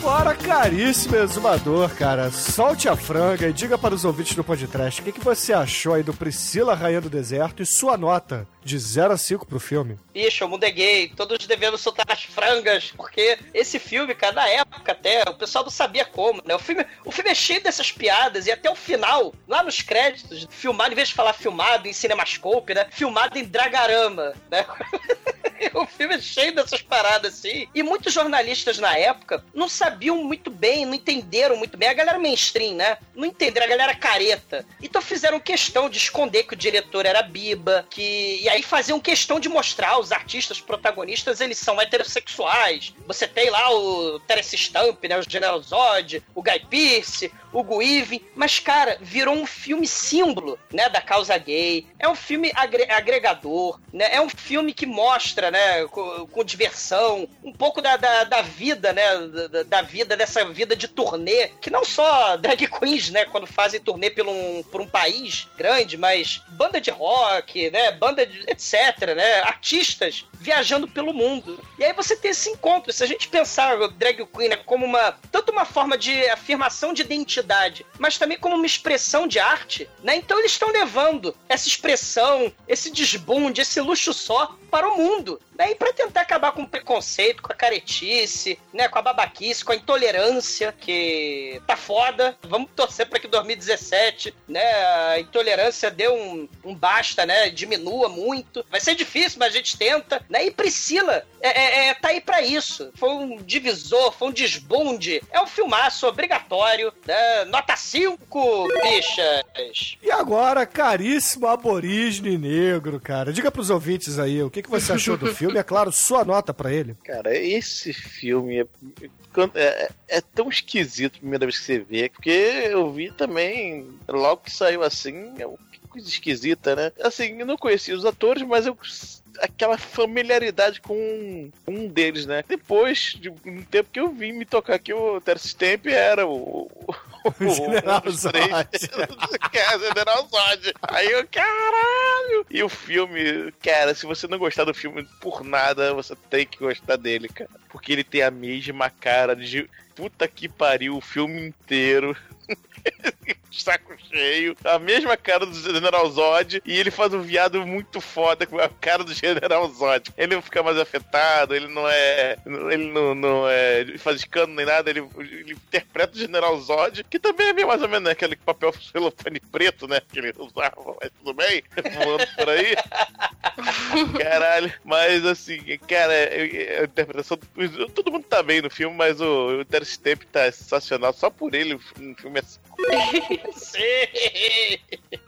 E: Agora, caríssimo exumador, cara, solte a franga e diga para os ouvintes do podcast o que, que você achou aí do Priscila Rainha do Deserto e sua nota de 0 a 5 pro filme.
F: Bicho, o mundo é gay, todos devendo soltar as frangas, porque esse filme, cara, na época até, o pessoal não sabia como, né? O filme, o filme é cheio dessas piadas, e até o final, lá nos créditos, filmado, em vez de falar filmado em Cinemascope, né? Filmado em Dragarama, né? o filme é cheio dessas paradas assim. E muitos jornalistas na época não sabiam muito bem, não entenderam muito bem. A galera mainstream, né? Não entenderam, a galera careta. Então fizeram questão de esconder que o diretor era Biba, que. E aí faziam questão de mostrar os artistas protagonistas, eles são heterossexuais. Você tem lá o Terence Stamp, né? O General Zod, o Guy Pearce, o Guivin, mas, cara, virou um filme símbolo, né, da causa gay. É um filme agre- agregador, né? É um filme que mostra, né, com, com diversão, um pouco da, da, da vida, né, da, da vida, dessa vida de turnê, que não só drag queens, né, quando fazem turnê por um, por um país grande, mas banda de rock, né, banda de etc, né, artistas viajando pelo mundo. E aí você tem esse encontro. Se a gente pensar o drag queen né, como uma tanto uma forma de afirmação de identidade, mas também como uma expressão de arte, né? Então eles estão levando essa expressão, esse desbunde, esse luxo só para o mundo. Né? E para tentar acabar com o preconceito, com a caretice, né? com a babaquice, com a intolerância, que tá foda. Vamos torcer para que 2017, né, a intolerância dê um, um basta, né? Diminua muito. Vai ser difícil, mas a gente tenta. Né? E Priscila é, é, é, tá aí para isso. Foi um divisor, foi um desbunde. É um filmaço obrigatório. Né? Nota 5, bichas.
E: E agora, caríssimo aborígene negro, cara, diga pros ouvintes aí o que, que você achou do filme. É claro, sua nota pra ele.
G: Cara, esse filme é, é, é tão esquisito a primeira vez que você vê, porque eu vi também, logo que saiu assim, uma coisa esquisita, né? Assim, eu não conhecia os atores, mas eu aquela familiaridade com um deles, né? Depois de um tempo que eu vim me tocar que o Terce Stamp era o, o,
E: General
G: um.
E: Zod.
G: é General Zod. Aí eu, caralho! E o filme, cara, se você não gostar do filme por nada, você tem que gostar dele, cara. Porque ele tem a mesma cara de puta que pariu o filme inteiro. Saco cheio, a mesma cara do General Zod, e ele faz um viado muito foda com a cara do General Zod. Ele não fica mais afetado, ele não é. Ele não, não é faz escândalo nem nada, ele, ele interpreta o General Zod, que também é meio mais ou menos né, aquele papel celofane preto, né? Que ele usava, mas tudo bem, voando por aí. Caralho, mas assim, cara, a interpretação. Todo mundo tá bem no filme, mas o, o Terence Stamp tá sensacional. Só por ele o filme é
F: Sim.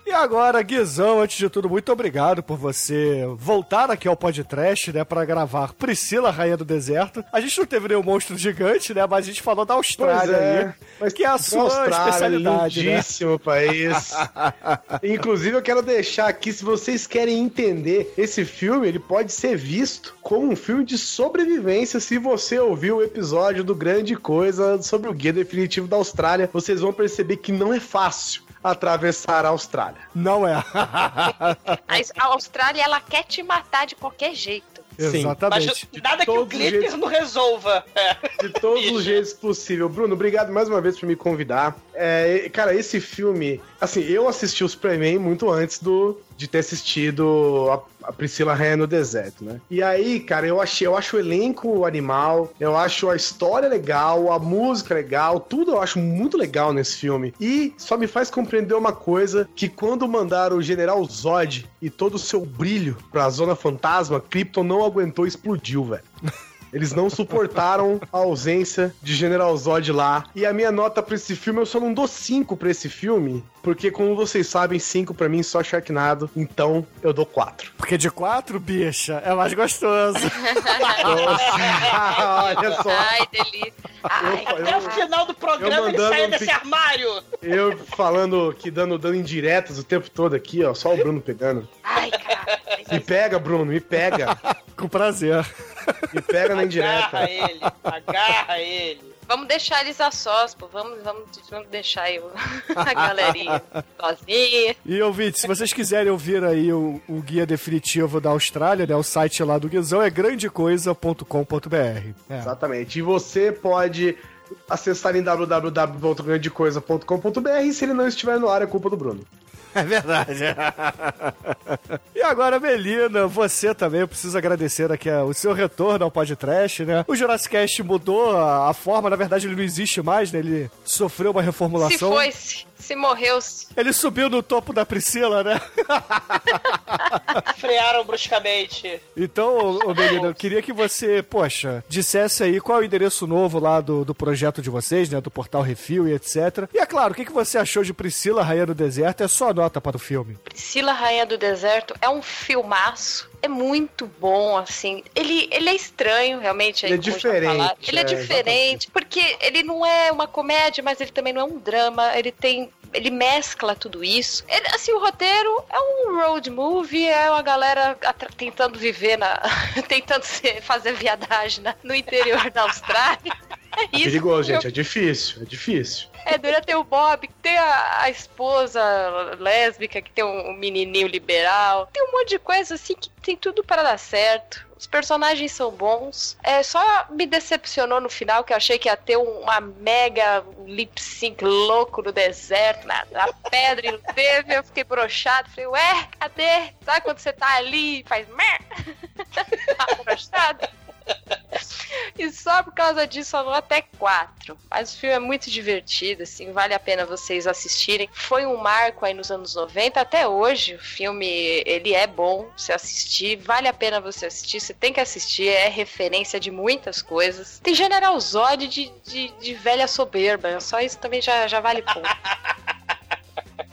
E: E agora, Guizão, antes de tudo, muito obrigado por você voltar aqui ao podcast, né, pra gravar Priscila, Rainha do Deserto. A gente não teve nenhum monstro gigante, né, mas a gente falou da Austrália aí,
I: mas
E: que é a sua
I: Austrália,
E: especialidade, né?
I: lindíssimo país. Inclusive, eu quero deixar aqui, se vocês querem entender, esse filme, ele pode ser visto como um filme de sobrevivência se você ouviu o episódio do Grande Coisa sobre o Guia Definitivo da Austrália. Vocês vão perceber que não é fácil atravessar a Austrália.
E: Não é.
H: A a Austrália, ela quer te matar de qualquer jeito.
I: Sim.
E: Exatamente.
F: Mas nada que o
I: os
F: glitter
I: jeitos.
F: não resolva. É.
I: De todos os jeitos possível. Bruno, obrigado mais uma vez por me convidar. É, cara, esse filme, assim, eu assisti o Superman muito antes do de ter assistido a, a Priscila Rainha no Deserto, né? E aí, cara, eu achei, eu acho o elenco animal, eu acho a história legal, a música legal, tudo eu acho muito legal nesse filme. E só me faz compreender uma coisa, que quando mandaram o General Zod e todo o seu brilho pra Zona Fantasma, Krypton não aguentou e explodiu, velho. Eles não suportaram a ausência de General Zod lá. E a minha nota pra esse filme, eu só não dou 5 pra esse filme, porque como vocês sabem, 5 pra mim só Sharknado, então eu dou 4.
E: Porque de quatro, bicha, é mais gostoso.
I: Olha só,
H: Ai, delícia. Ai,
I: Eu-
F: Até o final do programa ele
I: um
F: desse armário.
I: eu falando que dando, dando indiretas o tempo todo aqui, ó, só o Bruno pegando.
H: ai, cara.
I: Me pega, Bruno, me pega.
E: Com prazer.
I: Me pega na
F: Agarra
I: indireta.
F: ele, agarra ele.
H: Vamos deixar eles a sós, pô. Vamos, vamos, vamos deixar eu, a galerinha sozinha.
E: E ouvinte, se vocês quiserem ouvir aí o, o guia definitivo da Austrália, né? O site lá do Guizão é grandecoisa.com.br. É.
I: Exatamente. E você pode acessar em www.grandecoisa.com.br e se ele não estiver no ar, é culpa do Bruno.
E: É verdade. e agora, Melina, você também, eu preciso agradecer aqui o seu retorno ao podcast, né? O Jurassic Cast mudou a, forma, na verdade ele não existe mais, né? Ele sofreu uma
H: Se
E: reformulação.
H: foi, se, se morreu, se...
E: Ele subiu no topo da Priscila, né?
F: Frearam bruscamente.
E: Então, ô, ô Melina, eu queria que você, poxa, dissesse aí qual é o endereço novo lá do, do projeto de vocês, né? Do portal Refil e etc. E é claro, o que, que você achou de Priscila, Rainha do Deserto? É só nota para o filme.
H: Priscila Rainha do Deserto é um filmaço. É muito bom, assim. Ele, ele é estranho, realmente.
I: Ele é diferente.
H: Ele é,
I: é,
H: diferente, porque ele não é uma comédia, mas ele também não é um drama. Ele tem. Ele mescla tudo isso. Ele, assim, o roteiro é um road movie, é uma galera tentando viver na. tentando ser- fazer viadagem na- no interior da Austrália. É
I: É
H: isso.
I: perigoso,
H: Eu-
I: gente. É difícil. É difícil.
H: é, dura ter o Bob, tem a, a esposa lésbica, que tem um, um menininho liberal. Tem um monte de coisa assim que tem tudo para dar certo. Os personagens são bons. É, só me decepcionou no final que eu achei que ia ter um- uma mega lip sync louco no deserto, na, na pedra, e não teve. Eu fiquei broxado. Falei, ué, cadê? Sabe quando você tá ali e faz mer? tá broxado? E só por causa disso eu dou até quatro. Mas o filme é muito divertido, assim, vale a pena vocês assistirem. Foi um marco aí nos anos 90, até hoje o filme, ele é bom se assistir, vale a pena você assistir, você tem que assistir, é referência de muitas coisas. Tem General Zod de, de, de velha soberba, só isso também já, já vale ponto.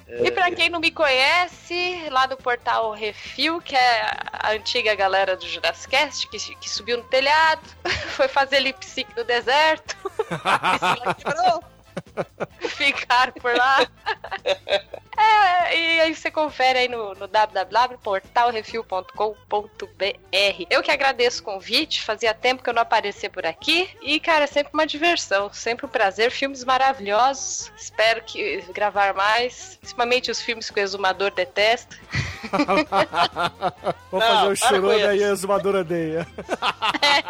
H: E pra quem não me conhece, lá do portal Refil, que é a antiga galera do Jurassicast, que, que subiu no telhado, foi fazer lip sync no deserto, a piscina quebrou, ficaram por lá. É, e aí você confere aí no, no www.portalrefil.com.br. Eu que agradeço o convite, fazia tempo que eu não aparecia por aqui. E, cara, é sempre uma diversão, sempre um prazer. Filmes maravilhosos. Espero que gravar mais, principalmente os filmes que o exumador detesta.
E: Vamos
F: Não,
E: fazer o
F: isso.
E: da exumadora odeia.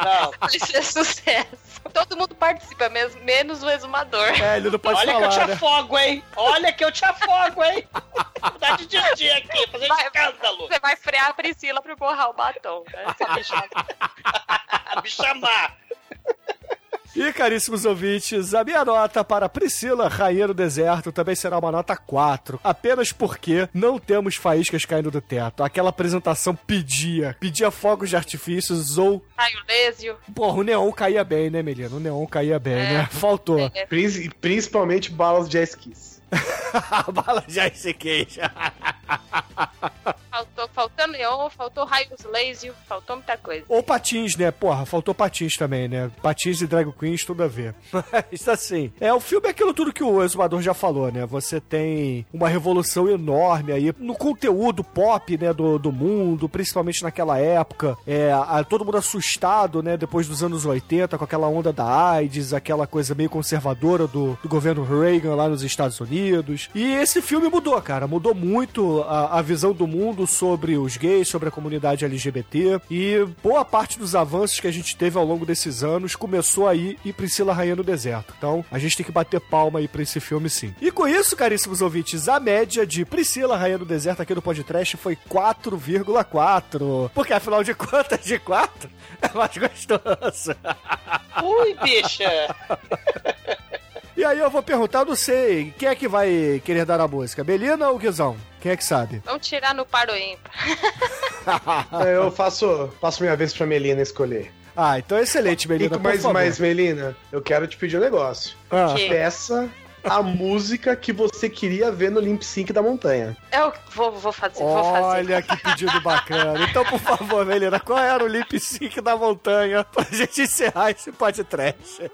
F: Não,
H: Vai ser sucesso. Todo mundo participa, mesmo, menos o exumador.
E: É, ele não pode
F: olha que eu te
E: falar, né?
F: afogo, hein? Olha que eu te afogo, hein? Dá de dia aqui, fazer
H: Vai-
F: escândalo.
H: Você vai frear a Priscila pra borrar o batom. Né? Só deixar-
F: Me chamar.
E: E, caríssimos ouvintes, a minha nota para Priscila, Rainha do Deserto, também será uma nota 4. Apenas porque não temos faíscas caindo do teto. Aquela apresentação pedia. Pedia fogos de artifícios ou...
H: Raio Lésio.
E: Porra, o neon caía bem, né, Melina? O neon caía bem,
H: É.
E: né? Faltou.
H: É.
I: Prin- Principalmente balas de ice kiss.
E: A bala já se queixa.
H: Faltou, faltou neon, faltou raios laser, faltou muita coisa.
E: Ou patins, né? Porra, faltou patins também, né? Patins e drag queens, tudo a ver. Mas assim, é o filme é aquilo tudo que o Exumador já falou, né? Você tem uma revolução enorme aí no conteúdo pop, né, do, do mundo, principalmente naquela época. É, a- todo mundo assustado, né, depois dos anos 80, com aquela onda da AIDS, aquela coisa meio conservadora do, do governo Reagan lá nos Estados Unidos. E esse filme mudou, cara. Mudou muito a, a visão do mundo sobre os os gays, sobre a comunidade LGBT. E boa parte dos avanços que a gente teve ao longo desses anos começou aí em Priscila Rainha no Deserto. Então a gente tem que bater palma aí pra esse filme sim. E com isso, caríssimos ouvintes, a média de Priscila Rainha no Deserto aqui no podcast foi 4,4. Porque afinal de contas, de 4 é mais gostoso.
F: Ui, bicha!
E: E aí eu vou perguntar, não sei, quem é que vai querer dar a música? Belina ou Guizão? Quem é que sabe?
H: Vamos tirar no paro ímpar.
I: É, Eu faço, passo minha vez pra Melina escolher.
E: Ah, então excelente, Belina,
I: E,
E: por
I: mas, mas, Melina, eu quero te pedir um negócio.
E: Ah.
I: Peça a música que você queria ver no Limp Sync da montanha.
H: Eu vou, vou fazer, vou fazer.
E: Olha que pedido bacana. Então, por favor, Melina, qual era o lip sync da montanha pra gente encerrar esse podcast?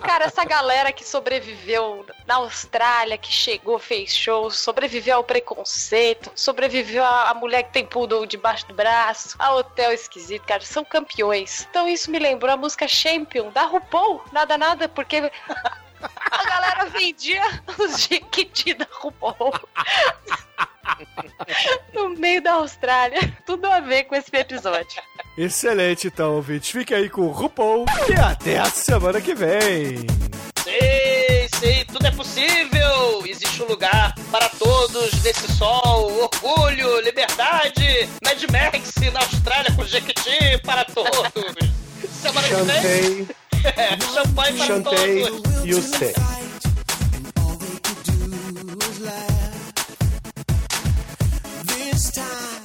H: Cara, essa galera que sobreviveu na Austrália, que chegou, fez shows, sobreviveu ao preconceito, sobreviveu a, a mulher que tem poodle debaixo do braço, a hotel esquisito, cara, são campeões. Então isso me lembrou a música Champion, da RuPaul. Nada, nada, porque a galera vendia os Jequiti da RuPaul. No meio da Austrália. Tudo a ver com esse episódio.
E: Excelente, então, ouvintes. Fique aí com o RuPaul e até a semana que vem.
F: Sei, sei, tudo é possível! Existe um lugar para todos nesse sol, orgulho, liberdade, Mad Max na Austrália com Jequiti para todos! Semana que vem, é, champanhe para
I: chantei
F: todos!
L: time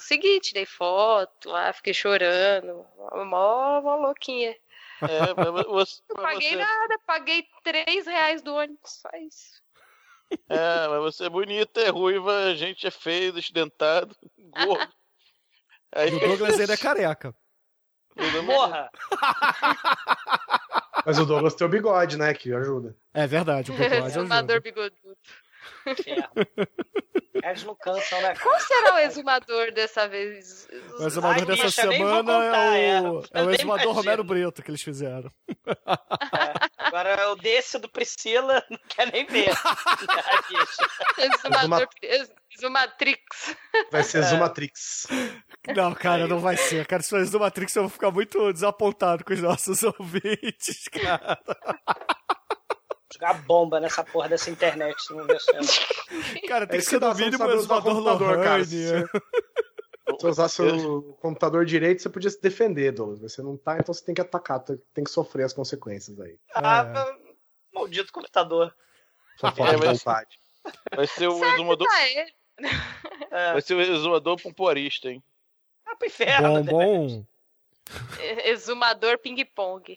H: Consegui, tirei foto lá, fiquei chorando. Mó, mó louquinha.
G: É, mas você,
H: Não paguei
G: você-
H: nada, paguei 3 reais do ônibus, só isso.
G: É, mas você é bonita, é ruiva, a gente é feio, desdentado, gordo. Aí
E: o Douglas ainda é careca.
F: Morra!
I: Mas o Douglas tem o bigode, né? Que ajuda.
E: É verdade, o bigode ajuda.
H: Exumador bigodudo.
F: Eles não cansam, né?
H: Qual será o exumador dessa vez?
E: O exumador
F: Ai,
E: dessa
F: bicha,
E: semana
F: contar,
E: é
F: é.
E: o, é o exumador
F: imagino.
E: Romero Brito que eles fizeram.
F: Agora o desse do Priscila, não quer nem ver.
H: Exumador. ex- Exumatrix.
I: Vai
F: É.
I: ser Zumatrix.
E: Não, cara, não vai ser. Cara, se for do Matrix, eu vou ficar muito desapontado com os nossos ouvintes, cara.
F: Jogar bomba nessa porra dessa internet, se não ver cena.
E: Cara, tem
I: É
E: que ser no mínimo o
I: saber usar
E: exumador
I: computador, cara. Se você usasse o computador direito, você podia se defender, Douglas. Você não tá, então você tem que atacar, tem que sofrer as consequências aí.
F: Ah, maldito computador.
I: Sua falta de
G: mas-
I: vontade.
G: Vai ser o exumador.
H: tá?
F: É.
G: Vai ser o exumador pomporista, hein?
F: Ah, pro inferno.
E: Bom, bom.
H: Exumador ping-pong.